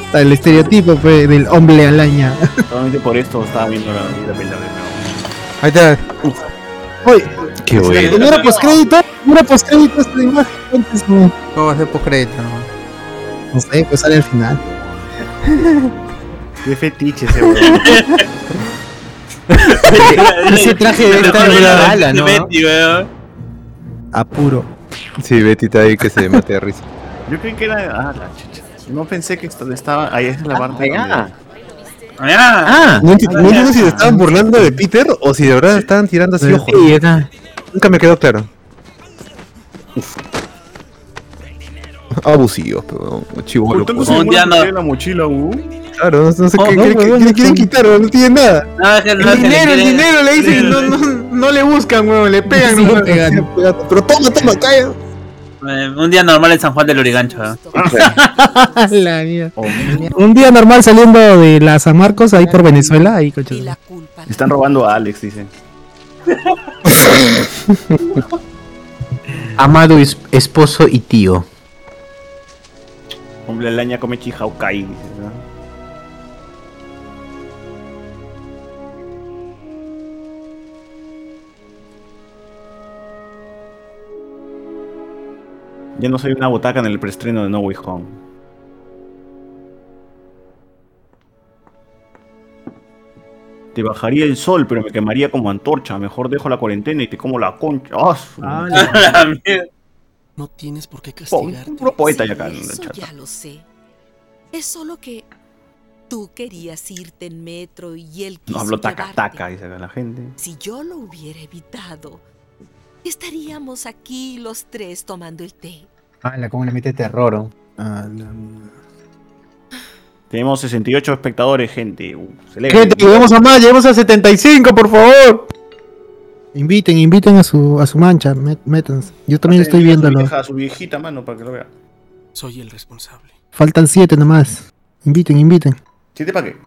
[SPEAKER 19] Está el estereotipo pues, del hombre alaña.
[SPEAKER 27] Solamente por esto estaba viendo la, la de nuevo.
[SPEAKER 5] Ahí está.
[SPEAKER 19] Oye,
[SPEAKER 3] Qué bueno.
[SPEAKER 19] no era postcrédito, no era postcrédito esta imagen. Antes no.
[SPEAKER 5] ¿Cómo va a ser postcrédito?
[SPEAKER 19] No sé, pues sale al final.
[SPEAKER 27] Qué fetiche ese weón.
[SPEAKER 19] Ese traje debe estar en la bala, ¿no? Apuro.
[SPEAKER 3] Sí, Betty está ahí que se mate de risa.
[SPEAKER 27] Yo creí que era. Ah, la chicha. No pensé que esto estaba. Ahí es la parte.
[SPEAKER 3] allá.
[SPEAKER 27] donde-
[SPEAKER 2] Ah,
[SPEAKER 3] No enti- no entiendo si se estaban burlando de Peter o si de verdad estaban tirando así ojos.
[SPEAKER 1] Sí.
[SPEAKER 3] Nunca me quedó claro. Uf. Abusivos, pero chivolo.
[SPEAKER 2] Un día no-
[SPEAKER 27] la mochila, uh.
[SPEAKER 3] Claro, no, no sé
[SPEAKER 2] Oh,
[SPEAKER 3] qué
[SPEAKER 2] no,
[SPEAKER 3] quieren- quieren,
[SPEAKER 19] no
[SPEAKER 3] quieren
[SPEAKER 19] son-
[SPEAKER 3] quitar, no tienen nada.
[SPEAKER 1] El dinero, el dinero, le dicen. No, no, no le buscan, weón. Le pegan.
[SPEAKER 19] Sí,
[SPEAKER 1] nomás.
[SPEAKER 19] pegan.
[SPEAKER 3] Pero toma, toma, calla.
[SPEAKER 2] Eh, Un día normal en San Juan del Lurigancho. ¿eh?
[SPEAKER 19] La mierda. Un día normal saliendo de la San Marcos, ahí por Venezuela, ahí coche.
[SPEAKER 27] Están robando a Alex, dicen.
[SPEAKER 1] Amado es- esposo y tío.
[SPEAKER 27] Hombre, el aña come chihaukai, dice, ¿no? Ya no soy una botaca en el preestreno de No Way Home. Te bajaría el sol, pero me quemaría como antorcha. Mejor dejo la cuarentena y te como la concha. ¡Ah, su-
[SPEAKER 2] La mierda.
[SPEAKER 6] No tienes por qué castigarte.
[SPEAKER 27] puro poeta ya acá
[SPEAKER 25] Sí,
[SPEAKER 27] en el
[SPEAKER 25] eso
[SPEAKER 27] chat.
[SPEAKER 25] ya lo sé. Es solo que tú querías irte en metro y él quiso
[SPEAKER 27] No hablo taca
[SPEAKER 25] llevarte.
[SPEAKER 27] taca, dice la gente.
[SPEAKER 25] Si yo lo hubiera evitado, estaríamos aquí los tres tomando el té.
[SPEAKER 1] Hala, cómo le mete terror. oh.
[SPEAKER 27] Tenemos 68 espectadores, gente. Uh.
[SPEAKER 19] Gente, llegamos a más, llegamos a 75, por favor. Inviten, inviten a su, a su mancha, métanse. Yo también estoy
[SPEAKER 27] Su
[SPEAKER 19] viéndolo.
[SPEAKER 27] vieja- A su viejita, mano, para que lo vea.
[SPEAKER 6] Soy el responsable.
[SPEAKER 19] Faltan siete nomás. Inviten, inviten.
[SPEAKER 27] ¿Siete para qué?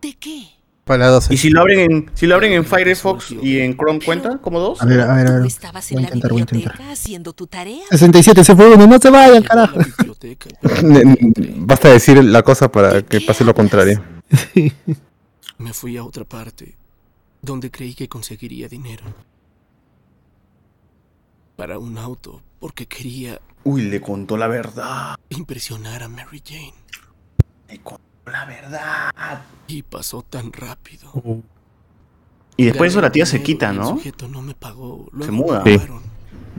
[SPEAKER 25] ¿De qué?
[SPEAKER 5] Para la 12.
[SPEAKER 27] ¿Y si lo abren en, si lo abren en Firefox y en Chrome cuenta como dos?
[SPEAKER 19] A ver, a ver, a ver.
[SPEAKER 28] Estabas
[SPEAKER 19] Voy a
[SPEAKER 28] en la
[SPEAKER 19] intentar, voy a intentar.
[SPEAKER 28] biblioteca haciendo tu tarea.
[SPEAKER 19] 67, se fue uno, no se vayan, carajo.
[SPEAKER 3] Basta decir la cosa para que pase lo contrario.
[SPEAKER 6] Me fui a otra parte, donde creí que conseguiría dinero. Para un auto, porque quería
[SPEAKER 27] Uy, le contó la verdad.
[SPEAKER 6] impresionar a Mary Jane.
[SPEAKER 27] Le contó la verdad.
[SPEAKER 6] Y pasó tan rápido.
[SPEAKER 27] Y después eso la tía se quita,
[SPEAKER 6] y el
[SPEAKER 27] ¿no?
[SPEAKER 6] sujeto no me pagó.
[SPEAKER 27] Se
[SPEAKER 6] Luego
[SPEAKER 27] muda.
[SPEAKER 3] Sí.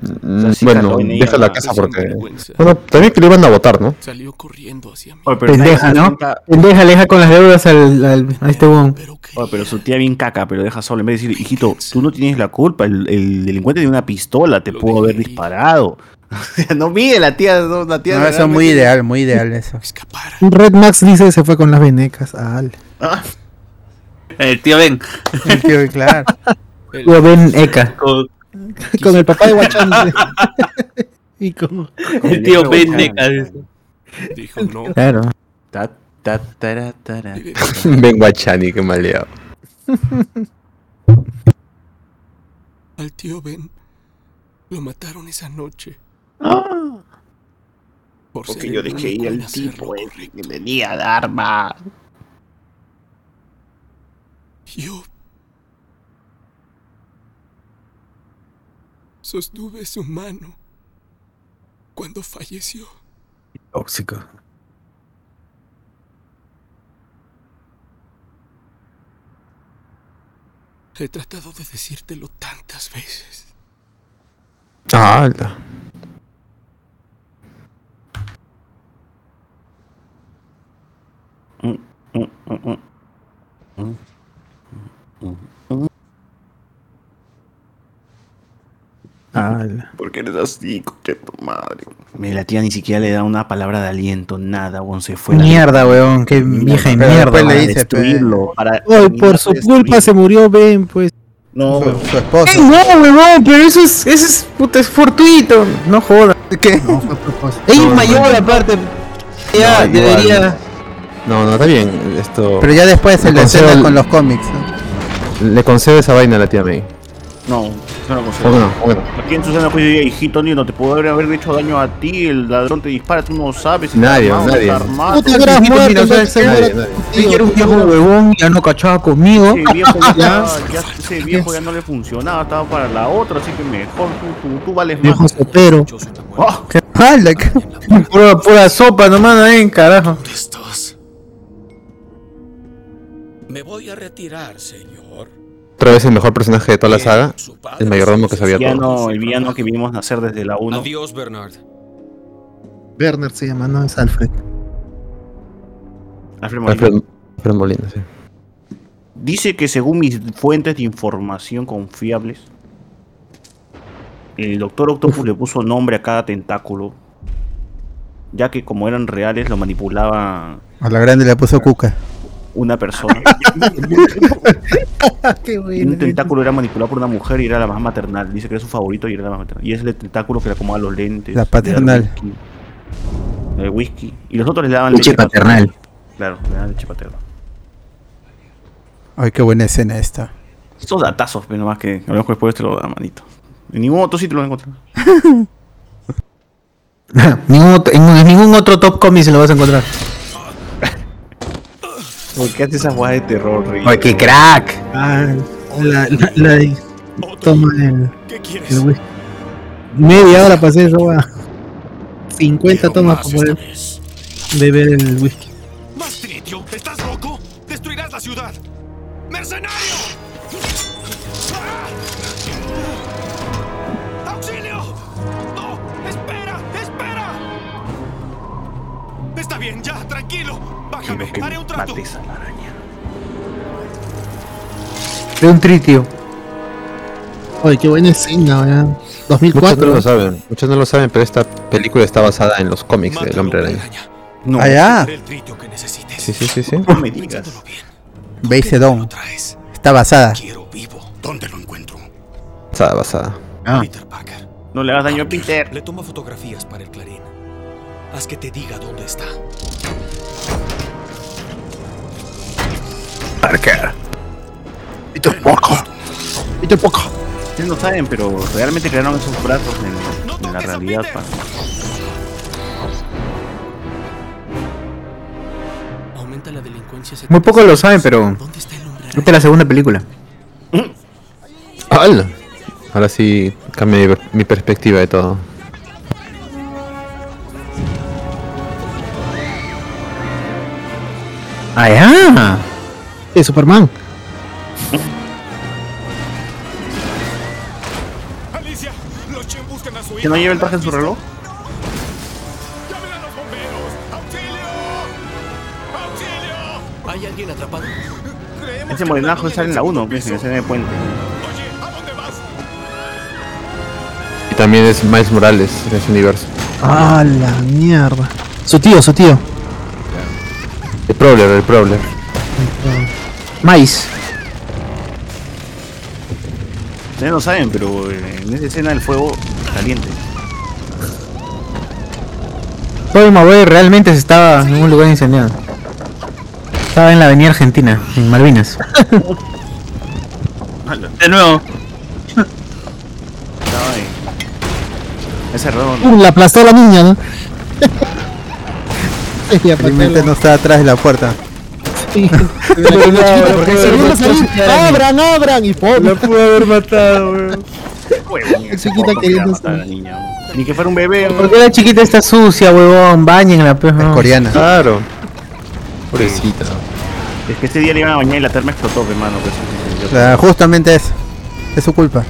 [SPEAKER 27] O sea, sí
[SPEAKER 3] bueno, deja la casa porque. Bueno, también que lo iban a votar, ¿no?
[SPEAKER 6] Salió corriendo hacia mí.
[SPEAKER 27] Oye, pero
[SPEAKER 1] Pendeja, ¿no?
[SPEAKER 27] cuenta-
[SPEAKER 1] Pendeja, le deja con las deudas al, al- a este weón.
[SPEAKER 27] Oye, pero su tía bien caca, pero deja solo. En vez de decir, hijito, tú no tienes la culpa. El, el delincuente tiene una pistola, te pudo haber disparado. O sea, no mide la tía. No, la tía
[SPEAKER 5] No, eso es muy ideal, muy ideal eso.
[SPEAKER 19] Red Max dice se fue con las venecas. Al.
[SPEAKER 27] Ah,
[SPEAKER 2] El tío Ben.
[SPEAKER 5] El tío, claro.
[SPEAKER 1] Tío Ben Eka.
[SPEAKER 2] Con-
[SPEAKER 19] Con el papá de Guachán. y con.
[SPEAKER 2] el tío dice.
[SPEAKER 6] Dijo no.
[SPEAKER 1] Claro.
[SPEAKER 27] ta, ta, tara, tara.
[SPEAKER 3] Ben Guachani, qué maleado.
[SPEAKER 6] Al tío Ben lo mataron esa noche. Por
[SPEAKER 27] Porque
[SPEAKER 6] ser
[SPEAKER 27] yo
[SPEAKER 6] el
[SPEAKER 27] dejé ir al tipo
[SPEAKER 6] correcto.
[SPEAKER 27] que venía a dar arma.
[SPEAKER 6] Yo sostuve su mano cuando falleció.
[SPEAKER 1] Tóxico.
[SPEAKER 6] He tratado de decírtelo tantas veces.
[SPEAKER 3] Ah, la-
[SPEAKER 27] Mm, mm, mm, mm. Mm, mm, mm.
[SPEAKER 1] Ala.
[SPEAKER 27] ¿Por qué eres así, coche tu madre? Me la tía ni siquiera le da una palabra de aliento, nada, weón, se fue.
[SPEAKER 1] Mierda, weón. Qué vieja de mierda.
[SPEAKER 5] después le
[SPEAKER 27] Para
[SPEAKER 1] weón.
[SPEAKER 5] dice,
[SPEAKER 27] destruirlo, para
[SPEAKER 19] Hoy por su culpa se murió Ben, pues.
[SPEAKER 27] No,
[SPEAKER 5] Su,
[SPEAKER 27] weón.
[SPEAKER 5] su esposo.
[SPEAKER 1] Ey, no, weón, pero eso es, eso es, puta, es fortuito. No jodas.
[SPEAKER 5] ¿Qué?
[SPEAKER 19] No.
[SPEAKER 1] Ella es
[SPEAKER 3] No,
[SPEAKER 1] mayor,
[SPEAKER 3] no.
[SPEAKER 1] aparte. Ya,
[SPEAKER 3] No, igual.
[SPEAKER 1] debería.
[SPEAKER 3] No, no, está bien. Esto.
[SPEAKER 5] Pero ya después se
[SPEAKER 3] Le
[SPEAKER 5] le
[SPEAKER 3] concedo
[SPEAKER 5] con los cómics. ¿no?
[SPEAKER 3] Le concedo esa vaina a la tía May.
[SPEAKER 27] No, yo no consigo.
[SPEAKER 3] ¿Cómo no? ¿Cómo no?
[SPEAKER 27] Aquí en Susana Juicio diría, hijito niño, te pudo haber, haber hecho daño a ti, el ladrón te dispara, tú no sabes. si
[SPEAKER 3] Nadie,
[SPEAKER 27] está armado,
[SPEAKER 3] nadie.
[SPEAKER 27] está armado.
[SPEAKER 19] Tú te
[SPEAKER 1] Mira,
[SPEAKER 19] muerto, tío,
[SPEAKER 1] quiero un viejo huevón, ya no cachaba conmigo.
[SPEAKER 27] Ese viejo ya,
[SPEAKER 1] Ya.
[SPEAKER 27] ese viejo ya no le funcionaba, estaba para la otra, así que mejor tú, tú, tú vales
[SPEAKER 19] Viejo
[SPEAKER 27] más.
[SPEAKER 19] sopero.
[SPEAKER 27] Oh,
[SPEAKER 5] ¿Qué? ¿Qué?
[SPEAKER 1] Pura, pura sopa nomás, ahí, carajo.
[SPEAKER 20] ¿Estás? Me voy a retirar, señor.
[SPEAKER 3] Otra vez el mejor personaje de toda la saga. El mayordomo que sabía
[SPEAKER 27] el
[SPEAKER 3] todo.
[SPEAKER 27] villano, el villano que vimos nacer desde la 1.
[SPEAKER 14] Adiós, Bernard.
[SPEAKER 19] Werner se llama, no es Alfred.
[SPEAKER 27] Alfred Molina.
[SPEAKER 3] Alfred, Alfred Molina, sí.
[SPEAKER 27] Dice que según mis fuentes de información confiables, el Doctor Octopus le puso nombre a cada tentáculo, ya que como eran reales lo manipulaba
[SPEAKER 5] A la grande le puso cuca.
[SPEAKER 27] Una persona.
[SPEAKER 19] Qué
[SPEAKER 27] un tentáculo era manipulado por una mujer y era la más maternal. Dice que era su favorito y era la más maternal. Y es el tentáculo que le acomoda los lentes.
[SPEAKER 5] La paternal.
[SPEAKER 27] whisky, El whisky. Y los otros le daban
[SPEAKER 1] Leche
[SPEAKER 27] leche
[SPEAKER 1] paternal.
[SPEAKER 27] Claro, le daban leche paternal.
[SPEAKER 5] Ay, qué buena escena esta.
[SPEAKER 27] Estos datazos, pero nomás que a lo mejor después te lo da, manito. En ningún otro sitio lo encuentras.
[SPEAKER 1] ningún en ningún otro top comic se lo vas a encontrar.
[SPEAKER 27] ¿Por qué haces esa guay de terror, Rick?
[SPEAKER 1] Ay, qué crack.
[SPEAKER 19] Ah, la, la, la de- Toma el. el whisky. Media hora pasé va. 50 tomas para poder beber el whisky.
[SPEAKER 23] ¡Más tritio! ¿Estás loco? ¡Destruirás la ciudad! ¡Mercenario! ¡Ah! ¡Auxilio! ¡No! ¡Espera! ¡Espera! Está bien, ya, tranquilo.
[SPEAKER 27] Quiero que
[SPEAKER 23] haré un trato.
[SPEAKER 27] mates a la araña.
[SPEAKER 1] De un tritio.
[SPEAKER 19] Oye, qué buena escena, ¿verdad?
[SPEAKER 3] Muchos
[SPEAKER 19] 2004.
[SPEAKER 3] no lo saben, muchos no lo saben, pero esta película está basada en los cómics del Hombre Araña.
[SPEAKER 27] No,
[SPEAKER 23] necesites.
[SPEAKER 3] Sí, sí, sí, sí.
[SPEAKER 27] no me digas.
[SPEAKER 5] Base Dawn. Está basada.
[SPEAKER 23] Quiero vivo.
[SPEAKER 10] ¿Dónde lo encuentro?
[SPEAKER 3] Basada, basada.
[SPEAKER 1] Ah.
[SPEAKER 23] Peter Parker.
[SPEAKER 27] No le hagas daño a Peter.
[SPEAKER 20] Le toma fotografías para el Clarín. Haz que te diga dónde está.
[SPEAKER 1] Parker.
[SPEAKER 27] Peter Parker. Peter Parker. Ustedes no saben, pero realmente crearon esos brazos en, en la realidad para.
[SPEAKER 6] Aumenta la delincuencia
[SPEAKER 1] Muy pocos lo saben, pero. Esta es la segunda película.
[SPEAKER 3] ¡Hala! Ahora sí cambia mi, mi perspectiva de todo.
[SPEAKER 1] ¡Ah, ya!
[SPEAKER 19] Es Superman.
[SPEAKER 23] Alicia, los Chen buscan a su
[SPEAKER 27] ¿Que no lleva el traje en su reloj?
[SPEAKER 6] ¿Hay alguien atrapado?
[SPEAKER 27] Ese morenajo sale en la 1, pues, en de puente.
[SPEAKER 3] Y también es Miles Morales en ese universo.
[SPEAKER 19] Ah, la mierda. Su tío, su tío.
[SPEAKER 3] El Prowler, el Prowler.
[SPEAKER 1] Mais.
[SPEAKER 27] Ustedes no saben, pero eh, en esa escena el fuego caliente.
[SPEAKER 1] Todo Maguire realmente se estaba en un lugar incendiado. Estaba en la avenida Argentina, en Malvinas.
[SPEAKER 2] De nuevo.
[SPEAKER 27] Estaba ese error.
[SPEAKER 19] Uh, la aplastó la niña, ¿no?
[SPEAKER 5] Felizmente no está atrás de la puerta.
[SPEAKER 19] abran, abran y ¡pum!
[SPEAKER 1] La pudo haber matado, weón.
[SPEAKER 19] La chiquita queriendo
[SPEAKER 27] niña. Ni que fuera un bebé.
[SPEAKER 1] ¿Por qué la chiquita está sucia, huevón? Bañenla, pues. no.
[SPEAKER 5] coreana.
[SPEAKER 3] Claro. Pobrecita.
[SPEAKER 27] Es que ese día le iban a bañar y la terma explotó, hermano. Pues,
[SPEAKER 5] O sea, justamente es. Es su culpa.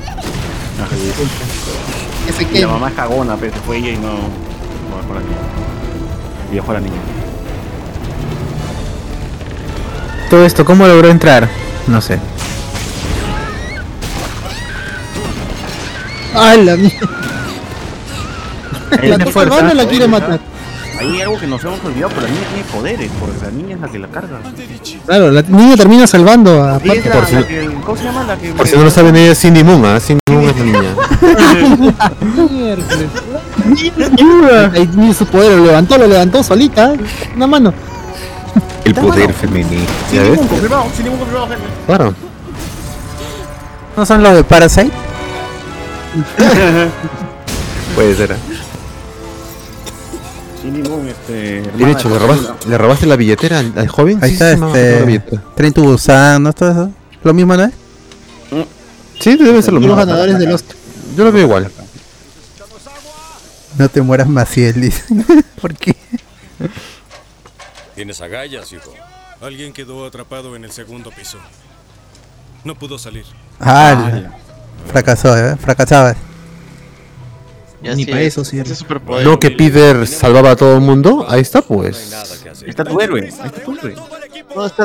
[SPEAKER 27] y la mamá es cagona, pero fue ella y no. No dejó a la niña. Y dejó a la niña.
[SPEAKER 1] Todo esto, ¿cómo logró entrar? No sé.
[SPEAKER 19] ¡Ay, la mierda! La
[SPEAKER 27] es
[SPEAKER 19] está salvando la quiere
[SPEAKER 27] poderes,
[SPEAKER 19] matar.
[SPEAKER 27] Ahí hay algo que nos hemos olvidado, pero la niña tiene poderes, porque la niña es la que la carga.
[SPEAKER 19] Claro, la niña termina salvando a
[SPEAKER 27] la,
[SPEAKER 3] Por si-
[SPEAKER 27] la que, ¿Cómo se llama? La que.
[SPEAKER 3] Por si no lo saben, ella es Cindy Moon, ¿ah? Cindy Moon es la niña.
[SPEAKER 19] Ahí tiene su poder, lo levantó, lo levantó solita. ¿eh? Una mano.
[SPEAKER 4] El poder femenino.
[SPEAKER 27] Sin ningún confirmado, sin ningún confirmado, gente.
[SPEAKER 3] Claro.
[SPEAKER 5] ¿No son los de Parasite?
[SPEAKER 3] Puede ser.
[SPEAKER 27] Sin ningún, este.
[SPEAKER 3] Bien hecho, ¿le robaste, ¿le robaste la billetera al, al joven?
[SPEAKER 5] Ahí
[SPEAKER 3] Sí,
[SPEAKER 5] está
[SPEAKER 3] sí,
[SPEAKER 5] este.
[SPEAKER 3] billetera.
[SPEAKER 5] Tren to Busan, ¿no? Todo eso. Lo mismo, ¿no es?
[SPEAKER 3] Sí, debe ser lo
[SPEAKER 19] Los
[SPEAKER 3] mismo.
[SPEAKER 19] ganadores del Oscar.
[SPEAKER 3] Yo lo veo igual.
[SPEAKER 5] No te mueras Maciel, dice. ¿Por qué?
[SPEAKER 29] Tienes agallas, hijo. Alguien quedó atrapado en el segundo piso. No pudo salir.
[SPEAKER 5] Ah, fracasó, ¿eh? Fracasaba.
[SPEAKER 19] Ni para eso sirve.
[SPEAKER 3] No que Peter salvaba a todo el mundo. Ahí está, pues.
[SPEAKER 27] Ahí está tu héroe. Ahí está tu héroe.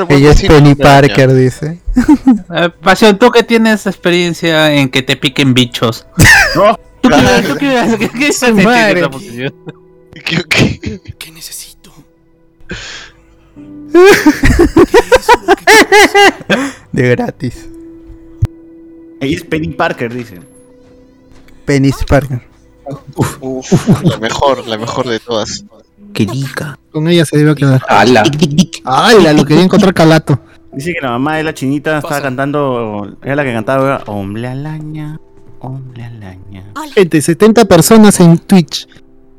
[SPEAKER 5] Ella es Penny Parker, dice.
[SPEAKER 2] Eh, Pasión, tú que tienes experiencia en que te piquen bichos.
[SPEAKER 27] No.
[SPEAKER 2] ¿Tú qué, qué, qué, qué?
[SPEAKER 6] ¿Qué necesito?
[SPEAKER 5] De gratis.
[SPEAKER 27] Ahí es Penny Parker, dice.
[SPEAKER 5] Penny Parker.
[SPEAKER 30] Uf, la mejor, la mejor de todas.
[SPEAKER 1] Qué rica.
[SPEAKER 19] Con ella se debe quedar.
[SPEAKER 4] ¡Hala!
[SPEAKER 19] ¡Hala! Lo quería encontrar calato.
[SPEAKER 27] Dice que la mamá de la chinita estaba cantando. Era la que cantaba Hombre alaña, hombre alaña.
[SPEAKER 19] Gente, 70 personas en Twitch.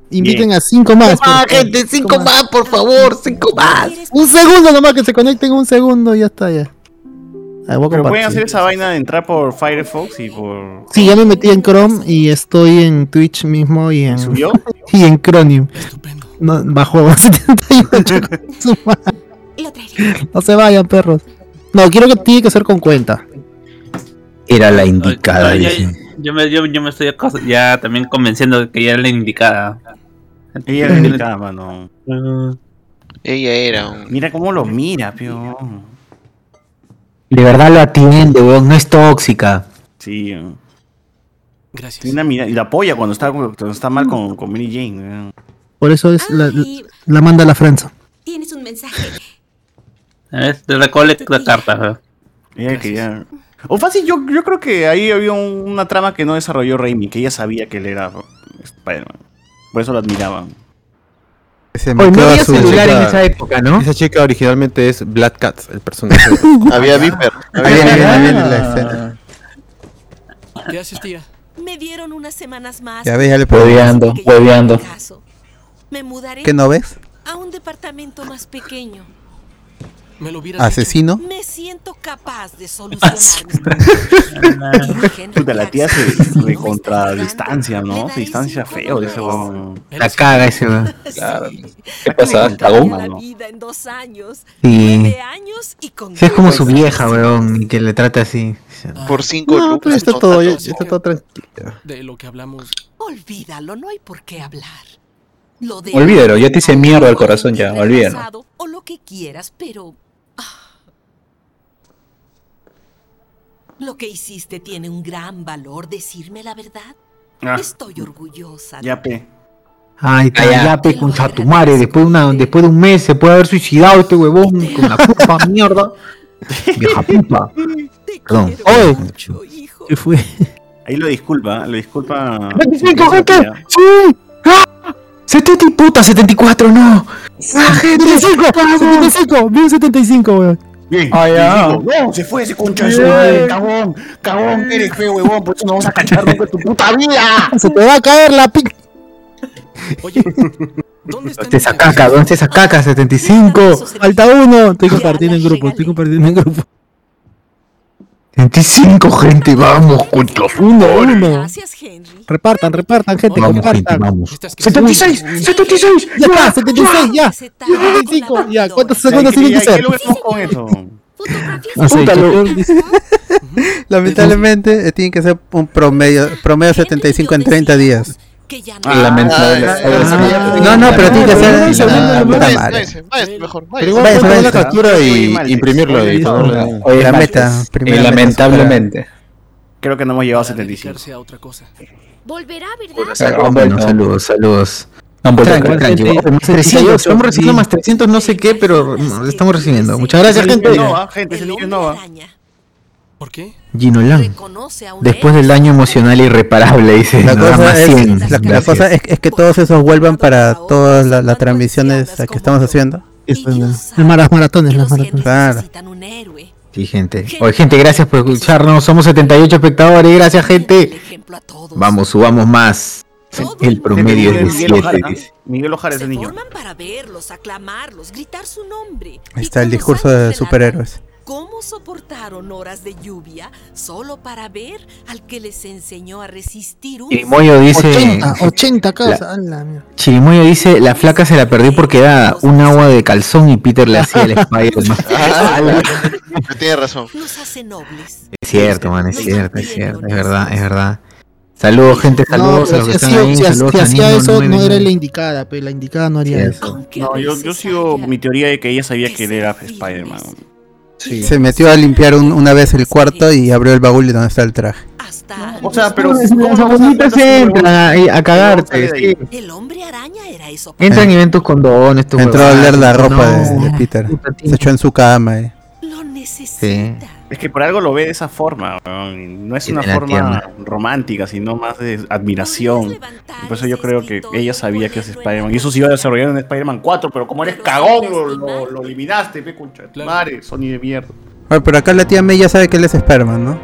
[SPEAKER 19] Inviten a 5 más. favor.
[SPEAKER 1] gente, cinco más, por favor, cinco más.
[SPEAKER 19] Un segundo nomás que se conecten, un segundo y ya está ya. Ah, voy a
[SPEAKER 27] Pero pueden hacer esa vaina de entrar por Firefox y por.
[SPEAKER 19] Sí, ya me metí en Chrome y estoy en Twitch mismo y en.
[SPEAKER 27] ¿Subió?
[SPEAKER 19] y en Chromium. No, bajó 78. Su madre. no se vayan, perros. No, quiero que tiene que ser con cuenta.
[SPEAKER 4] Era la indicada,
[SPEAKER 2] Yo- me, yo, yo me estoy ya también convenciendo de que ya era la indicada.
[SPEAKER 27] Ella era delicada, mano.
[SPEAKER 30] Ella era un...
[SPEAKER 27] Mira cómo lo mira, pio.
[SPEAKER 1] De verdad lo atiende, weón. No es tóxica.
[SPEAKER 27] Sí.
[SPEAKER 6] Gracias.
[SPEAKER 27] Tiene una mirada- y la apoya cuando está, cuando está mal con, con Mary Jane.
[SPEAKER 19] Por eso es la, la manda a la Franza.
[SPEAKER 26] Tienes un mensaje.
[SPEAKER 2] ¿Ves? Te recolecta cartas. ¿verdad?
[SPEAKER 27] Ella quería. O fácil, yo, yo creo que ahí había un- una trama que no desarrolló Raimi, que ella sabía que él era Spider-Man. Por eso lo admiraban.
[SPEAKER 5] Se metió
[SPEAKER 3] no había
[SPEAKER 5] su-
[SPEAKER 3] celular en
[SPEAKER 5] chica-
[SPEAKER 3] esa época, ¿no? Esa chica originalmente es Black Cat, el personaje.
[SPEAKER 30] Había Viper.
[SPEAKER 5] Ahí viene, viene, ahí viene la escena.
[SPEAKER 6] ¿Qué haces, tía?
[SPEAKER 31] Me dieron unas semanas más.
[SPEAKER 5] Ya ves, ya le
[SPEAKER 4] Hueveando, hueveando.
[SPEAKER 5] ¿Qué no ves?
[SPEAKER 31] a un departamento más pequeño.
[SPEAKER 6] Me lo hubieras
[SPEAKER 5] Asesino.
[SPEAKER 31] Me siento capaz de solucionar
[SPEAKER 27] Puta, la tía se de contra distancia, ¿no? Se distancia feo de ese huevón.
[SPEAKER 1] La caga ese weón.
[SPEAKER 30] Claro. ¿Qué pasa? Cagón.
[SPEAKER 31] vida en dos años.
[SPEAKER 1] Sí.
[SPEAKER 31] Nueve años y con
[SPEAKER 1] Sí, es como su vieja, weón, y que le trata así.
[SPEAKER 30] Por cinco
[SPEAKER 3] No, pero está
[SPEAKER 30] no
[SPEAKER 3] todo, está todo tranquilo.
[SPEAKER 6] De lo que hablamos.
[SPEAKER 31] Olvídalo, no hay por qué hablar. Lo de
[SPEAKER 4] Olvídalo, ya te hice mierda al corazón ya, olvídalo.
[SPEAKER 31] o lo que quieras, pero lo que hiciste tiene un gran valor. Decirme la verdad.
[SPEAKER 27] Ah.
[SPEAKER 31] Estoy orgullosa.
[SPEAKER 27] Ya, pe.
[SPEAKER 1] Ay, ya, pe, concha tu madre. Después de, una, después de un mes se puede haber suicidado este huevón con la puta mierda. Vieja puta. Perdón.
[SPEAKER 19] Oye, ¿qué fue?
[SPEAKER 27] Ahí lo disculpa, lo disculpa.
[SPEAKER 1] 25, gente. ¡Sí! ¡Ah! 70 y puta, 74, no. ¡Ah, gente!
[SPEAKER 19] 75, 75, vi un 75, weón.
[SPEAKER 27] Bien.
[SPEAKER 1] Ah, ya.
[SPEAKER 27] Digo, No, se fue ese concha de su madre, cagón. Cagón, eres feo, huevón. Por eso no vamos a cachar nunca tu puta vida.
[SPEAKER 19] Se te va a caer la pic.
[SPEAKER 6] ¿Dónde está
[SPEAKER 1] ¿Dónde esa caca? ¿Dónde está esa caca? 75.
[SPEAKER 19] Falta uno. Estoy compartiendo en grupo, estoy compartiendo en grupo.
[SPEAKER 1] 25, gente, vamos, concha
[SPEAKER 19] Uno, uno.
[SPEAKER 31] Gracias, Henry.
[SPEAKER 19] Repartan, repartan, gente,
[SPEAKER 1] Vamos, gente,
[SPEAKER 19] compartan.
[SPEAKER 1] vamos.
[SPEAKER 19] 76, 76, ya está, 76, ya. 75, ya. ¿Cuántos segundos
[SPEAKER 27] Ya,
[SPEAKER 19] tienen
[SPEAKER 27] ya,
[SPEAKER 19] que
[SPEAKER 27] ya,
[SPEAKER 19] ser?
[SPEAKER 27] ¿Qué logramos con eso?
[SPEAKER 5] Lamentablemente eh, tiene que ser un promedio, promedio 75 en 30 días.
[SPEAKER 4] Lamentable.
[SPEAKER 5] No, no, pero tiene que ser.
[SPEAKER 30] Ah, váyase, mejor, váyase.
[SPEAKER 3] la captura y imprimirlo.
[SPEAKER 4] Oye,
[SPEAKER 5] La meta,
[SPEAKER 4] lamentablemente.
[SPEAKER 27] Creo que no hemos llegado a 75.
[SPEAKER 6] dedicarse a otra cosa.
[SPEAKER 26] Volverá, ¿verdad?
[SPEAKER 1] Bueno, saludos, saludos.
[SPEAKER 4] Han vuelto a
[SPEAKER 1] Tranqui,
[SPEAKER 4] creer.
[SPEAKER 1] tranqui,
[SPEAKER 19] gente.
[SPEAKER 1] más 300, estamos recibiendo
[SPEAKER 19] Sí.
[SPEAKER 1] más 300 no sé qué, pero mm, estamos recibiendo. Muchas gracias, gente,
[SPEAKER 6] ¿Por qué?
[SPEAKER 1] Gino Lang.
[SPEAKER 31] reconoce a un
[SPEAKER 1] Después del daño emocional irreparable, dice.
[SPEAKER 5] La cosa, es,
[SPEAKER 1] 100.
[SPEAKER 5] la, la
[SPEAKER 1] Gracias.
[SPEAKER 5] cosa es, es que todos esos vuelvan para todas la- las transmisiones que estamos haciendo.
[SPEAKER 19] Esto es Las mara- maratones, las maratones.
[SPEAKER 5] Claro.
[SPEAKER 1] Sí, gente. Oye, gente, gracias por escucharnos. Somos 78 espectadores. Gracias, gente. Vamos, subamos más. El promedio es de
[SPEAKER 27] Miguel Ojara,
[SPEAKER 1] 7,
[SPEAKER 27] ¿ah?
[SPEAKER 1] dice.
[SPEAKER 27] Miguel Ojara es el niño.
[SPEAKER 31] forman para verlos, aclamarlos, gritar su nombre.
[SPEAKER 5] Ahí está el discurso de
[SPEAKER 31] la
[SPEAKER 5] superhéroes.
[SPEAKER 31] ¿Cómo soportaron horas de lluvia solo para ver al que les enseñó a resistir un
[SPEAKER 1] Chirimoyo dice.
[SPEAKER 19] 80, 80
[SPEAKER 1] La-
[SPEAKER 19] causa. a la mierda.
[SPEAKER 1] Chirimoyo dice: La flaca se la perdió porque era un agua de calzón y Peter le hacía el Spider-Man.
[SPEAKER 30] Tiene razón.
[SPEAKER 31] nos hace nobles?
[SPEAKER 1] Es cierto, man, es cierto, es cierto, es verdad, es verdad. Saludos, gente,
[SPEAKER 19] No,
[SPEAKER 1] saludos a los
[SPEAKER 19] si
[SPEAKER 1] que están
[SPEAKER 19] hacía,
[SPEAKER 1] ahí.
[SPEAKER 19] si
[SPEAKER 1] Saludos
[SPEAKER 19] si hacía eso, no
[SPEAKER 1] 99.
[SPEAKER 19] era la indicada, pero la indicada no haría eso.
[SPEAKER 27] No, yo, yo sigo mi teoría de que ella sabía que él era Spider-Man.
[SPEAKER 5] Se metió a limpiar un- una vez el cuarto y abrió el baúl de donde está el traje.
[SPEAKER 31] hasta
[SPEAKER 27] O sea, pero.
[SPEAKER 1] Las
[SPEAKER 27] ¿cómo no te das
[SPEAKER 1] abuelitas entran a cagarte. sí.
[SPEAKER 31] el hombre araña era eso.
[SPEAKER 1] Entran y ven tus condones, tus
[SPEAKER 5] Entró a oler la ropa
[SPEAKER 1] no.
[SPEAKER 5] de, de Peter. Se echó en su cama. eh.
[SPEAKER 31] Lo necesita.
[SPEAKER 1] Sí.
[SPEAKER 27] Es que por algo lo ve de esa forma, no es una forma
[SPEAKER 1] tierna.
[SPEAKER 27] romántica, sino más de admiración. Y por eso yo creo que ella sabía que es Spider-Man. Y eso se iba a desarrollar en Spider-Man 4, pero como eres cagón, lo, lo, lo eliminaste, pe concha madre, Sony de mierda.
[SPEAKER 5] Bueno, pero acá la tía May ya sabe que él es Spider-Man, ¿no?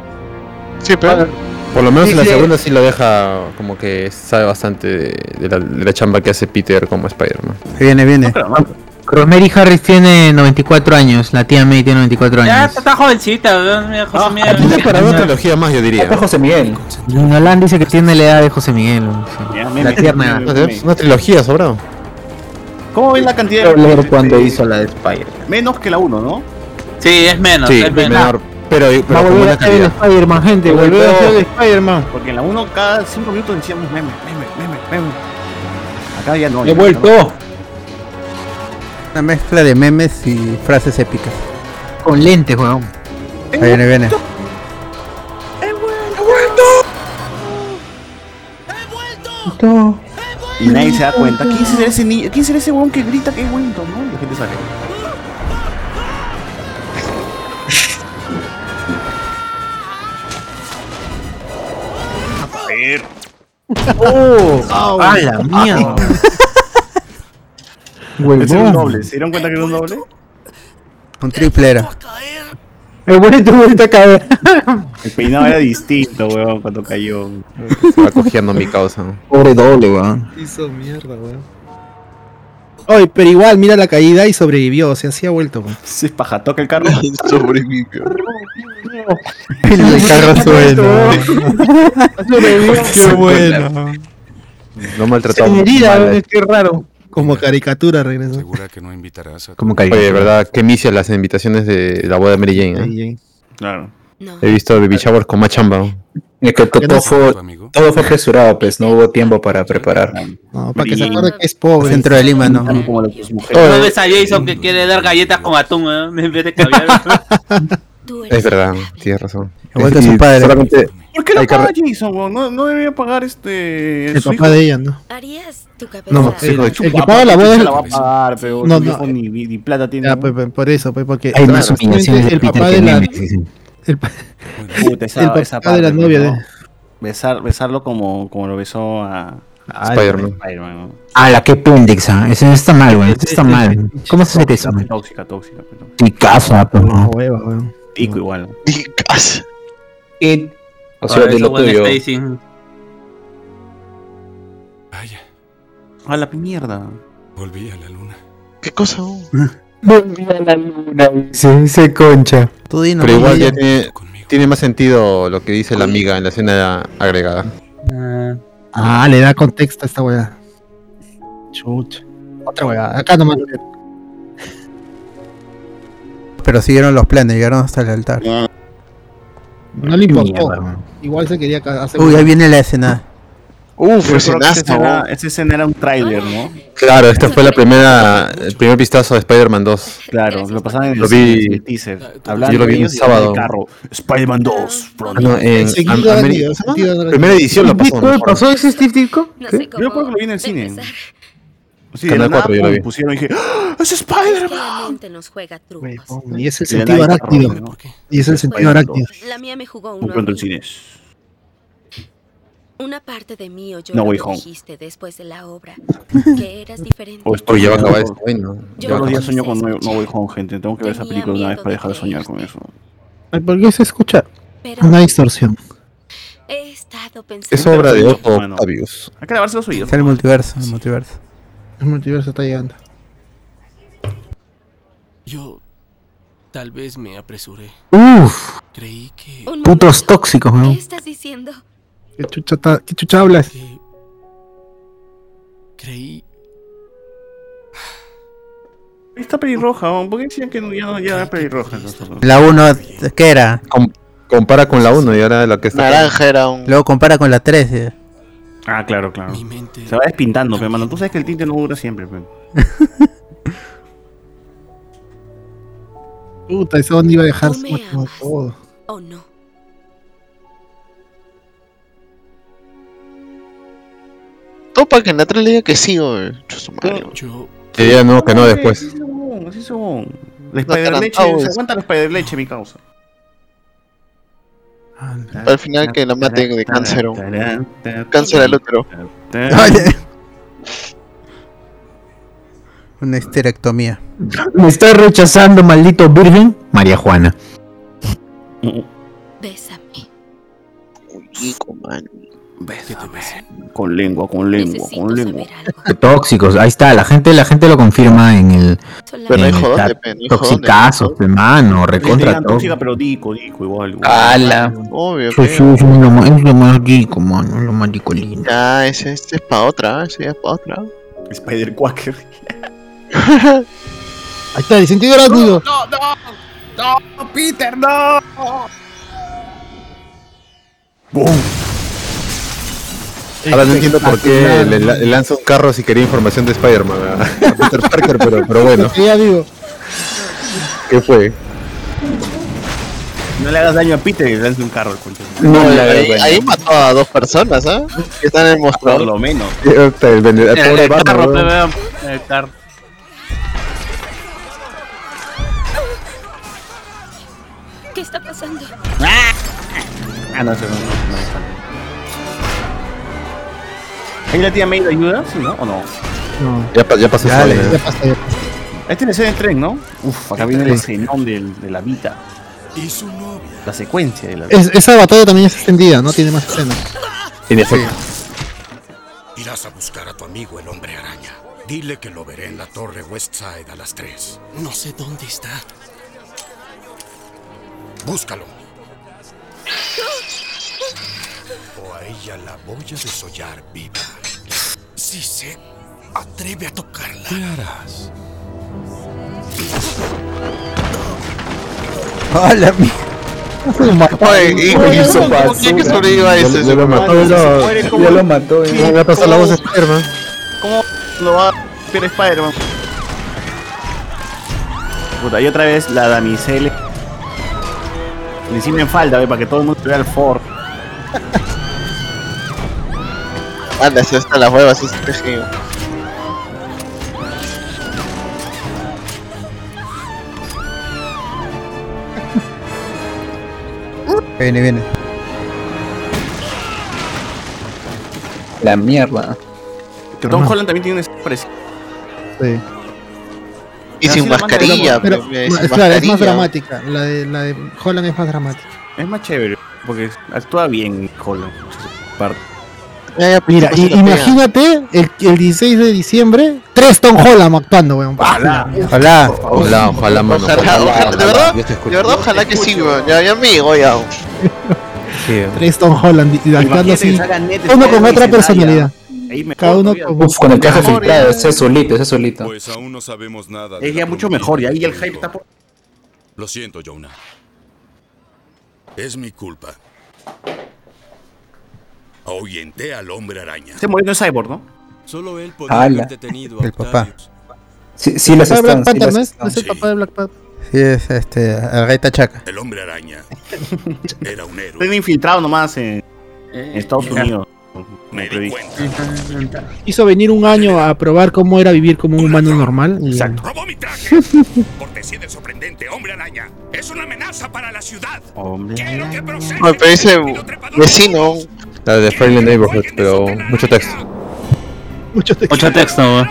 [SPEAKER 30] Sí, pero.
[SPEAKER 3] Por lo menos en la segunda sí lo deja como que sabe bastante de, de la, de la chamba que hace Peter como Spider-Man.
[SPEAKER 5] Viene, viene.
[SPEAKER 27] Pero no,
[SPEAKER 1] Rosemary Harris tiene 94 años, la tía May tiene 94
[SPEAKER 2] Ya
[SPEAKER 1] años.
[SPEAKER 2] está jovencita, weón, mira, José Miguel.
[SPEAKER 3] Tiene para una trilogía más, yo diría.
[SPEAKER 4] Está José Miguel.
[SPEAKER 1] Gino Lang dice que tiene la edad de José Miguel.
[SPEAKER 27] Ya,
[SPEAKER 1] La
[SPEAKER 27] meme,
[SPEAKER 1] tierna.
[SPEAKER 27] meme, meme.
[SPEAKER 3] Es una trilogía, sobrado.
[SPEAKER 27] ¿Cómo ven la cantidad de
[SPEAKER 4] leer cuando hizo la de Spider.
[SPEAKER 27] Menos que la 1, ¿no?
[SPEAKER 2] Sí, es menos,
[SPEAKER 3] Sí,
[SPEAKER 2] es menos.
[SPEAKER 3] menor. Pero,
[SPEAKER 1] Va
[SPEAKER 3] pero
[SPEAKER 1] a
[SPEAKER 3] con
[SPEAKER 1] volver
[SPEAKER 3] buena
[SPEAKER 1] a ser el
[SPEAKER 3] calidad.
[SPEAKER 1] Spider-Man, gente. Volver a ser el Spider-Man.
[SPEAKER 27] Porque en la 1 cada 5 minutos decíamos meme, meme, meme, meme. Acá ya no.
[SPEAKER 4] He
[SPEAKER 27] ya
[SPEAKER 4] vuelto.
[SPEAKER 5] Una mezcla de memes y frases épicas.
[SPEAKER 1] Con lentes, weón.
[SPEAKER 5] Ahí viene, viene.
[SPEAKER 27] no. Y nadie se da cuenta. ¿Quién será ese niño? ¿Quién será ese weón que grita que es bueno, no? Y la gente sale. A ver.
[SPEAKER 1] Oh, a la mierda.
[SPEAKER 27] Ese era un doble. ¿Se dieron cuenta que era un doble?
[SPEAKER 5] Un triple era.
[SPEAKER 1] El bonito vuelta a caer.
[SPEAKER 27] El peinado era distinto, weón, cuando cayó.
[SPEAKER 3] Se va cogiendo mi causa.
[SPEAKER 1] Pobre doble, weón.
[SPEAKER 19] Hizo mierda, weón. Oye, pero igual, mira la caída y sobrevivió, o sea, sí ha vuelto, weón.
[SPEAKER 27] Sí, es paja, toca el carro.
[SPEAKER 30] Sobrevivió.
[SPEAKER 5] El carro suena.
[SPEAKER 19] Qué bueno.
[SPEAKER 3] No maltrató.
[SPEAKER 19] Se herida, qué raro. Como caricatura regresó.
[SPEAKER 8] ¿Segura que no invitarás a
[SPEAKER 3] Como Oye, verdad, qué misia las invitaciones de la boda de Mary Jane. ¿eh?
[SPEAKER 27] Claro.
[SPEAKER 3] He visto baby shower con más chamba.
[SPEAKER 4] Es que to- todo, fue, todo fue apresurado, pues no hubo tiempo para preparar.
[SPEAKER 19] No, para que se acuerde que es pobre.
[SPEAKER 5] Centro de Lima, no.
[SPEAKER 27] Como las tus mujeres.
[SPEAKER 2] No ves a Jason que quiere dar galletas con atún ¿eh? en vez de caviar.
[SPEAKER 3] Es verdad, tienes razón.
[SPEAKER 5] Igual que su padre.
[SPEAKER 3] solamente
[SPEAKER 27] ¿Por qué lo
[SPEAKER 3] que
[SPEAKER 27] paga Jason, weón? No, no debería pagar este.
[SPEAKER 19] El
[SPEAKER 27] su
[SPEAKER 19] papá
[SPEAKER 27] hijo.
[SPEAKER 19] de ella, ¿no?
[SPEAKER 26] Harías tu cabeza.
[SPEAKER 19] No,
[SPEAKER 27] Sí,
[SPEAKER 19] el, el
[SPEAKER 27] su
[SPEAKER 19] que
[SPEAKER 27] papá
[SPEAKER 19] paga la boda
[SPEAKER 27] se
[SPEAKER 19] es
[SPEAKER 27] la va a pagar, pero
[SPEAKER 19] No, no.
[SPEAKER 27] ni, ni, ni plata tiene.
[SPEAKER 19] Ya,
[SPEAKER 27] ¿no?
[SPEAKER 19] pues, pues, por eso, pues, porque
[SPEAKER 1] Hay más de
[SPEAKER 19] el papá de la, el, el papá de la novia
[SPEAKER 27] ¿no?
[SPEAKER 19] de
[SPEAKER 27] Besar, besarlo como, como lo besó a, a
[SPEAKER 3] Spider-Man.
[SPEAKER 1] Ah, la que pendexa. Eso está mal, weón. Eso está mal. ¿Cómo se hace eso?
[SPEAKER 27] Tóxica, tóxica, tóxica. pero-
[SPEAKER 1] Sí, casa, pero no.
[SPEAKER 19] hueva, weón.
[SPEAKER 27] Pico igual.
[SPEAKER 4] Y, o sea, de lo tuyo.
[SPEAKER 8] Vaya,
[SPEAKER 27] A la mierda.
[SPEAKER 8] volví a la luna.
[SPEAKER 30] ¿Qué cosa?
[SPEAKER 1] Sí, se concha.
[SPEAKER 5] Tú dinos.
[SPEAKER 3] Pero igual ya tiene, tiene más sentido lo que dice la amiga en la escena agregada.
[SPEAKER 2] Ah,
[SPEAKER 19] Ah, le da contexto a esta weá. Chucha. Otra weá. Acá nomás.
[SPEAKER 5] Pero siguieron los planes, llegaron hasta el altar.
[SPEAKER 19] No le importó. Igual se quería hacer.
[SPEAKER 5] Uy, ahí viene la escena.
[SPEAKER 30] Uf,
[SPEAKER 27] creo esa
[SPEAKER 30] escenazo.
[SPEAKER 27] escena, esa escena era un tráiler, ¿no?
[SPEAKER 3] Claro, esta fue la primera, el primer vistazo de Spider-Man 2.
[SPEAKER 27] Claro, lo pasaban en
[SPEAKER 3] Lo
[SPEAKER 27] el,
[SPEAKER 3] vi-
[SPEAKER 27] el teaser. Hablando
[SPEAKER 3] yo lo vi
[SPEAKER 27] de
[SPEAKER 3] un sábado.
[SPEAKER 27] carro. Spider-Man 2.
[SPEAKER 3] Ah, no, en Ameri- primera edición lo pasó.
[SPEAKER 1] ¿Qué pasó ese Steve Ditko?
[SPEAKER 26] No sé cómo.
[SPEAKER 27] Yo recuerdo que lo vi en el cine. Sí,
[SPEAKER 3] Canal
[SPEAKER 27] de la nada,
[SPEAKER 3] 4 yo lo
[SPEAKER 27] pum,
[SPEAKER 3] vi.
[SPEAKER 27] pusieron y dije, ¡Ah, ¡es Spider-Man!
[SPEAKER 26] mente nos juega trucos.
[SPEAKER 19] Huevón, Y es el
[SPEAKER 27] Y
[SPEAKER 19] sentido. Y es el sentido
[SPEAKER 27] Spider-Man
[SPEAKER 19] arácnido.
[SPEAKER 26] La mía me jugó uno.
[SPEAKER 27] en cines.
[SPEAKER 26] Una parte de mí oyó
[SPEAKER 27] No
[SPEAKER 26] lo
[SPEAKER 27] Way
[SPEAKER 26] que
[SPEAKER 27] Home.
[SPEAKER 26] dijiste después de la obra. Que eras diferente.
[SPEAKER 27] O
[SPEAKER 3] Oye, ya va a acabar esto hoy, ¿no?
[SPEAKER 26] Yo
[SPEAKER 27] Todos los días
[SPEAKER 26] no
[SPEAKER 27] sueño con No. Way Home, gente. Tengo que ver esa
[SPEAKER 26] Tenía
[SPEAKER 27] película una vez
[SPEAKER 26] miedo
[SPEAKER 27] para
[SPEAKER 26] de
[SPEAKER 27] dejar de soñar con eso.
[SPEAKER 19] Ay, ¿Por qué se escucha?
[SPEAKER 26] Pero
[SPEAKER 19] Una distorsión.
[SPEAKER 26] he estado pensando.
[SPEAKER 3] Es obra de
[SPEAKER 27] Bueno.
[SPEAKER 3] Otto Octavius.
[SPEAKER 27] Hay que lavarse los oídos.
[SPEAKER 5] Es el multiverso, el multiverso.
[SPEAKER 19] El multiverso está llegando.
[SPEAKER 6] Yo tal vez me apresuré.
[SPEAKER 1] Uf,
[SPEAKER 6] Creí que...
[SPEAKER 1] Putos tóxicos,
[SPEAKER 26] ¿Qué
[SPEAKER 1] weón.
[SPEAKER 26] estás diciendo?
[SPEAKER 19] ¿Qué chucha, ta- qué chucha hablas?
[SPEAKER 6] que- Creí...
[SPEAKER 27] Está pelirroja, ¿no? ¿por qué decían que no, ya, no, ya era pelirroja?
[SPEAKER 5] La 1, ¿qué era?
[SPEAKER 3] Com- compara con la 1 y ahora la que está.
[SPEAKER 30] Naranja era un.
[SPEAKER 5] Luego compara con la 3.
[SPEAKER 27] Ah, claro, claro.
[SPEAKER 6] Mi mente...
[SPEAKER 27] Se va despintando, pero mano. Tú sabes que el tinte no dura siempre, pero.
[SPEAKER 19] Puta, esa onda iba a dejar
[SPEAKER 26] amas.
[SPEAKER 19] todo.
[SPEAKER 26] ¿O no?
[SPEAKER 30] Topa que en la 3 le diga que sí, madre.
[SPEAKER 6] Yo...
[SPEAKER 3] Diría no, que no después.
[SPEAKER 27] Así son, así son. La
[SPEAKER 30] No
[SPEAKER 27] Spider leche,
[SPEAKER 30] atarantado,
[SPEAKER 27] se aguanta la leche, mi causa.
[SPEAKER 30] Al final que la mate de cáncer. o- Cáncer al útero.
[SPEAKER 5] Oye. Una esterectomía.
[SPEAKER 1] Me está rechazando, maldito virgen. María Juana.
[SPEAKER 26] Bésame.
[SPEAKER 30] Rico, man.
[SPEAKER 6] Besé.
[SPEAKER 27] Con lengua, con lengua,
[SPEAKER 26] Necesito
[SPEAKER 27] con lengua.
[SPEAKER 1] tóxicos. Ahí está, la gente, la gente lo confirma en el.
[SPEAKER 30] Pero no
[SPEAKER 1] en el
[SPEAKER 30] no
[SPEAKER 1] Toxicazos, hermano, recontra
[SPEAKER 27] tóxica, pero dico, dico, igual. igual.
[SPEAKER 4] Ala.
[SPEAKER 30] Obvio,
[SPEAKER 1] Sí, sí,
[SPEAKER 30] pero-
[SPEAKER 1] es lo más, es lo más rico, mano. Es lo más rico lindo.
[SPEAKER 30] Ya, ese, ese es para otra, ese es para otra.
[SPEAKER 27] Spider Quacker.
[SPEAKER 19] Ahí está, el sentido arácnido.
[SPEAKER 27] No, no, no, Peter, no. ¡Bum!
[SPEAKER 3] Ahora no entiendo por qué le, le lanza un carro si quería información de Spider-Man a, a Peter Parker, pero, pero bueno,
[SPEAKER 19] ya digo.
[SPEAKER 3] ¿qué fue?
[SPEAKER 27] No le hagas daño a Peter y le lance un carro al concha.
[SPEAKER 30] No,
[SPEAKER 4] la
[SPEAKER 30] ahí,
[SPEAKER 4] verdad.
[SPEAKER 30] ahí mató a dos personas, ¿ah? Que están en el
[SPEAKER 27] Por
[SPEAKER 30] mostrador.
[SPEAKER 27] lo menos.
[SPEAKER 3] El, el
[SPEAKER 2] El, carro, el carro.
[SPEAKER 26] ¿Qué está pasando?
[SPEAKER 27] Ah, no, no, no, no. ¿Ahí la tía May ayuda? ¿Sí, no? ¿O no?
[SPEAKER 19] No.
[SPEAKER 3] Ya, pa- ya pasó
[SPEAKER 19] Ya, ya
[SPEAKER 3] ya.
[SPEAKER 19] pasa, ya pasa.
[SPEAKER 27] Este es el tren, ¿no? Uf, acá viene el escenón del- de la vida.
[SPEAKER 8] Y su novia.
[SPEAKER 27] La secuencia de la
[SPEAKER 19] Es- esa batalla también es extendida, ¿no? Tiene más escenas.
[SPEAKER 3] Tiene efecto.
[SPEAKER 10] Irás a buscar a tu amigo el hombre araña. Dile que lo veré en la torre Westside a las 3.
[SPEAKER 6] No sé dónde está.
[SPEAKER 10] Búscalo. O a ella la voy a desollar viva.
[SPEAKER 6] Si se atreve a tocarla.
[SPEAKER 10] ¿Qué harás?
[SPEAKER 5] Hola, mi.
[SPEAKER 30] Oye, hijo, ¿y eso cómo quiere que sobreviva
[SPEAKER 3] Ya-
[SPEAKER 30] ese?
[SPEAKER 3] ya lo mató, ya- lo mató, ya le pasó la
[SPEAKER 30] ¿cómo-
[SPEAKER 3] voz a Spider-Man.
[SPEAKER 27] ¿Cómo lo va a ver Spider-Man? Puta, y otra vez la damisela. Encima en falda, ve, para que todo el mundo vea el Ford.
[SPEAKER 30] Anda, se hasta las huevas ese tejido.
[SPEAKER 5] Viene, viene.
[SPEAKER 4] La mierda.
[SPEAKER 27] Tom Holland también tiene un parecido.
[SPEAKER 19] Sí.
[SPEAKER 30] Y sin mascarilla,
[SPEAKER 19] Pero,
[SPEAKER 30] sin
[SPEAKER 19] claro, es más dramática. La de, la de Holland es más dramática.
[SPEAKER 27] Es más chévere, porque actúa bien Holland. Parte.
[SPEAKER 19] Mira, y, imagínate el, el 16 de diciembre, tres Tom Holland actuando, weón.
[SPEAKER 27] Ojalá.
[SPEAKER 5] Ojalá.
[SPEAKER 3] Ojalá, ojalá, mano.
[SPEAKER 30] Ojalá, ojalá, de verdad, de verdad, ojalá que sí, weón. Ya, ya llegó ya.
[SPEAKER 3] Sí.
[SPEAKER 19] Tres Tom Holland actuando así. Uno con otra personalidad.
[SPEAKER 27] Ahí me
[SPEAKER 19] Cada uno con
[SPEAKER 4] Uf, con el
[SPEAKER 30] Mejor,
[SPEAKER 4] filtrado, ese es solito, ese es solito.
[SPEAKER 8] Pues aún no sabemos nada.
[SPEAKER 27] Es ya mucho mejor, y ahí el hype
[SPEAKER 8] amigo.
[SPEAKER 27] está por.
[SPEAKER 8] Lo siento, Jonah. Es mi culpa. Ahuyenté al hombre araña.
[SPEAKER 27] Se murió en Cyborg, ¿no?
[SPEAKER 23] Solo él podría
[SPEAKER 4] Ala.
[SPEAKER 23] haber detenido a
[SPEAKER 5] El papá.
[SPEAKER 4] Sí, sí las
[SPEAKER 19] ¿Papá de
[SPEAKER 4] están,
[SPEAKER 19] Black
[SPEAKER 4] sí
[SPEAKER 19] Panther,
[SPEAKER 4] las
[SPEAKER 19] ¿no es?
[SPEAKER 4] están.
[SPEAKER 19] ¿No es el
[SPEAKER 8] Sí.
[SPEAKER 19] papá de Black Panther?
[SPEAKER 5] Sí, es este. El rey Tachaca.
[SPEAKER 8] El hombre araña era un héroe.
[SPEAKER 27] Estoy infiltrado nomás en, en Estados Unidos.
[SPEAKER 8] Me di cuenta.
[SPEAKER 19] Hizo venir un año a probar cómo era vivir como un humano normal. y-
[SPEAKER 27] Exacto.
[SPEAKER 8] Robó mi traje. Cortesía del sorprendente hombre araña. Es una amenaza para la ciudad.
[SPEAKER 27] Hombre.
[SPEAKER 8] Quiero que procese.
[SPEAKER 30] Me parece vecino.
[SPEAKER 3] La de Friendly Neighborhood, pero mucho texto.
[SPEAKER 19] Mucho texto.
[SPEAKER 2] Mucho texto, weón.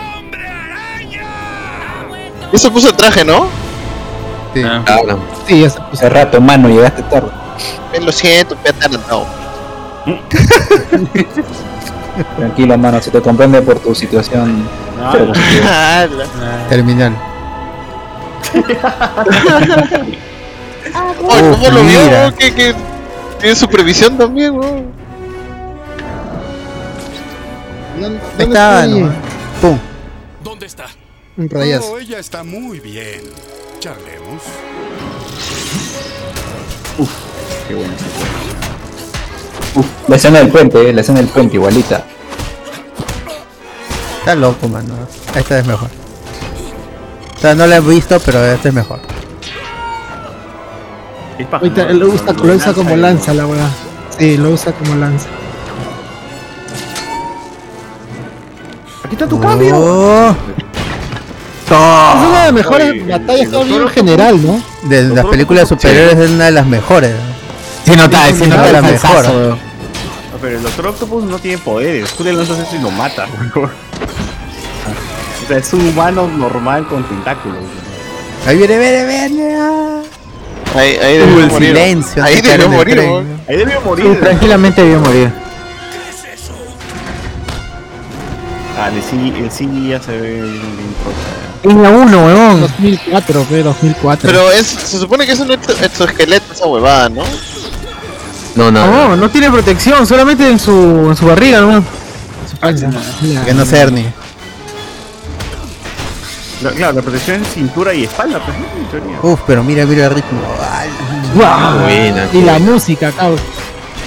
[SPEAKER 30] Y se puso el traje, ¿no?
[SPEAKER 5] Sí.
[SPEAKER 2] Ah.
[SPEAKER 3] Ah, no.
[SPEAKER 19] Sí, ya se puso.
[SPEAKER 4] Hace rato, mano, llegaste tarde.
[SPEAKER 30] Lo siento, me atarantado.
[SPEAKER 4] Tranquilo, mano, se te comprende por tu situación.
[SPEAKER 27] Ah,
[SPEAKER 4] positivo.
[SPEAKER 30] Ah,
[SPEAKER 5] Terminal.
[SPEAKER 30] ¿cómo lo vio? ¿Qué, qué? Tiene supervisión también, weón.
[SPEAKER 19] ¿Dónde,
[SPEAKER 5] Ahí
[SPEAKER 19] dónde está.
[SPEAKER 5] Pum.
[SPEAKER 23] ¿Dónde está?
[SPEAKER 19] Un rayazo.
[SPEAKER 10] Oh, ella está muy bien. Charlemos.
[SPEAKER 27] Qué bueno.
[SPEAKER 4] Uf, la escena del puente, eh, la escena del puente, igualita.
[SPEAKER 5] Está loco, mano. Esta es mejor. O sea, no la he visto, pero esta es mejor.
[SPEAKER 19] Ahorita lo usa,
[SPEAKER 27] Lo
[SPEAKER 19] usa como lanza la weá. Sí, lo usa como lanza.
[SPEAKER 27] Aquí está tu cambio.
[SPEAKER 5] Oh,
[SPEAKER 19] Es una de las mejores
[SPEAKER 27] Oye,
[SPEAKER 19] batallas
[SPEAKER 27] el
[SPEAKER 19] que ha habido en general, ¿no?
[SPEAKER 5] de las películas superiores es una de las mejores.
[SPEAKER 1] Sí, nota, sí,
[SPEAKER 5] Una
[SPEAKER 1] nota
[SPEAKER 5] mejores.
[SPEAKER 1] weón.
[SPEAKER 27] No, Pero el Doctor Octopus no tiene poderes. Tú le lanzas eso y lo mata, weón. O sea, es un humano normal con tentáculos.
[SPEAKER 5] Ahí viene, viene, viene. ah.
[SPEAKER 30] Ahí, ahí debió morir.
[SPEAKER 5] silencio.
[SPEAKER 30] Ahí debió morir.
[SPEAKER 27] Ahí debió
[SPEAKER 1] Sí,
[SPEAKER 27] morir.
[SPEAKER 1] tranquilamente debió morir.
[SPEAKER 27] Ah, el sí, el sí ya se ve bien, bien.
[SPEAKER 1] Línea 1, weón.
[SPEAKER 19] 2004, pe, 2004.
[SPEAKER 30] Pero es, se supone que es un exo- exoesqueleto esa huevada, ¿no?
[SPEAKER 3] No, no.
[SPEAKER 1] No, no tiene protección, solamente en su, en su barriga, ¿no?
[SPEAKER 19] Mira.
[SPEAKER 5] Que no sea Ernie.
[SPEAKER 27] La- Claro, la protección es cintura y espalda, pues, ¿no? En teoría.
[SPEAKER 5] Uf, pero mira, mira el ritmo. Ay.
[SPEAKER 3] Buena,
[SPEAKER 19] Y la música, cabrón.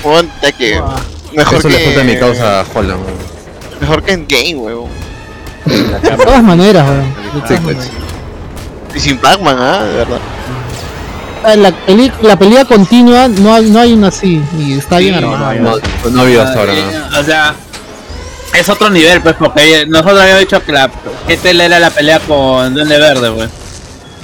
[SPEAKER 30] Ponte que. Mejor
[SPEAKER 3] Eso
[SPEAKER 30] que.
[SPEAKER 3] le falta a mi causa a Holland.
[SPEAKER 30] Mejor que en Game, weón.
[SPEAKER 19] De todas maneras, weón. Maneras.
[SPEAKER 30] Y sin Pac-Man, ¿ah? De verdad.
[SPEAKER 19] Ah, La, peli- la pelea continua no hay, no hay una así. Y está bien
[SPEAKER 2] Sí,
[SPEAKER 19] armada.
[SPEAKER 3] No, no ha habido hasta ahora, ¿no?
[SPEAKER 2] O sea, es otro nivel, pues, porque nosotros habíamos dicho que la que tela era la pelea con Duende Verde, pues.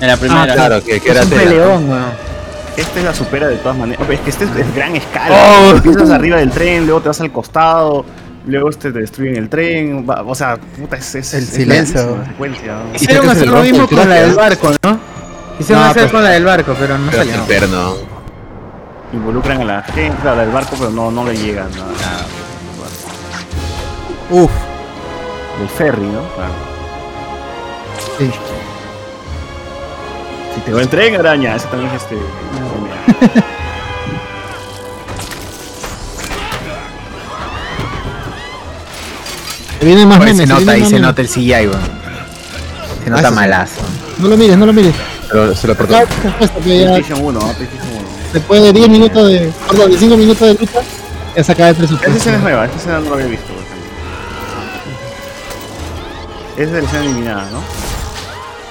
[SPEAKER 2] En la primera.
[SPEAKER 3] Ah, claro, que, que
[SPEAKER 1] Es
[SPEAKER 3] era
[SPEAKER 1] un
[SPEAKER 3] tela.
[SPEAKER 1] peleón, weón.
[SPEAKER 27] Esta es la supera de todas maneras. Es que este es, es gran escala.
[SPEAKER 1] Oh.
[SPEAKER 27] Empiezas arriba del tren, luego te vas al costado. Luego este, te destruyen el tren. va- o sea, puta, es, es
[SPEAKER 5] El
[SPEAKER 27] es
[SPEAKER 5] silencio.
[SPEAKER 27] larguísima la secuencia, ¿no?
[SPEAKER 1] Hicieron hacer lo mismo con la del barco, ¿no? Hicieron
[SPEAKER 27] No,
[SPEAKER 1] hacer
[SPEAKER 27] pues-
[SPEAKER 1] con la del barco, pero no
[SPEAKER 3] Pero
[SPEAKER 1] salió.
[SPEAKER 3] eterno.
[SPEAKER 27] Involucran a la gente, a la del barco, pero no, no le llegan a nada.
[SPEAKER 5] Uf.
[SPEAKER 27] Del ferry, ¿no? Claro.
[SPEAKER 19] Sí.
[SPEAKER 27] Si te va el tren, araña. Ese también es este.
[SPEAKER 19] Se vienen más
[SPEAKER 1] Oye,
[SPEAKER 19] memes.
[SPEAKER 1] se nota, ahí se nota el CGI, weón. Se nota
[SPEAKER 19] Ah,
[SPEAKER 1] malazo.
[SPEAKER 19] No lo mires, no lo mires.
[SPEAKER 3] Pero se lo
[SPEAKER 19] ya
[SPEAKER 27] PlayStation 1, ¿no? PlayStation 1.
[SPEAKER 19] después de 10 minutos de. Perdón, de 5 minutos de lucha, ya se acaba el presupuesto.
[SPEAKER 27] Esa escena es nueva, esta escena no la había visto. por ejemplo. Esa es de la escena eliminada, ¿no?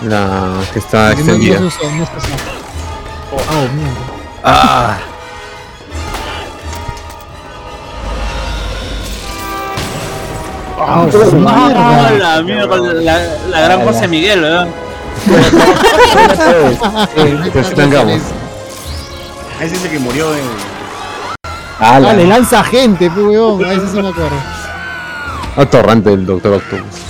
[SPEAKER 3] La que está
[SPEAKER 19] no- no
[SPEAKER 3] extendida.
[SPEAKER 19] no. Oh, mierda.
[SPEAKER 3] Ah.
[SPEAKER 19] Ah,
[SPEAKER 2] Ah,
[SPEAKER 19] mierda.
[SPEAKER 2] la, mierda, la, la gran José Miguel, ¿verdad?
[SPEAKER 3] Pues tengamos.
[SPEAKER 27] Ese es el que murió en.
[SPEAKER 19] Ah, le lanza gente, pues, weón. A ese sí me acuerdo.
[SPEAKER 3] Atorrante el Doctor Octopus.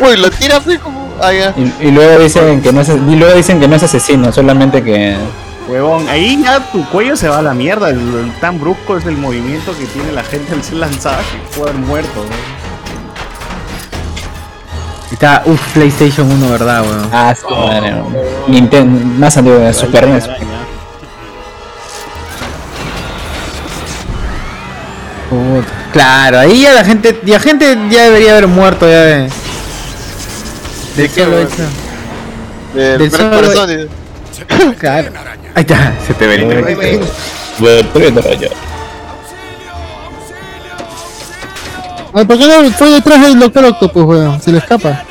[SPEAKER 30] Uy, lo tira así como. Ah, ya.
[SPEAKER 4] Y, y luego dicen que no es, y luego dicen que no es asesino, solamente que
[SPEAKER 27] Huevón, ahí ya tu cuello se va a la mierda. El, el tan brusco es el movimiento que tiene la gente al ser lanzada que puede haber muerto. ¿no?
[SPEAKER 1] Está, uff, PlayStation 1, ¿verdad, weón?
[SPEAKER 4] Ah, sí, madre, no. Nintendo, más antiguo de Super NES.
[SPEAKER 1] Puta. Claro, ahí ya la gente, ya gente ya debería haber muerto ya de. De
[SPEAKER 30] qué,
[SPEAKER 1] solo
[SPEAKER 30] weón?
[SPEAKER 1] hecho.
[SPEAKER 30] Del
[SPEAKER 1] Del solo- Claro. Ahí está, se te ve el internet.
[SPEAKER 19] Ay, ¿Por qué no fue detrás del Doctor Octopus, weón? Se le escapa.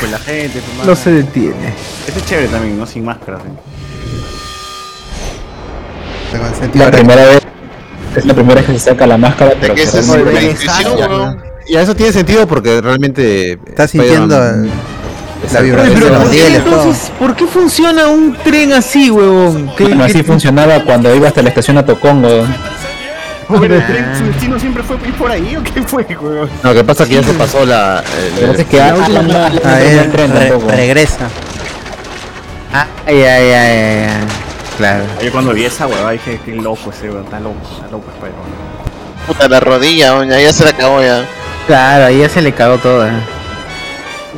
[SPEAKER 27] Pues la gente, tu madre.
[SPEAKER 1] No se detiene.
[SPEAKER 27] Este es chévere también, ¿no? Sin máscara. ¿sí?
[SPEAKER 4] La primera vez, es la primera vez que se saca la máscara, pero
[SPEAKER 30] que
[SPEAKER 4] que
[SPEAKER 30] ese es
[SPEAKER 4] realmente-
[SPEAKER 30] la intuición, weón.
[SPEAKER 3] Y eso tiene sentido porque realmente.
[SPEAKER 5] Está sintiendo
[SPEAKER 3] Spider-Man-
[SPEAKER 5] la vibración
[SPEAKER 1] pero
[SPEAKER 5] de los
[SPEAKER 1] ¿por qué
[SPEAKER 5] rieles, todo.
[SPEAKER 1] entonces, ¿por qué funciona un tren así, huevón? ¿Qué-
[SPEAKER 4] Bueno, así funcionaba cuando iba hasta la estación Atocongo.
[SPEAKER 27] Pero el tren, su destino siempre fue ir por ahí o qué fue, weón?
[SPEAKER 3] No, lo que pasa es que ya se pasó la. el-
[SPEAKER 4] Lo que pasa es que
[SPEAKER 3] la
[SPEAKER 4] Alan-
[SPEAKER 3] última-
[SPEAKER 4] Alan-
[SPEAKER 5] Ah,
[SPEAKER 4] el
[SPEAKER 5] regresa.
[SPEAKER 1] Ay, ay, ay, ay, ay. Claro.
[SPEAKER 27] Yo cuando vi esa huevada dije, qué loco ese weón, está loco, está loco Spider-Man.
[SPEAKER 30] Puta, la rodilla, weón. Ya, ya se la acabó ya.
[SPEAKER 1] Claro, ahí ya se le cagó todo. eh.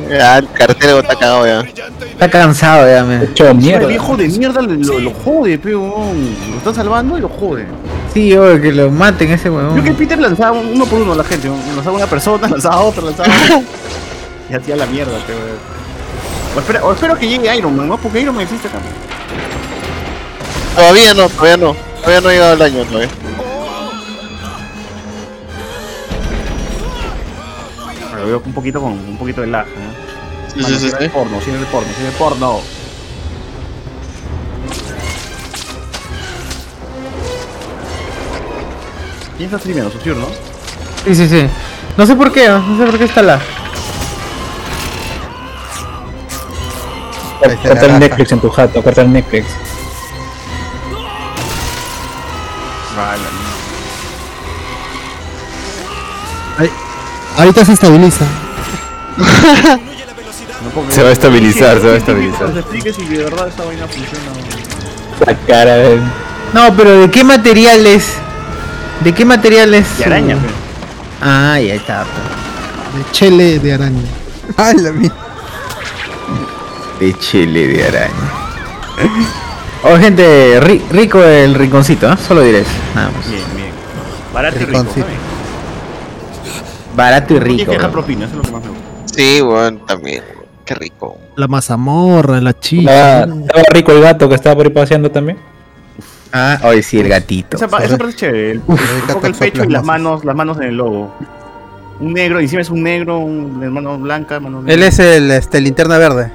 [SPEAKER 30] Ya, el cartero está cagado ya.
[SPEAKER 1] Está cansado ya, me.
[SPEAKER 4] Hecho
[SPEAKER 27] El
[SPEAKER 4] mierda.
[SPEAKER 27] viejo de mierda lo, jode, pero weón. Lo está salvando y lo jode.
[SPEAKER 1] Sí, oye, que lo maten ese
[SPEAKER 27] Yo que
[SPEAKER 1] huevón.
[SPEAKER 27] Peter lanzaba uno por uno a la gente, lanzaba una persona, lanzaba otra, lanzaba y hacía la mierda, pero. O espero, o espero que llegue Iron Man, ¿no? Porque Iron Man existe acá.
[SPEAKER 30] Todavía no, todavía no. Todavía no ha llegado el año todavía.
[SPEAKER 27] Lo veo un poquito con un poquito de lag, ¿no?
[SPEAKER 30] Sí, sí, sí, sí.
[SPEAKER 27] de porno, cine de porno, cine de porno. ¿Quién está streameando? Susur, ¿no?
[SPEAKER 1] Sí, sí, sí. No sé por qué, no sé por qué está la.
[SPEAKER 4] Corta el Netflix en tu jato, corta el Netflix.
[SPEAKER 27] Vale.
[SPEAKER 19] Ahí- Ahorita se estabiliza.
[SPEAKER 27] No
[SPEAKER 3] Se va a estabilizar, se va a estabilizar.
[SPEAKER 27] que nos explique si de verdad esta vaina funciona.
[SPEAKER 4] La cara de...
[SPEAKER 1] No, pero ¿de qué material es? ¿De qué material es?
[SPEAKER 27] De araña, pero.
[SPEAKER 1] Ah, ahí está. pues.
[SPEAKER 19] De chele de araña.
[SPEAKER 5] Ay, la mierda.
[SPEAKER 1] De chile de araña. Oh, gente, ri- rico el rinconcito, ¿eh? Solo diré eso, nada más.
[SPEAKER 27] Bien, bien. Barato y rico.
[SPEAKER 1] Barato y rico. weón.
[SPEAKER 27] propina, eso es lo que más me gusta.
[SPEAKER 30] Sí, weón, también. Qué rico.
[SPEAKER 19] La mazamorra, la chicha.
[SPEAKER 4] Estaba, estaba rico el gato que estaba por ahí paseando también.
[SPEAKER 1] Ah, hoy sí, el gatito.
[SPEAKER 27] Esa, pa- esa parte es chévere. El,
[SPEAKER 5] Uf,
[SPEAKER 27] el,
[SPEAKER 5] gato
[SPEAKER 27] el pecho y las manos, las manos en el logo. Un negro, encima es un negro, un de mano blanca, mano
[SPEAKER 5] Él es el este, linterna verde.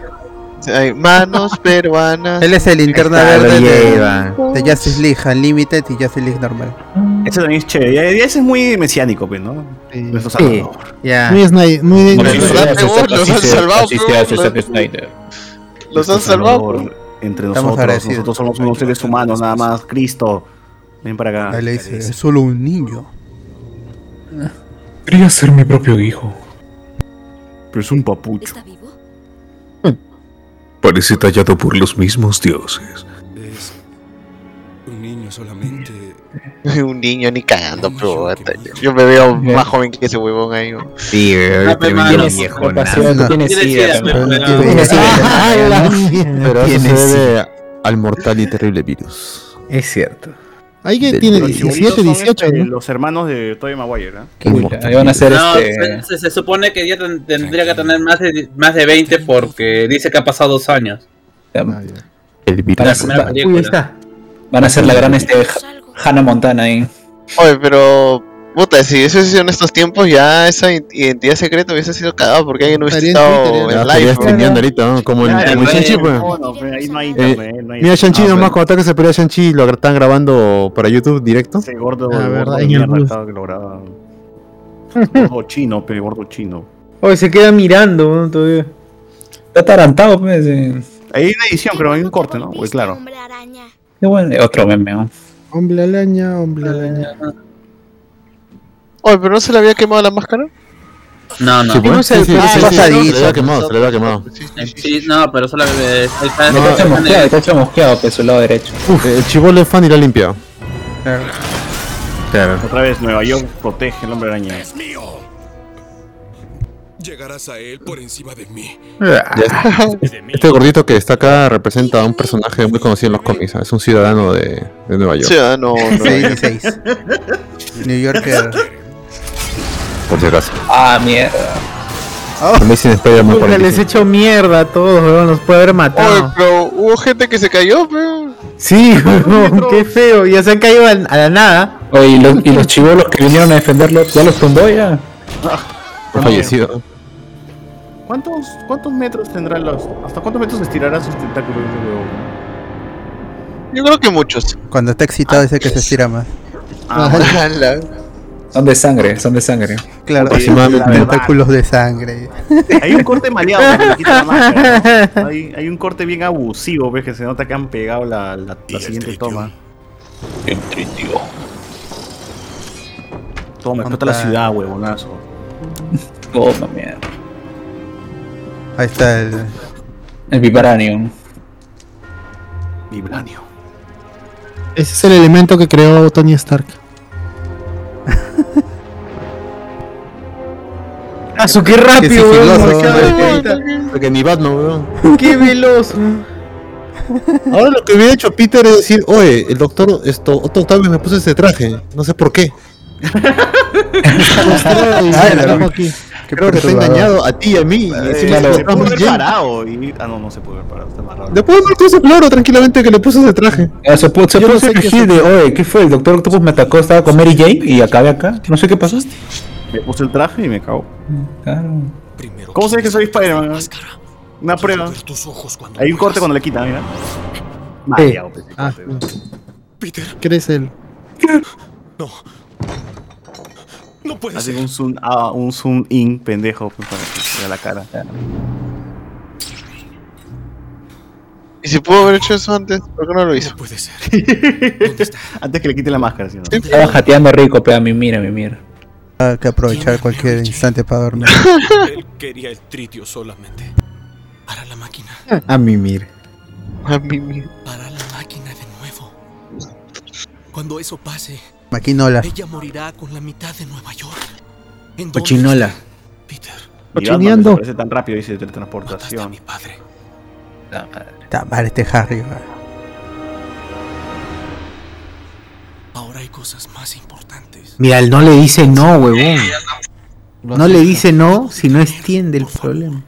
[SPEAKER 30] Sí, Hay manos peruanas.
[SPEAKER 5] Él es el linterna
[SPEAKER 1] está, lo
[SPEAKER 5] verde
[SPEAKER 1] lleva.
[SPEAKER 5] de, de Justice League Unlimited y Justice League normal.
[SPEAKER 27] Ese también es chévere. Ya, ya ese es muy mesiánico, pues, ¿no?
[SPEAKER 19] Sí.
[SPEAKER 27] Nuestro
[SPEAKER 1] Sí,
[SPEAKER 27] Salvador.
[SPEAKER 1] ya.
[SPEAKER 19] Muy Snyder, muy
[SPEAKER 30] los han salvado,
[SPEAKER 4] así se
[SPEAKER 30] pero-
[SPEAKER 4] hace Zack Snyder.
[SPEAKER 30] Los han salvado.
[SPEAKER 27] Entre
[SPEAKER 5] Estamos
[SPEAKER 27] nosotros, nosotros somos unos seres humanos, nada más. Cristo, ven para acá.
[SPEAKER 5] Ahí le dice, es solo un niño.
[SPEAKER 4] Quería ser mi propio hijo.
[SPEAKER 27] Pero es un papucho.
[SPEAKER 32] Parece tallado por los mismos dioses.
[SPEAKER 29] Es un niño solamente.
[SPEAKER 30] un niño ni cagando, pero yo- yo me veo más joven que ese huevón ahí.
[SPEAKER 1] Sí,
[SPEAKER 30] Ah, pe, mano,
[SPEAKER 1] viejo.
[SPEAKER 30] tienes sida, pero-
[SPEAKER 3] Pero
[SPEAKER 1] Tiene
[SPEAKER 3] se
[SPEAKER 1] sida.
[SPEAKER 3] debe al mortal y terrible virus.
[SPEAKER 1] Es cierto.
[SPEAKER 19] Ahí que tiene
[SPEAKER 27] Los
[SPEAKER 19] 17,
[SPEAKER 27] chibolitos son,
[SPEAKER 19] 18,
[SPEAKER 27] este,
[SPEAKER 19] ¿no?
[SPEAKER 27] Los hermanos de Tobey Maguire, ¿ah?
[SPEAKER 4] ahí van a ser
[SPEAKER 2] No,
[SPEAKER 4] este.
[SPEAKER 2] se, se supone que ya ten- tendría que tener más de, más de 20 porque dice que ha pasado dos años.
[SPEAKER 3] El
[SPEAKER 4] Van a,
[SPEAKER 2] La
[SPEAKER 4] ser,
[SPEAKER 2] primera película.
[SPEAKER 4] van a ser la gran este, Hannah Montana ahí.
[SPEAKER 30] Oye, pero. Puta, si eso es en estos tiempos, ya esa identidad secreta hubiese sido cagada porque alguien no hubiese
[SPEAKER 3] Estaría en
[SPEAKER 30] estado en live.
[SPEAKER 3] Estaría
[SPEAKER 30] ¿no?
[SPEAKER 3] streameando ahorita, ¿no? Como
[SPEAKER 27] ya,
[SPEAKER 3] Shang-Chi, pues. Eh, mira, Shang-Chi
[SPEAKER 27] Ah,
[SPEAKER 3] nomás
[SPEAKER 27] pero-
[SPEAKER 3] cuando ataque se pelea Shang-Chi lo están grabando para YouTube directo.
[SPEAKER 27] Ese gordo,
[SPEAKER 19] Ah,
[SPEAKER 27] gordo
[SPEAKER 19] en
[SPEAKER 27] que. Gordo chino, pero gordo chino.
[SPEAKER 1] Oye, se queda mirando ¿no? todavía.
[SPEAKER 4] Está atarantado, pues. eh.
[SPEAKER 27] Hay una edición, pero hay un corte, ¿no? Pues claro.
[SPEAKER 4] Qué bueno, otro meme, ¿no?
[SPEAKER 19] Hombre alaña, hombre alaña.
[SPEAKER 30] Oye, pero no se le había quemado la máscara.
[SPEAKER 2] No, no.
[SPEAKER 3] Sí, pues, sí, sí, sí, sí, se le había quemado, se le había quemado.
[SPEAKER 2] Sí, no, pero solo eh, el
[SPEAKER 4] Está hecho
[SPEAKER 2] en
[SPEAKER 4] mosqueado, está hecho mosqueado, pues su lado derecho.
[SPEAKER 3] Uf, el chivolo es fan y lo ha limpiado. Claro.
[SPEAKER 27] Otra vez, Nueva York protege el hombre araña.
[SPEAKER 23] Llegarás a él por encima de mí.
[SPEAKER 3] Ya. Este gordito que está acá representa a un personaje muy conocido en los cómics. ¿ah? Es un ciudadano de, de Nueva York.
[SPEAKER 30] Ciudadano. no.
[SPEAKER 5] 616. New Yorker.
[SPEAKER 3] Por si acaso.
[SPEAKER 4] Ah, mierda.
[SPEAKER 3] Amazing Spider-Man
[SPEAKER 1] Puta, les
[SPEAKER 3] 45.
[SPEAKER 1] he hecho mierda a todos, weón. Los puede haber
[SPEAKER 30] Oye,
[SPEAKER 1] matado.
[SPEAKER 30] pero hubo gente que se cayó, pero.
[SPEAKER 1] Sí, weón, qué feo. Ya se han caído a, la nada.
[SPEAKER 4] Oye, y los, y los chivolos que vinieron a defenderlo, ya los tumbó ya.
[SPEAKER 3] Fallecido.
[SPEAKER 27] ¿Cuántos, ¿Cuántos metros tendrán los. ¿Hasta cuántos metros estirará sus tentáculos ese huevo?
[SPEAKER 30] Yo creo que muchos.
[SPEAKER 5] Cuando está excitado dice que se estira más.
[SPEAKER 30] Ala.
[SPEAKER 4] Son de sangre, son de sangre.
[SPEAKER 5] Claro,
[SPEAKER 3] Aproximadamente.
[SPEAKER 5] tentáculos de sangre.
[SPEAKER 27] Hay un corte maleado que le quita la máscara. ¿no? Hay, hay un corte bien abusivo, ves que se nota que han pegado la, la, la siguiente toma. Toma, explota la ciudad, huevonazo.
[SPEAKER 4] Toma, mierda.
[SPEAKER 5] Ahí está el.
[SPEAKER 4] El Vibranium.
[SPEAKER 27] Vibranio.
[SPEAKER 19] Ese es el elemento que creó Tony Stark.
[SPEAKER 1] ¡Ah, su qué rápido, weón!
[SPEAKER 3] Porque ni Batman, weón.
[SPEAKER 1] ¡Qué veloz!
[SPEAKER 3] Ahora lo que hubiera hecho Peter es decir, oye, el doctor, esto, Otto Octavio me puso ese traje, no sé por qué.
[SPEAKER 19] Ah, la verdad. aquí.
[SPEAKER 3] Creo que te ha engañado a ti y a mí. y
[SPEAKER 27] Eh,
[SPEAKER 3] encima
[SPEAKER 27] se
[SPEAKER 3] lo-
[SPEAKER 27] pudo haber parado y... Ah, no, no se puede haber parado, está amarrado.
[SPEAKER 3] Después de todo claro tranquilamente que le puso ese traje.
[SPEAKER 4] Ah, Se pudo, se pudo
[SPEAKER 19] no sé qué
[SPEAKER 4] fingir de, oye, ¿qué fue? El doctor Octopus me atacó, estaba con Mary Jane y acabé acá. No sé qué pasó.
[SPEAKER 27] Me puse el traje y me cago.
[SPEAKER 4] Claro.
[SPEAKER 27] ¿Cómo sabes que soy Spider-Man? Una prueba.
[SPEAKER 23] tus ojos cuando
[SPEAKER 27] Hay un corte cuando le quitan, mira. Mareado, pues,
[SPEAKER 19] Ah.
[SPEAKER 23] Peter,
[SPEAKER 19] ¿Crees él?
[SPEAKER 23] no. No puede
[SPEAKER 27] Hacen
[SPEAKER 23] ser.
[SPEAKER 27] un zoom, ah, un zoom in pendejo pues, para que se vea la cara.
[SPEAKER 30] ¿Y si pudo haber hecho eso antes? ¿Por qué no lo hizo?
[SPEAKER 23] No puede ser.
[SPEAKER 27] Antes que le quite la máscara.
[SPEAKER 4] Estaba jateando rico, pero mi mira, mi mira.
[SPEAKER 5] Hay que aprovechar cualquier instante para dormir.
[SPEAKER 23] Él quería el tritio solamente. Para la máquina.
[SPEAKER 1] A mí, mira.
[SPEAKER 30] A mí mismo.
[SPEAKER 23] Para la máquina de nuevo. Cuando eso pase,
[SPEAKER 5] Maquinola.
[SPEAKER 23] ella morirá con la mitad de Nueva York. ¿En está Peter,
[SPEAKER 19] Cochineando.
[SPEAKER 27] desaparece tan rápido, dice teletransportación.
[SPEAKER 23] padre.
[SPEAKER 5] Está mal este Harry.
[SPEAKER 23] Ahora hay cosas más importantes.
[SPEAKER 1] Mira, él no le dice no, huevón. No le dice no si no extiende el problema.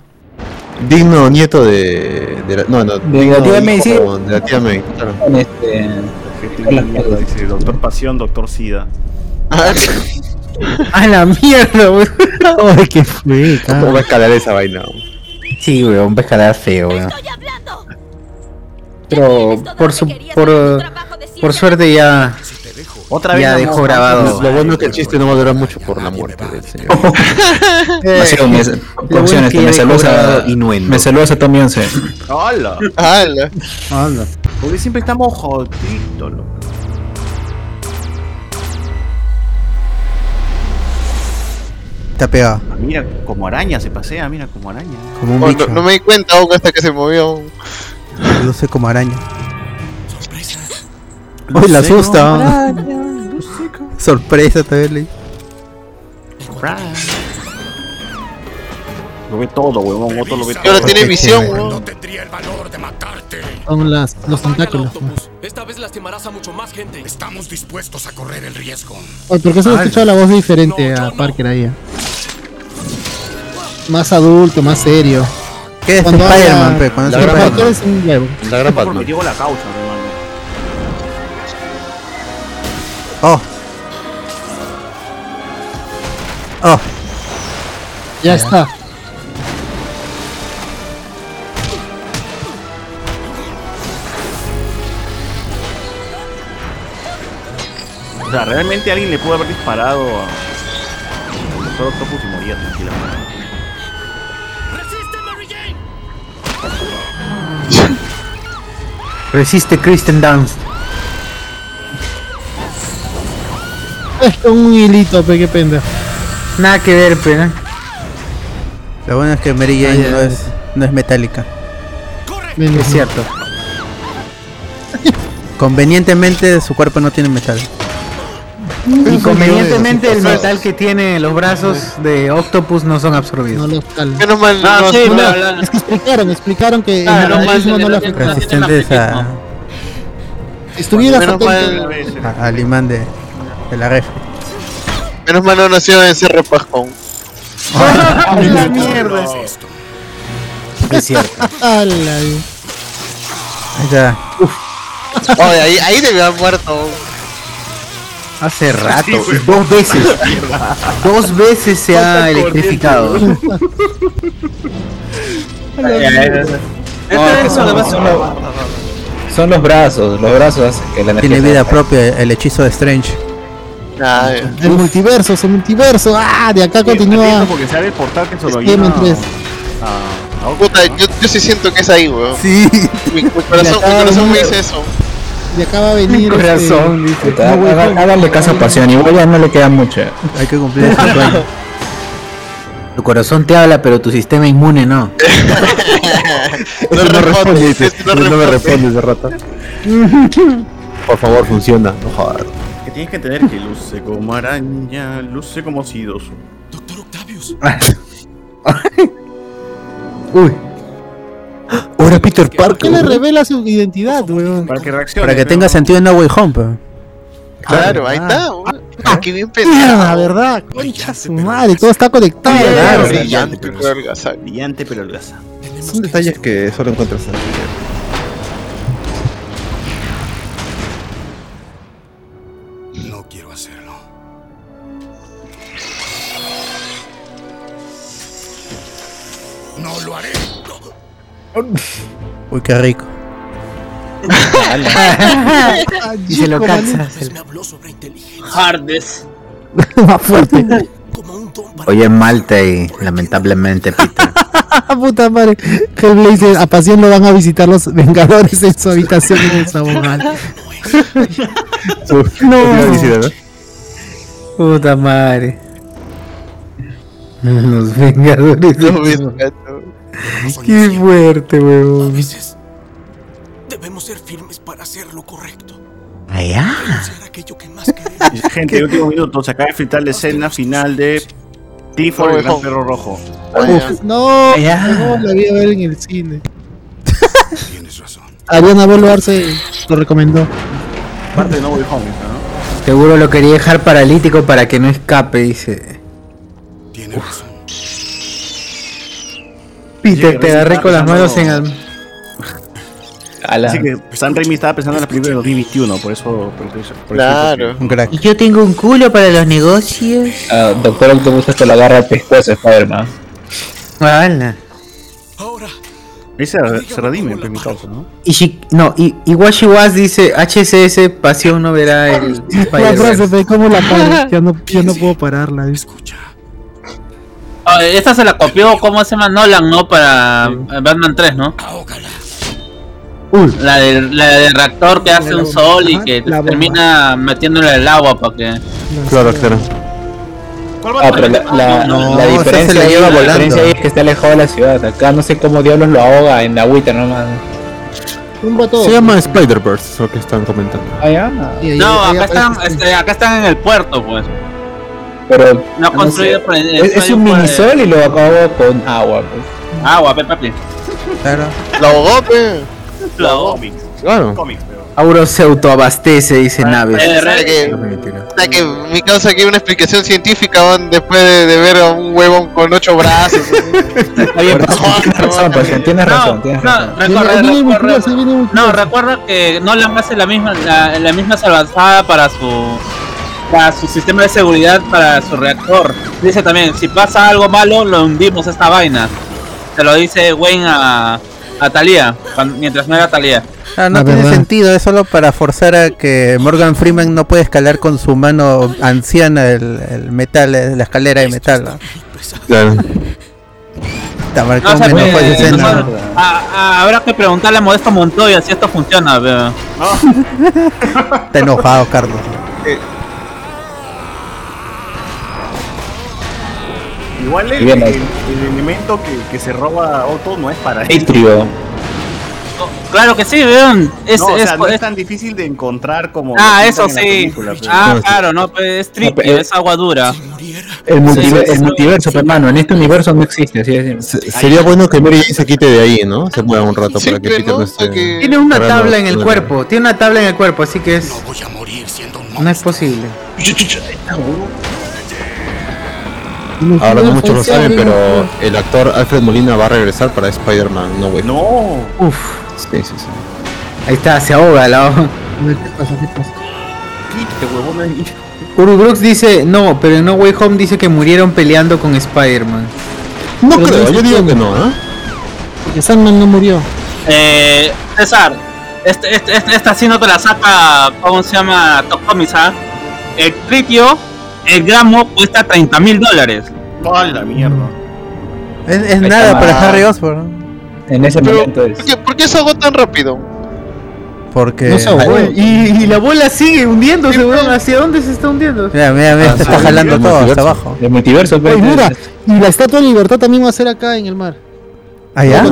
[SPEAKER 3] Digno nieto de, de la, no, no,
[SPEAKER 4] De
[SPEAKER 3] digno
[SPEAKER 4] la tía May,
[SPEAKER 3] de la tía May, claro.
[SPEAKER 4] Con este.
[SPEAKER 27] Dice Doctor Pasión, Doctor Sida.
[SPEAKER 1] ¡A la mierda, weón! ¡Ay, qué fue,
[SPEAKER 3] ¿Cómo va a escalar esa vaina?
[SPEAKER 1] Sí, weón, va a escalar feo, weón. Pero por su, por, por suerte ya,
[SPEAKER 27] Otra vez
[SPEAKER 1] ya dejó grabado.
[SPEAKER 3] Lo bueno es que el chiste no va a durar mucho por la muerte del señor.
[SPEAKER 4] Demasiado me- saludas a.
[SPEAKER 1] grabado Innuendo.
[SPEAKER 4] Me saludas a Tom Yonce.
[SPEAKER 27] ¡Hala!
[SPEAKER 30] ¡Hala!
[SPEAKER 27] Porque siempre estamos jodidos, loco.
[SPEAKER 5] está pegado.
[SPEAKER 27] Mira, como araña se pasea, mira, como araña.
[SPEAKER 5] Como un
[SPEAKER 30] Oh,
[SPEAKER 5] bicho.
[SPEAKER 30] no, no me di cuenta hasta que se movió.
[SPEAKER 5] Luce como araña. Uy, la asusta. ¿no?
[SPEAKER 27] araña,
[SPEAKER 5] Sorpresa también le
[SPEAKER 27] Lo ve todo, huevón. Otro lo ve todo.
[SPEAKER 30] Ahora tiene visión,
[SPEAKER 27] weón.
[SPEAKER 30] weón.
[SPEAKER 19] Son las, los tentáculos.
[SPEAKER 23] Esta vez lastimarás a mucho más gente.
[SPEAKER 8] Estamos dispuestos a correr el riesgo.
[SPEAKER 19] Oye, ¿por qué se le escucha la voz diferente a Parker ahí? Más adulto, más serio.
[SPEAKER 5] ¿Qué es
[SPEAKER 19] Cuando
[SPEAKER 5] Spider-Man, pe? Cuando
[SPEAKER 19] la gran
[SPEAKER 5] Spider-Man.
[SPEAKER 19] Parker es un huevo.
[SPEAKER 3] La gran
[SPEAKER 27] Porque
[SPEAKER 3] Batman.
[SPEAKER 27] llegó la causa, hermano.
[SPEAKER 5] Oh. Oh.
[SPEAKER 19] Ya está.
[SPEAKER 27] Sea, realmente alguien le pudo haber disparado a. al Doctor Octopus y moría tranquilamente.
[SPEAKER 1] Resiste Kristen Dunst.
[SPEAKER 19] Es un hilito, pe, qué pendejo.
[SPEAKER 1] Nada que ver, pero.
[SPEAKER 5] Lo bueno es que Mary Jane no, es, no es metálica.
[SPEAKER 1] Es cierto.
[SPEAKER 5] Convenientemente su cuerpo no tiene metal.
[SPEAKER 1] Inconvenientemente el metal que tiene los brazos de Octopus no son absorbidos.
[SPEAKER 19] No.
[SPEAKER 30] Menos mal,
[SPEAKER 1] Ah,
[SPEAKER 30] no,
[SPEAKER 1] sí,
[SPEAKER 30] no-
[SPEAKER 19] No, es que explicaron, explicaron que
[SPEAKER 1] Claro,
[SPEAKER 19] el
[SPEAKER 1] no,
[SPEAKER 19] magnetismo no
[SPEAKER 1] el-
[SPEAKER 19] lo afecta.
[SPEAKER 5] A,
[SPEAKER 19] Si estuvieras
[SPEAKER 30] Menos
[SPEAKER 19] atento,
[SPEAKER 30] mal,
[SPEAKER 5] a- al imán de, de la ref.
[SPEAKER 30] menos mal no nació en Cerro Pajón.
[SPEAKER 1] ¡Ah, la mierda!
[SPEAKER 3] Es cierto.
[SPEAKER 5] Ahí está.
[SPEAKER 30] Oye, ahí, ahí debió haber muerto.
[SPEAKER 1] Hace rato, dos veces. dos veces se ha electrificado.
[SPEAKER 4] Son, los, brazos, los brazos hacen que la energía
[SPEAKER 5] Tiene vida propia el hechizo de Strange.
[SPEAKER 30] Ah,
[SPEAKER 19] el multiverso, el multiverso. Ah, de acá continúa.
[SPEAKER 27] Porque se abre el portal que solo
[SPEAKER 19] Spider-Man
[SPEAKER 27] lleva
[SPEAKER 19] 3.
[SPEAKER 27] a- a-
[SPEAKER 30] Puta, yo, yo sí siento que es ahí, weón.
[SPEAKER 5] Sí.
[SPEAKER 30] Mi, mi corazón, mi corazón me dice eso.
[SPEAKER 19] Y acá va a venir.
[SPEAKER 1] Con
[SPEAKER 19] este,
[SPEAKER 1] dice.
[SPEAKER 4] Haga- Háganle caso a pasión, igual ya no le queda mucho.
[SPEAKER 5] Hay que cumplir ese sueño.
[SPEAKER 1] Tu corazón te habla, pero tu sistema inmune no.
[SPEAKER 30] No responde,
[SPEAKER 3] dice.
[SPEAKER 30] no
[SPEAKER 3] No me
[SPEAKER 30] responde.
[SPEAKER 3] responde ese rato. Por favor, funciona. No jodas.
[SPEAKER 27] Que tienes que entender que luce como araña, luce como sidoso.
[SPEAKER 23] Doctor Octavius.
[SPEAKER 1] Uy.
[SPEAKER 3] Ahora Peter
[SPEAKER 19] ¿Por qué le revela su identidad, weón?
[SPEAKER 27] Para que reaccione.
[SPEAKER 5] Para que
[SPEAKER 27] pero-
[SPEAKER 5] tenga sentido en No Way Home, pe.
[SPEAKER 30] Claro, ahí está, weón. Ah, qué bien
[SPEAKER 19] Mierda,
[SPEAKER 30] pensado.
[SPEAKER 19] verdad. Concha su madre, todo está conectado.
[SPEAKER 30] Brillante, pero holgazán.
[SPEAKER 27] Brillante pero.
[SPEAKER 3] Son detalles que solo encuentras en
[SPEAKER 5] Uy, qué rico.
[SPEAKER 1] y se lo cansa.
[SPEAKER 23] Me habló sobre inteligencia.
[SPEAKER 2] Hardes.
[SPEAKER 19] Más fuerte.
[SPEAKER 1] Oye, Malta y lamentablemente Peter.
[SPEAKER 19] Puta madre. Hellblazer, a pasión lo van a visitar los Vengadores en su habitación en el Sabogal.
[SPEAKER 3] No.
[SPEAKER 1] Puta madre. Los Vengadores.
[SPEAKER 30] No me encantó.
[SPEAKER 1] Qué fuerte,
[SPEAKER 23] A
[SPEAKER 1] weón.
[SPEAKER 23] veces debemos ser firmes para hacer lo correcto.
[SPEAKER 1] Allá.
[SPEAKER 23] Hacer aquello que más queremos.
[SPEAKER 27] Y, Gente, último minuto, se acaba de fritar la escena final de
[SPEAKER 30] No
[SPEAKER 27] el gran perro rojo.
[SPEAKER 19] Uf, no,
[SPEAKER 1] Ya.
[SPEAKER 19] no, la vi a ver en el cine.
[SPEAKER 8] Tienes razón.
[SPEAKER 19] Ariana Boluarse lo recomendó.
[SPEAKER 27] Parte de No Way Home, ¿no?
[SPEAKER 1] Seguro lo quería dejar paralítico para que no escape, dice.
[SPEAKER 8] Tienes razón.
[SPEAKER 1] Peter, te agarré con las manos en el.
[SPEAKER 4] Ala.
[SPEAKER 27] Así que San Raimi estaba pensando en la película de 2021, por eso. Por eso, por eso
[SPEAKER 30] Claro.
[SPEAKER 5] Un crack.
[SPEAKER 1] Y yo tengo un culo para los negocios.
[SPEAKER 4] Ah, Doctor Octopus hasta lo agarra al pescuezo Spider-Man.
[SPEAKER 23] Ahora,
[SPEAKER 27] Ahí se, se redime, pues, mi causa, ¿no?
[SPEAKER 1] Y Shi- no, y, y Washi Was dice HCS pasión no verá el
[SPEAKER 19] La frase como la paro. Ya no, ya no puedo pararla.
[SPEAKER 8] Escucha.
[SPEAKER 2] Ah, esta se la copió, ¿cómo se llama? Nolan, ¿no? Para eh, Batman 3, ¿no? La del, la del reactor que hace un sol y que
[SPEAKER 19] la
[SPEAKER 2] termina metiéndole el agua para que.
[SPEAKER 3] Claro, claro.
[SPEAKER 4] Ah, pero la, la,
[SPEAKER 5] No,
[SPEAKER 4] la
[SPEAKER 5] esa
[SPEAKER 4] diferencia,
[SPEAKER 5] se la
[SPEAKER 4] ahí-
[SPEAKER 5] lleva volando.
[SPEAKER 4] diferencia ahí es que está alejado de la ciudad. Acá no sé cómo diablos lo ahoga en la agüita nomás.
[SPEAKER 3] Se llama Spider-Verse, es lo que están comentando.
[SPEAKER 4] Ah, ya.
[SPEAKER 2] No, acá están, este, acá están en el puerto, pues.
[SPEAKER 4] Pero
[SPEAKER 2] No construido por el-
[SPEAKER 4] es, es un
[SPEAKER 2] por el-
[SPEAKER 4] minisol y lo acabó con agua. Pues.
[SPEAKER 2] Agua, pe, papi.
[SPEAKER 5] Claro.
[SPEAKER 30] La ahogó, pe.
[SPEAKER 2] Lo ahogó.
[SPEAKER 3] Claro.
[SPEAKER 1] Auro se autoabastece, dice Naves.
[SPEAKER 30] O sea que, mi causa aquí una explicación científica man, después de, de ver a un huevón con ocho brazos.
[SPEAKER 4] Está bien, pues, tienes razón, tienes razón.
[SPEAKER 2] No, recuerda, no, que Nolan hace la misma, la, la misma salvajada para su para su sistema de seguridad para su reactor. Dice también, si pasa algo malo, lo hundimos esta vaina. Se lo dice Wayne a, a Talia, mientras no era Talia.
[SPEAKER 5] Ah, no
[SPEAKER 2] La
[SPEAKER 5] tiene
[SPEAKER 2] verdad.
[SPEAKER 5] sentido, es solo para forzar a que Morgan Freeman no puede escalar con su mano anciana el, el metal, eh, la escalera de metal. ¿no?
[SPEAKER 3] Claro.
[SPEAKER 2] Habrá que preguntarle a Modesto Montoya si esto funciona.
[SPEAKER 5] Está enojado, Carlos.
[SPEAKER 27] Igual el, el-
[SPEAKER 4] ahí.
[SPEAKER 27] el elemento que, que se roba Otto no es para él.
[SPEAKER 4] Atrio.
[SPEAKER 2] Claro que sí, vean. Es,
[SPEAKER 27] no, o
[SPEAKER 2] es-
[SPEAKER 27] sea, no
[SPEAKER 2] es-
[SPEAKER 27] es tan difícil de encontrar como.
[SPEAKER 2] Ah, eso sí.
[SPEAKER 27] película, pues.
[SPEAKER 2] Ah, claro, no, pues es tricky,
[SPEAKER 4] pero-
[SPEAKER 2] es agua dura.
[SPEAKER 4] El, multiver-
[SPEAKER 2] Sí, sí,
[SPEAKER 4] el
[SPEAKER 2] sí.
[SPEAKER 4] multiverso, pues, hermano, en este universo no existe, así es.
[SPEAKER 3] Sería bueno que Mary Jane se quite de ahí, ¿no? Se mueva un rato para que Peter no esté.
[SPEAKER 1] Tiene una tabla en el cuerpo, tiene una tabla en el cuerpo, así que es. No es posible.
[SPEAKER 3] Ahora no muchos lo saben, pero el actor Alfred Molina va a regresar para Spider-Man No Way.
[SPEAKER 27] No.
[SPEAKER 1] Uf.
[SPEAKER 3] Sí, sí, sí.
[SPEAKER 1] Ahí está, se ahoga la hoja.
[SPEAKER 19] ¿Qué pasa? ¿Qué pasa?
[SPEAKER 27] Quítate, huevón, ahí.
[SPEAKER 1] Uru Brooks dice, no, pero en No Way Home dice que murieron peleando con Spider-Man.
[SPEAKER 3] No
[SPEAKER 19] Pero
[SPEAKER 3] creo, yo digo que no, ¿ah?
[SPEAKER 19] Porque Sandman no murió.
[SPEAKER 2] Eh, César, este, este, este- esta sí no te la saca, ¿cómo se llama? Top Comics, ¿ah? El tritio, el gramo cuesta 30 mil dólares.
[SPEAKER 27] ¡Ah, la mierda!
[SPEAKER 5] Es, nada
[SPEAKER 4] está.
[SPEAKER 5] para Harry Osborn.
[SPEAKER 4] En ese
[SPEAKER 30] Pero,
[SPEAKER 4] momento es.
[SPEAKER 30] ¿por qué, por qué se ahogó tan rápido?
[SPEAKER 5] Porque.
[SPEAKER 1] No se ahogó. Y, y la bola sigue hundiéndose, weón. ¿Hacia dónde se está hundiendo?
[SPEAKER 5] Mira, mira, mira,
[SPEAKER 4] Ah,
[SPEAKER 5] se está jalando todo hasta abajo.
[SPEAKER 4] El multiverso, pues,
[SPEAKER 19] Oye, mira, y la estatua de libertad también va a ser acá en el mar.
[SPEAKER 5] Allá.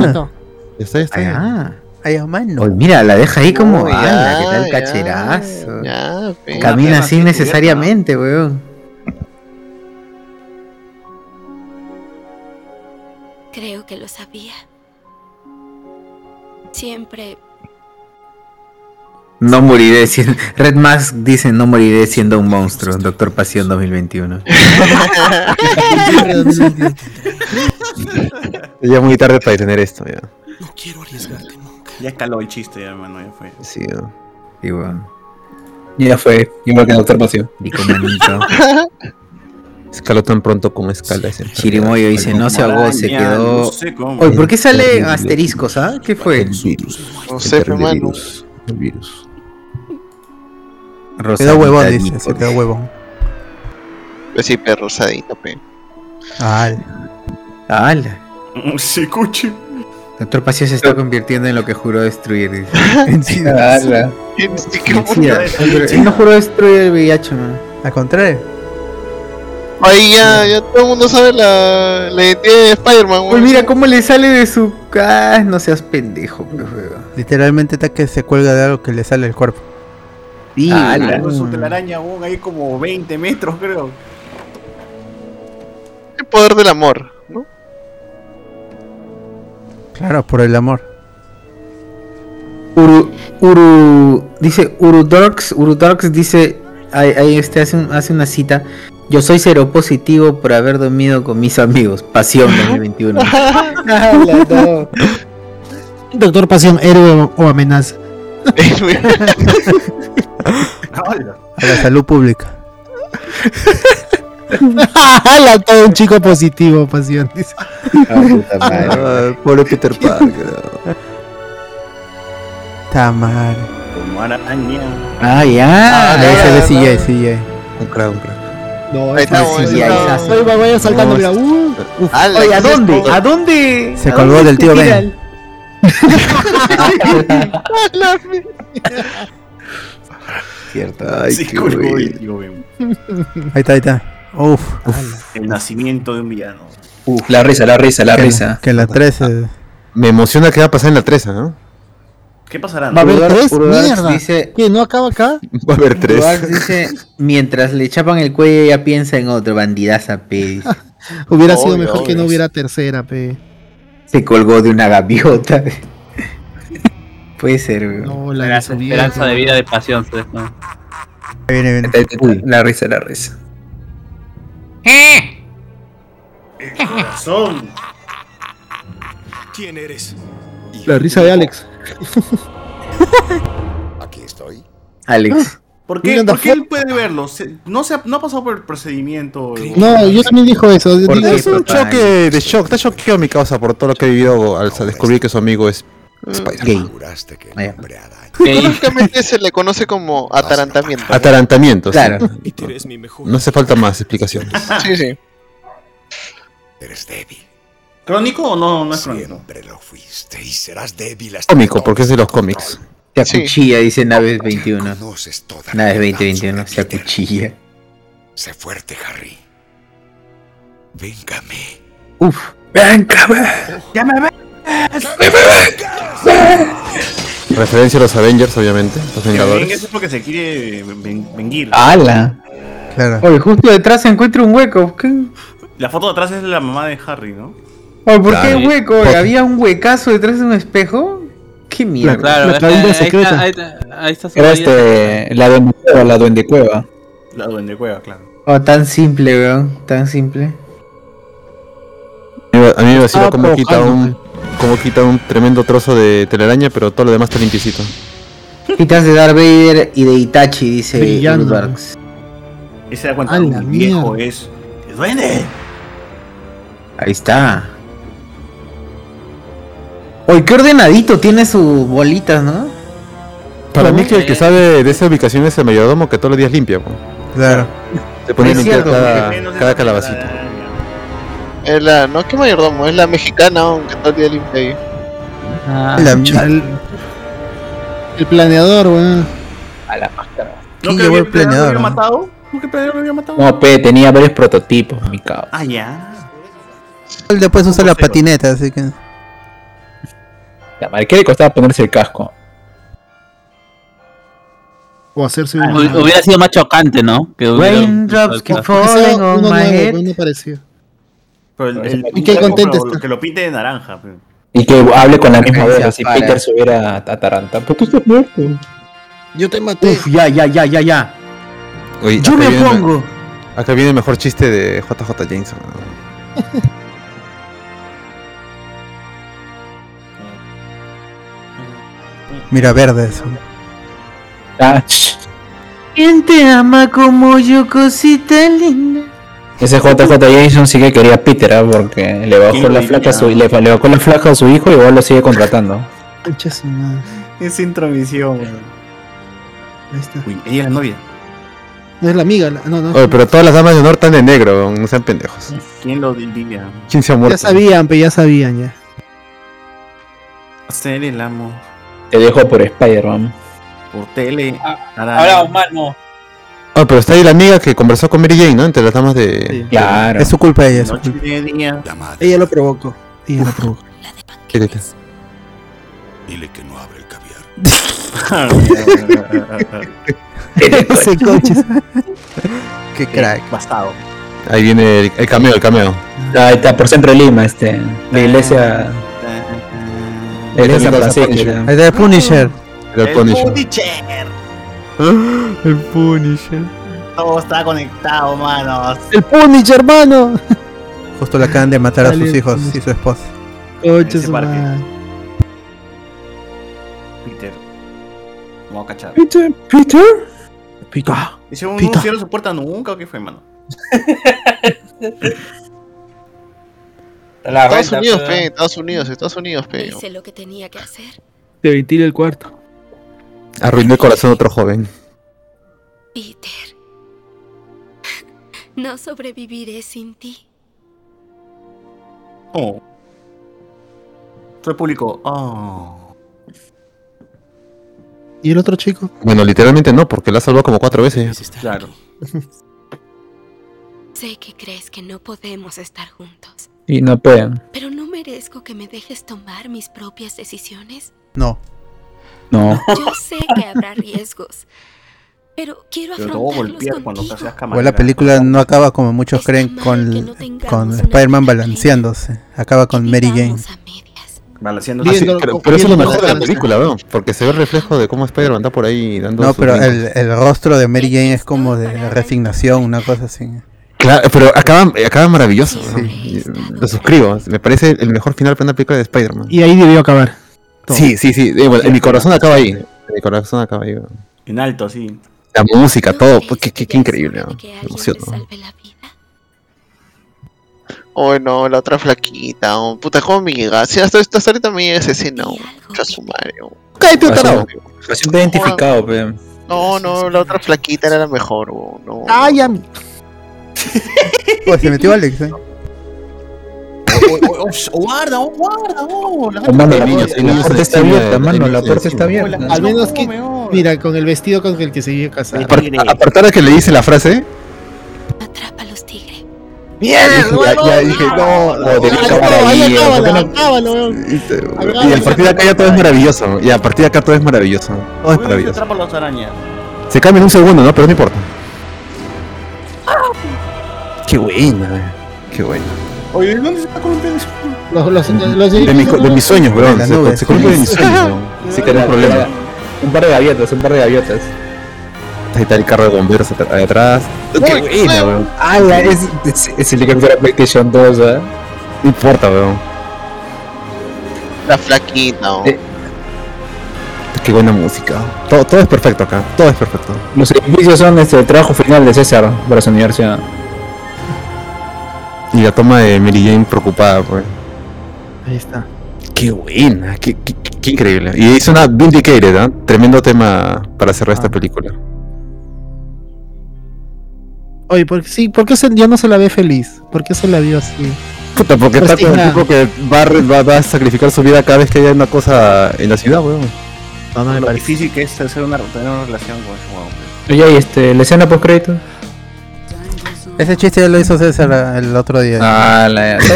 [SPEAKER 3] Está, ya está.
[SPEAKER 1] Ah.
[SPEAKER 5] Allá, mano.
[SPEAKER 1] Oye, mira, la deja ahí como.
[SPEAKER 30] Oh,
[SPEAKER 1] ¡Hala,
[SPEAKER 30] ya,
[SPEAKER 1] qué tal
[SPEAKER 30] ya,
[SPEAKER 1] cacherazo!
[SPEAKER 30] Ya.
[SPEAKER 1] Camina así
[SPEAKER 27] perra
[SPEAKER 1] innecesariamente, weón.
[SPEAKER 26] Creo que lo sabía. Siempre
[SPEAKER 1] No moriré siendo. Red Mask dice: No moriré siendo un monstruo. Doctor Pasión 2021.
[SPEAKER 3] Ya muy tarde para detener esto, ya.
[SPEAKER 6] No quiero arriesgarte nunca.
[SPEAKER 27] Ya escaló el chiste, ya, hermano, ya fue.
[SPEAKER 3] Sí, ¿no?
[SPEAKER 1] Y weón.
[SPEAKER 4] Ya fue, igual que Doctor Pasión.
[SPEAKER 1] Y con manito.
[SPEAKER 3] Escaló tan pronto como escala ese.
[SPEAKER 1] Chirimoyo dice: No se ahogó, se quedó.
[SPEAKER 27] no sé cómo.
[SPEAKER 1] Oye, ¿por qué sale asteriscos, ah? ¿Qué fue?
[SPEAKER 3] El virus.
[SPEAKER 30] No
[SPEAKER 3] El
[SPEAKER 30] sé,
[SPEAKER 3] terrible
[SPEAKER 30] hermano.
[SPEAKER 3] virus. El virus.
[SPEAKER 5] Se
[SPEAKER 1] Rosa
[SPEAKER 5] quedó huevón, dice. Se quedó huevón.
[SPEAKER 30] Pues sí, perro rosadito, pe.
[SPEAKER 5] Ah,
[SPEAKER 1] ¡Hala!
[SPEAKER 27] Se escuche.
[SPEAKER 1] Doctor Pasión se está convirtiendo en lo que juró destruir. dice. En sí,
[SPEAKER 4] Ala.
[SPEAKER 30] Qué.
[SPEAKER 1] Pero Él no juró destruir el VIH, man.
[SPEAKER 5] al contrario.
[SPEAKER 30] Ahí ya, ya todo el mundo sabe la, la identidad de Spider-Man,
[SPEAKER 1] Uy,
[SPEAKER 30] weón.
[SPEAKER 1] mira cómo le sale de su. Ah, no seas pendejo, pues, weón.
[SPEAKER 5] Literalmente está que se cuelga de algo que le sale del cuerpo.
[SPEAKER 1] Sí, weón.
[SPEAKER 27] Es una telaraña, weón, ahí como 20 metros, creo.
[SPEAKER 30] El poder del amor, ¿no?
[SPEAKER 5] Claro, por el amor.
[SPEAKER 1] Uru, Uru, dice Urudorks, Urudorks dice, ahí, ahí este hace, un- hace una cita, yo soy cero positivo por haber dormido con mis amigos, pasión 2021. Ala, no.
[SPEAKER 19] Doctor Pasión, héroe o amenaza.
[SPEAKER 5] A la salud pública.
[SPEAKER 19] Ala, todo un chico positivo, Pasión. dice.
[SPEAKER 4] Ah.
[SPEAKER 3] Ah, pobre Peter Parker.
[SPEAKER 5] Está mal.
[SPEAKER 27] Como araña.
[SPEAKER 1] Ah, ya.
[SPEAKER 5] Ahí se ve CJ, CJ.
[SPEAKER 3] Un crack, un crack.
[SPEAKER 19] No,
[SPEAKER 30] Ahí
[SPEAKER 19] es
[SPEAKER 30] estamos,
[SPEAKER 19] fácil.
[SPEAKER 1] sí, ahí está.
[SPEAKER 19] Oye, va- vaya saltando, mira. Uh,
[SPEAKER 30] Ala,
[SPEAKER 1] Oye, ¿a
[SPEAKER 30] ¿qué es
[SPEAKER 1] dónde? ¿A dónde?
[SPEAKER 5] Se
[SPEAKER 1] ¿A
[SPEAKER 5] colgó
[SPEAKER 1] dónde
[SPEAKER 5] del tío Ben.
[SPEAKER 3] Cierto. Ay,
[SPEAKER 27] Sí,
[SPEAKER 3] qué
[SPEAKER 27] tío Ben.
[SPEAKER 5] Ahí está, ahí está. Uf.
[SPEAKER 27] El nacimiento de un villano.
[SPEAKER 4] Uf, la risa, la risa, la
[SPEAKER 5] Que-
[SPEAKER 4] risa.
[SPEAKER 5] Que la 13.
[SPEAKER 3] Me emociona qué va a pasar en la 13, ¿no?
[SPEAKER 27] ¿Qué pasará?
[SPEAKER 19] Va a haber tres, mierda.
[SPEAKER 1] dice-
[SPEAKER 19] ¿Qué? ¿No acaba acá?
[SPEAKER 3] Va a haber
[SPEAKER 1] Urudax
[SPEAKER 3] tres.
[SPEAKER 1] dice, mientras le chapan el cuello ya piensa en otro, bandidaza, pe.
[SPEAKER 19] Hubiera sido
[SPEAKER 1] Obvio,
[SPEAKER 19] mejor que no hubiera tercera, pe.
[SPEAKER 1] Se colgó de una gaviota. Puede ser, weón.
[SPEAKER 19] No, la
[SPEAKER 2] Esperanza, esperanza de vida de pasión. ¿sabes? ¿no?
[SPEAKER 5] Viene, viene.
[SPEAKER 4] Uy, la risa, la risa.
[SPEAKER 27] Corazón.
[SPEAKER 23] ¿Quién eres?
[SPEAKER 19] La risa de Alex.
[SPEAKER 33] Aquí estoy.
[SPEAKER 1] Alex.
[SPEAKER 27] ¿Por qué, ¿Por qué él puede verlo? Se- no, se ha, no ha pasado por el procedimiento.
[SPEAKER 19] No, yo también dijo eso.
[SPEAKER 3] Porque es un choque de shock. Está choqueado mi causa por todo lo que he vivido al descubrir que su amigo es Spider-Man.
[SPEAKER 30] Se le conoce como atarantamiento.
[SPEAKER 3] Atarantamiento, sí.
[SPEAKER 1] Claro.
[SPEAKER 3] No hace falta más explicaciones.
[SPEAKER 30] Sí, sí.
[SPEAKER 33] Eres débil.
[SPEAKER 27] ¿Crónico o no, no es crónico?
[SPEAKER 33] Siempre lo fuiste y serás débil hasta
[SPEAKER 3] Cómico,
[SPEAKER 33] que
[SPEAKER 3] porque es de los cómics.
[SPEAKER 1] Se acuchilla, dice Naves 21.
[SPEAKER 33] conoces toda la
[SPEAKER 1] Naves
[SPEAKER 33] verdad
[SPEAKER 1] 2021, se acuchilla.
[SPEAKER 33] Sé fuerte, Harry. Véngame.
[SPEAKER 1] Uf.
[SPEAKER 33] Véngame.
[SPEAKER 27] ¡Ya me ve!
[SPEAKER 3] Referencia a los Avengers, obviamente. Los
[SPEAKER 27] Vengadores. Eso es porque se quiere ven- venguir.
[SPEAKER 4] ¡Hala!
[SPEAKER 5] Claro.
[SPEAKER 1] Oye, justo detrás se encuentra un hueco. ¿Qué?
[SPEAKER 27] La foto de atrás es la mamá de Harry, ¿no?
[SPEAKER 1] Oye, ¿por
[SPEAKER 3] Claro.
[SPEAKER 1] qué hueco?
[SPEAKER 3] Por-
[SPEAKER 1] ¿Había un huecazo detrás de un espejo? ¿Qué mierda?
[SPEAKER 2] Claro,
[SPEAKER 19] La
[SPEAKER 2] ahí
[SPEAKER 19] cabina
[SPEAKER 2] está, ahí
[SPEAKER 19] secreta.
[SPEAKER 2] está, ahí está, ahí está
[SPEAKER 4] Era este. La duende cueva, la duende cueva.
[SPEAKER 27] La duende cueva, claro.
[SPEAKER 1] Oh, tan simple, weón. Tan simple.
[SPEAKER 3] A mí- me vacila
[SPEAKER 19] Ah,
[SPEAKER 3] cómo
[SPEAKER 19] pero
[SPEAKER 3] quita un, cómo quita un tremendo trozo de telaraña, pero todo lo demás está limpiecito.
[SPEAKER 1] Citas de Darth Vader y de Itachi, dice
[SPEAKER 19] Brillando.
[SPEAKER 1] Urudarks.
[SPEAKER 27] Y se da cuenta viejo es. ¡El duende!
[SPEAKER 1] Ahí está. Oye, qué ordenadito tiene sus bolitas, ¿no?
[SPEAKER 3] Para mí que el que sabe de esa ubicación es el mayordomo que todos los días limpia. po.
[SPEAKER 5] Claro.
[SPEAKER 3] Se pone a
[SPEAKER 1] Es
[SPEAKER 3] limpiar
[SPEAKER 1] cierto,
[SPEAKER 3] cada, cada calabacita.
[SPEAKER 30] Es la, no, ¿qué mayordomo? Es la mexicana, aunque todo el día limpia ahí.
[SPEAKER 2] Ah,
[SPEAKER 5] La-
[SPEAKER 19] El, el planeador, weón.
[SPEAKER 4] A la máscara.
[SPEAKER 27] ¿No
[SPEAKER 5] ¿Quién
[SPEAKER 27] que
[SPEAKER 5] llevó
[SPEAKER 27] el planeador lo había matado? ¿No que el planeador lo había matado?
[SPEAKER 4] No, pe, tenía varios prototipos, mi cabrón.
[SPEAKER 27] Ah, ya.
[SPEAKER 5] Él después usa la patineta, así que.
[SPEAKER 4] La madre, ¿qué le costaba ponerse el casco?
[SPEAKER 19] O hacerse
[SPEAKER 2] Ah, Hubiera sido más chocante, ¿no? Que hubiera-
[SPEAKER 1] Raindrops
[SPEAKER 19] sea
[SPEAKER 1] falling on my head.
[SPEAKER 27] Pero el, el,
[SPEAKER 19] Y qué
[SPEAKER 27] pero
[SPEAKER 19] contento está.
[SPEAKER 27] Que lo pinte de naranja. pero.
[SPEAKER 4] Y que hable con la misma voz, si Peter se hubiera atarantado. Pues tú estás muerto.
[SPEAKER 19] Yo te maté.
[SPEAKER 1] Uf, ya, ya, ya, ya, ya.
[SPEAKER 3] Oye,
[SPEAKER 1] Yo me pongo.
[SPEAKER 3] Acá viene el mejor chiste de JJ Jameson.
[SPEAKER 5] Mira, verde eso.
[SPEAKER 4] Ah, ch.
[SPEAKER 1] ¿Quién te ama como yo, cosita linda?
[SPEAKER 4] Ese JJ Jameson sí que quería a Peter, ¿ah? porque le bajó
[SPEAKER 27] ¿Quién
[SPEAKER 4] la flaca a su, le, le bajó la flaca a su hijo y igual lo sigue contratando.
[SPEAKER 27] Es intromisión.
[SPEAKER 19] Ahí está.
[SPEAKER 27] Uy, ella es la novia.
[SPEAKER 19] No es la amiga, la- no, no.
[SPEAKER 3] Oye, pero todas las damas de honor están de negro, no sean pendejos.
[SPEAKER 27] ¿Quién lo diría?
[SPEAKER 3] ¿Quién se ha muerto?
[SPEAKER 19] Ya sabían, pe, ya sabían ya.
[SPEAKER 27] Hacer el amo
[SPEAKER 4] Te dejo por Spider-Man.
[SPEAKER 27] por tele.
[SPEAKER 2] Hablamos mal, no.
[SPEAKER 3] Ah, pero está ahí la amiga que conversó con Mary Jane, ¿no? Entre las damas de...
[SPEAKER 19] Sí.
[SPEAKER 4] Claro.
[SPEAKER 5] Es su culpa ella, su
[SPEAKER 27] Noche
[SPEAKER 5] culpa.
[SPEAKER 27] de día.
[SPEAKER 33] La madre.
[SPEAKER 19] Ella lo provocó. Ella lo provocó.
[SPEAKER 3] ¿Qué te-
[SPEAKER 33] Dile que no abre el caviar.
[SPEAKER 19] Ese coche.
[SPEAKER 5] Qué crack.
[SPEAKER 27] Basado.
[SPEAKER 3] Ahí viene el, el cameo, el cameo.
[SPEAKER 4] Ahí está, por Centro de Lima, este. La iglesia. Ya.
[SPEAKER 5] Ahí está el Punisher.
[SPEAKER 3] El Punisher.
[SPEAKER 27] Punisher.
[SPEAKER 5] El Punisher.
[SPEAKER 27] Todo está conectado, manos.
[SPEAKER 19] El Punisher, hermano.
[SPEAKER 5] Justo le acaban de matar a sus hijos
[SPEAKER 19] Punisher.
[SPEAKER 5] y su esposa.
[SPEAKER 19] Madre.
[SPEAKER 27] Peter. Vamos a cachar.
[SPEAKER 19] Peter, Peter. Peter.
[SPEAKER 27] Dice, no
[SPEAKER 19] Pita.
[SPEAKER 27] cierra su puerta nunca o qué fue, mano.
[SPEAKER 2] La
[SPEAKER 30] Estados
[SPEAKER 2] renta,
[SPEAKER 30] Unidos, pe, Estados Unidos, Estados Unidos, pe.
[SPEAKER 26] Hice lo que tenía que hacer.
[SPEAKER 19] Te ventila el cuarto.
[SPEAKER 3] Arruinó el corazón de otro joven.
[SPEAKER 26] Peter. No sobreviviré sin ti.
[SPEAKER 27] Oh. El público. Oh.
[SPEAKER 19] ¿Y el otro chico?
[SPEAKER 3] Bueno, literalmente no, porque la ha salvado como cuatro veces.
[SPEAKER 27] Claro.
[SPEAKER 26] Sé que crees que no podemos estar juntos,
[SPEAKER 4] Y no pueden.
[SPEAKER 26] pero no merezco que me dejes tomar mis propias decisiones.
[SPEAKER 5] No.
[SPEAKER 4] No.
[SPEAKER 26] Yo sé que habrá riesgos, pero quiero afrontarlos
[SPEAKER 27] golpear cuando te
[SPEAKER 26] contigo.
[SPEAKER 27] camarera.
[SPEAKER 5] la película no acaba como muchos creen con, con Spider-Man balanceándose. Acaba con Mary Jane.
[SPEAKER 27] Balanceando.
[SPEAKER 3] Ah, sí, pero, pero eso es lo mejor de la película, ¿no? Porque se ve el reflejo de cómo Spider-Man está por ahí dando
[SPEAKER 5] No, pero el, el rostro de Mary Jane es como de resignación, una cosa así.
[SPEAKER 3] Claro, pero acaba, acaba maravilloso. ¿no? Lo suscribo. Me parece el mejor final para una película de Spider-Man.
[SPEAKER 19] Y ahí debió acabar. todo.
[SPEAKER 3] Sí, sí, sí. eh, bueno, en mi corazón acaba ahí. En mi corazón acaba ahí.
[SPEAKER 27] En alto, sí.
[SPEAKER 3] La música, todo. pues, Qué, qué- qué increíble. ¿no? Me emociono.
[SPEAKER 30] Oh, no, la otra flaquita. oh, puta, ¿cómo me llega? Sí, hasta, hasta ahorita me llega esa escena. oh, Mucho sumario.
[SPEAKER 3] Cállate,
[SPEAKER 4] tarado. Me siento identificado, pe.
[SPEAKER 30] No, no, la otra flaquita era la mejor. oh, no.
[SPEAKER 19] ¡Ay, a mí!
[SPEAKER 5] Pues se metió Alex, ¿eh?
[SPEAKER 27] guarda, oh, guarda, oh. La
[SPEAKER 4] Oh, mano, la,
[SPEAKER 3] niños,
[SPEAKER 4] puerta está abierta, mano, la puerta está abierta.
[SPEAKER 19] Al menos que. Mira, con el vestido con el que se iba a casar.
[SPEAKER 3] Apar- a- que le dice la frase.
[SPEAKER 19] ¡Mierda!
[SPEAKER 3] Ya, ya dije, no, no,
[SPEAKER 19] acábalo, weón.
[SPEAKER 3] Y a partir de acá ya todo es maravilloso. Y a partir de acá todo es maravilloso. Todo es maravilloso.
[SPEAKER 27] atrapa los arañas.
[SPEAKER 3] Se cambia en un segundo, ¿no? Pero no importa. Qué buena, eh. Qué buena.
[SPEAKER 27] Oye, ¿dónde se está columpiando eso?
[SPEAKER 19] Los, los, los
[SPEAKER 3] De, mi- de mis sueños, bro. Se,
[SPEAKER 5] nubes.
[SPEAKER 3] se de mis sueños, bro. Sí que no hay problema.
[SPEAKER 4] Un par de gaviotas, un par de gaviotas.
[SPEAKER 3] Ahí está el carro de bomberos ahí atrás. Qué buena, bro.
[SPEAKER 4] Ah, la- es, es, es helicóptero PlayStation 2, ¿eh?
[SPEAKER 3] No importa, bro.
[SPEAKER 30] La flaquita. oh.
[SPEAKER 4] Eh.
[SPEAKER 3] Qué buena música. Todo, todo es perfecto acá. Todo es perfecto.
[SPEAKER 4] Los edificios son este, el trabajo final de César para su universidad.
[SPEAKER 3] Y la toma de Mary Jane preocupada, pues.
[SPEAKER 19] Ahí está.
[SPEAKER 3] Qué buena, qué, qué- qué increíble. Y es una Vindicated, ¿ah? Tremendo tema para cerrar esta película.
[SPEAKER 19] Oye, ¿por, qué- sí, ¿por qué se- ya no se la ve feliz? ¿Por qué se la vio así?
[SPEAKER 3] Puta, porque está con el tipo que va va, va a sacrificar su vida cada vez que haya una cosa en la ciudad, weón.
[SPEAKER 19] No, no me
[SPEAKER 27] Lo
[SPEAKER 19] parece.
[SPEAKER 27] difícil que es hacer una, tener una relación con ese huevón.
[SPEAKER 4] Oye, y este, la escena post crédito.
[SPEAKER 5] Ese chiste ya lo hizo César el otro día.
[SPEAKER 4] Ah, la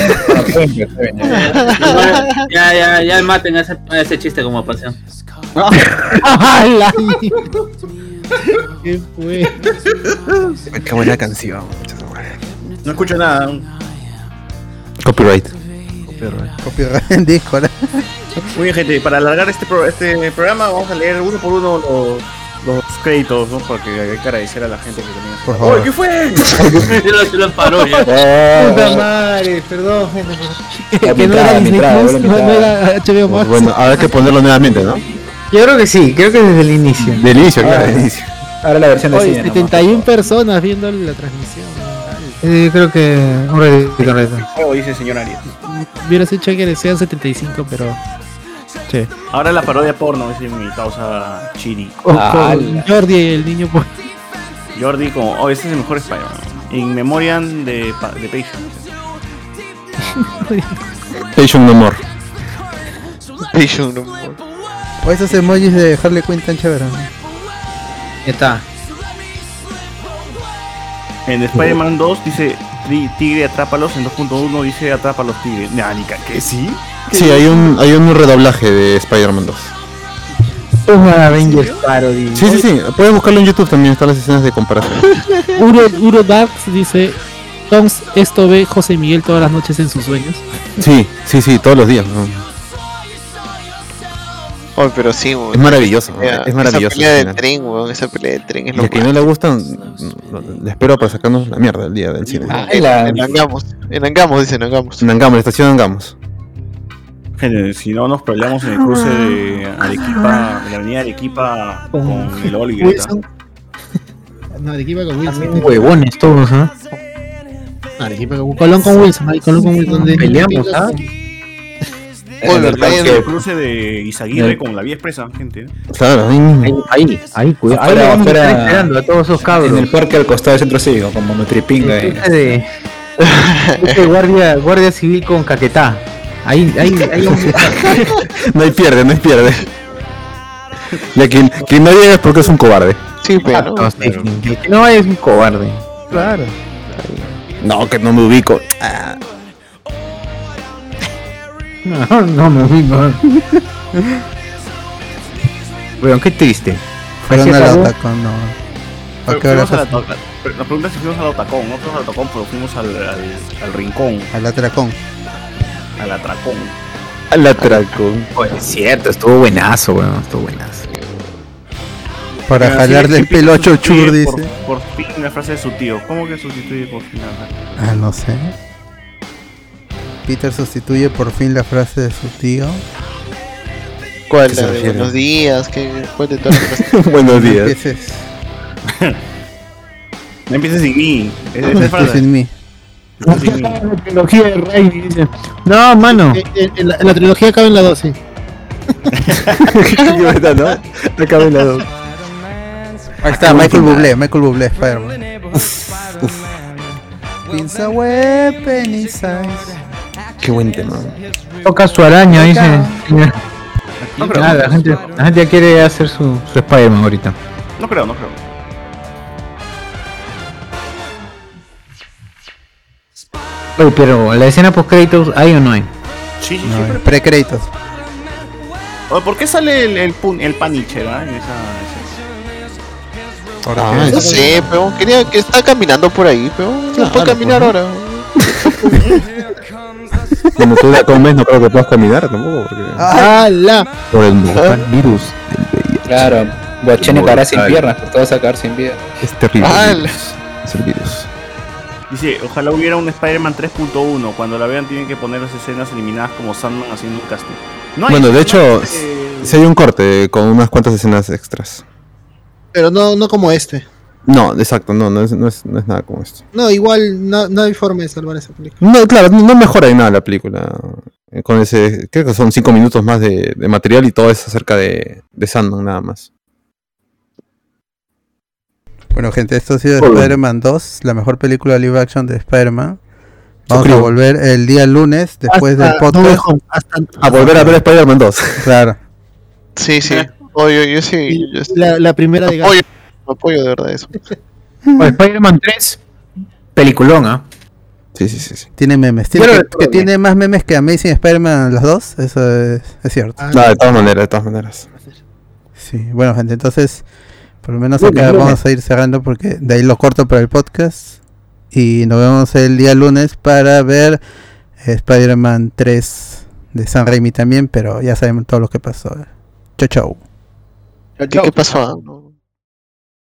[SPEAKER 2] Ya, ya, ya maten ese, ese chiste como pasión.
[SPEAKER 19] ¿Qué fue?
[SPEAKER 3] Qué buena canción.
[SPEAKER 27] No escucho nada.
[SPEAKER 3] Copyright.
[SPEAKER 5] Copyright en Discord.
[SPEAKER 27] Muy bien, gente, para alargar este, pro- este programa vamos a leer uno por uno los créditos, ¿no? Porque hay que agradecer a la gente que tenía.
[SPEAKER 5] Por favor.
[SPEAKER 27] ¡Oye, qué fue!
[SPEAKER 2] Sí lo, sí lo paró ya.
[SPEAKER 19] Puta madre, perdón, gente. Que, no era Disney Plus, no, era HBO Max.
[SPEAKER 3] Bueno, habrá que ponerlo nuevamente, ¿no?
[SPEAKER 1] Yo creo que sí, creo que desde el inicio.
[SPEAKER 3] Del inicio,
[SPEAKER 4] Ah.
[SPEAKER 3] claro, del inicio.
[SPEAKER 4] Ahora la versión de
[SPEAKER 19] Oye,
[SPEAKER 4] cine. nomás.
[SPEAKER 19] 71 personas viendo la transmisión.
[SPEAKER 1] Eh, creo que un ratito, un
[SPEAKER 27] dice el señor Arias.
[SPEAKER 19] Hubieras hecho que sean 75, pero.
[SPEAKER 27] Ahora la parodia porno, dice mi causa Chiri.
[SPEAKER 19] O
[SPEAKER 4] Ah,
[SPEAKER 19] con Jordi, el niño. pues.
[SPEAKER 27] Jordi como, oh, este es el mejor Spider-Man. In memoriam de, de Patient.
[SPEAKER 3] Patient No More.
[SPEAKER 30] Patient no more.
[SPEAKER 5] O esos emojis de Harley Quinn tan chéveres. ¿no?
[SPEAKER 1] Ya está.
[SPEAKER 27] En Spider-Man 2 dice "Tri- Tigre atrápalos, en 2.1 dice atrápalos Tigre. Nah, ni ¿qué sí?
[SPEAKER 3] Sí, hay un, hay un redoblaje de Spider-Man 2.
[SPEAKER 1] Un Avengers Parody.
[SPEAKER 3] Sí, sí, sí. Puedes buscarlo en YouTube también, están las escenas de comparación.
[SPEAKER 19] Uro, Uro Darks dice: Toms, esto ve José Miguel todas las noches en sus sueños.
[SPEAKER 3] Sí, sí, sí, todos los días. ¿no?
[SPEAKER 30] Oye, pero sí, weón.
[SPEAKER 3] Es maravilloso, es maravilloso.
[SPEAKER 30] Esa pelea de tren, weón. Esa pelea de tren es
[SPEAKER 3] Y
[SPEAKER 30] lo
[SPEAKER 3] a quien no le gustan, le espero para sacarnos la mierda el día del cine.
[SPEAKER 4] Ah,
[SPEAKER 30] En,
[SPEAKER 4] la-
[SPEAKER 30] en Angamos. En Angamos, dicen Angamos.
[SPEAKER 3] En Angamos, la estación Angamos.
[SPEAKER 27] Gente, si no nos peleamos en el cruce de Arequipa, de la avenida Arequipa con el Oliver.
[SPEAKER 19] No, Arequipa con Wilson.
[SPEAKER 1] Huevones todos, ¿ah?
[SPEAKER 19] Arequipa con Colón con Wilson. Ahí Colón con Wilson. de-
[SPEAKER 1] Peleamos, ¿ah?
[SPEAKER 30] Oye, ¿verdad?
[SPEAKER 27] En el cruce de Izaguirre con la vía expresa, gente.
[SPEAKER 3] Claro, ahí.
[SPEAKER 1] Ahí, ahí, cuidado. Ahí
[SPEAKER 4] Afuera,
[SPEAKER 1] lo vamos a estar
[SPEAKER 4] afuera.
[SPEAKER 1] esperando a todos esos cabros.
[SPEAKER 4] En el parque al costado del centro cívico, como Nutripinga. eh.
[SPEAKER 1] De, guardia, guardia civil con caquetá. Ahí, ahí, ahí estar.
[SPEAKER 3] No hay pierde, no hay pierde. Y a quien, quien no llega es porque es un cobarde.
[SPEAKER 30] Sí, pero.
[SPEAKER 1] No, sí, sí. El que no es un cobarde.
[SPEAKER 19] Claro.
[SPEAKER 3] No, que no me ubico. Ah,
[SPEAKER 1] No, no me ubico. Bueno, qué triste.
[SPEAKER 5] Fueron
[SPEAKER 1] Así
[SPEAKER 5] a la
[SPEAKER 1] acabó.
[SPEAKER 5] Otacón, no. ¿A qué hora
[SPEAKER 27] fuimos a la pero Nos preguntan si fuimos al Otacón. No fuimos al Otacón, pero fuimos al, al, al Rincón.
[SPEAKER 5] Al Atracón.
[SPEAKER 27] Al Atracón.
[SPEAKER 3] Al atracón.
[SPEAKER 1] Oye, es cierto, estuvo buenazo, weón, estuvo buenazo.
[SPEAKER 5] Para
[SPEAKER 27] Pero
[SPEAKER 5] jalarle
[SPEAKER 27] sí,
[SPEAKER 5] el pelo a Chochur, dice.
[SPEAKER 27] Por fin la frase de su tío. ¿Cómo que sustituye por fin la frase?
[SPEAKER 5] Ah, no sé. Peter sustituye por fin la frase de su tío.
[SPEAKER 30] ¿Cuál?
[SPEAKER 3] ¿Qué se
[SPEAKER 30] La de buenos días, ¿qué? ¿Cuál de todas las frases?
[SPEAKER 3] Buenos días.
[SPEAKER 5] Empieces.
[SPEAKER 27] No empieces sin mí. Es- esa es
[SPEAKER 5] Empieces
[SPEAKER 27] frase.
[SPEAKER 5] sin mí.
[SPEAKER 19] La trilogía de Raimi dice. No, mano. En, en la, en la trilogía cabe en la 12.
[SPEAKER 3] Qué buena, ¿no? Acaba en la dos.
[SPEAKER 5] Ahí está, Michael Bublé, Michael Bublé, Spider-Man. Pinza weapon.
[SPEAKER 3] Qué buen tema.
[SPEAKER 1] Toca su araña, dice.
[SPEAKER 27] No creo.
[SPEAKER 1] Nada, la gente, la gente ya quiere hacer su, su Spider-Man ahorita.
[SPEAKER 27] No creo, no creo.
[SPEAKER 1] Oye, pero la escena post créditos, ¿hay o no hay?
[SPEAKER 27] Sí, sí,
[SPEAKER 5] No,
[SPEAKER 27] sí. pero-
[SPEAKER 5] Pre-créditos.
[SPEAKER 27] Oye, ¿Por qué sale el, el, pun- el paniche, ¿verdad? En esa, esa-
[SPEAKER 3] Ah,
[SPEAKER 30] No sé, pero quería que está caminando por ahí, pero no
[SPEAKER 3] Claro,
[SPEAKER 30] puede caminar
[SPEAKER 3] pues,
[SPEAKER 30] ahora.
[SPEAKER 3] Cuando tú la comes, no creo que puedas caminar tampoco. Porque...
[SPEAKER 19] ¡Hala!
[SPEAKER 3] Por el mortal virus del VIH.
[SPEAKER 4] Claro,
[SPEAKER 3] Mortal.
[SPEAKER 4] quedará sin piernas, pues todo se va a quedar sin vida.
[SPEAKER 3] Es terrible.
[SPEAKER 30] Ah,
[SPEAKER 3] virus. Es el virus.
[SPEAKER 27] Dice, ojalá hubiera un Spider-Man 3.1. Cuando la vean tienen que poner las escenas eliminadas como Sandman haciendo un casting. No
[SPEAKER 3] bueno, de hecho,
[SPEAKER 27] eh,
[SPEAKER 3] si hay un corte con unas cuantas escenas extras.
[SPEAKER 19] Pero no, no como este.
[SPEAKER 3] No, exacto, no, no es, no es, no es nada como esto.
[SPEAKER 19] No, igual no, no hay forma de salvar esa película.
[SPEAKER 3] No, claro, no mejora en nada la película. Eh, Con ese, creo que son cinco minutos más de, de material y todo es acerca de, de Sandman nada más.
[SPEAKER 5] Bueno, gente, esto ha sido. Spider-Man 2, la mejor película live action de Spider-Man. Vamos a volver el día lunes, después del
[SPEAKER 19] Hasta
[SPEAKER 5] podcast.
[SPEAKER 19] Hasta-
[SPEAKER 3] A volver a ver Spider-Man 2.
[SPEAKER 5] Claro.
[SPEAKER 30] Sí, sí. Oye, yo sí.
[SPEAKER 19] y
[SPEAKER 30] Yo sí.
[SPEAKER 19] la, la primera de
[SPEAKER 30] Apoyo, apoyo de verdad eso.
[SPEAKER 1] Spider-Man 3, peliculón, ¿ah?
[SPEAKER 3] Sí, sí, sí. sí.
[SPEAKER 5] Tiene memes. Tiene
[SPEAKER 1] Yo
[SPEAKER 5] que, que tiene más memes que Amazing Spider-Man los dos. Eso es, es cierto.
[SPEAKER 19] Ah,
[SPEAKER 3] No, de todas maneras, de todas maneras.
[SPEAKER 5] Sí, bueno, gente, entonces, por lo menos
[SPEAKER 19] Lunes,
[SPEAKER 5] acá
[SPEAKER 19] lunes.
[SPEAKER 5] vamos a ir cerrando porque de ahí lo corto para el podcast. Y nos vemos el día lunes para ver Spider-Man 3 de San Raimi también, pero ya sabemos todo lo que pasó. Chau, chau.
[SPEAKER 30] ¿Qué, qué pasó? No-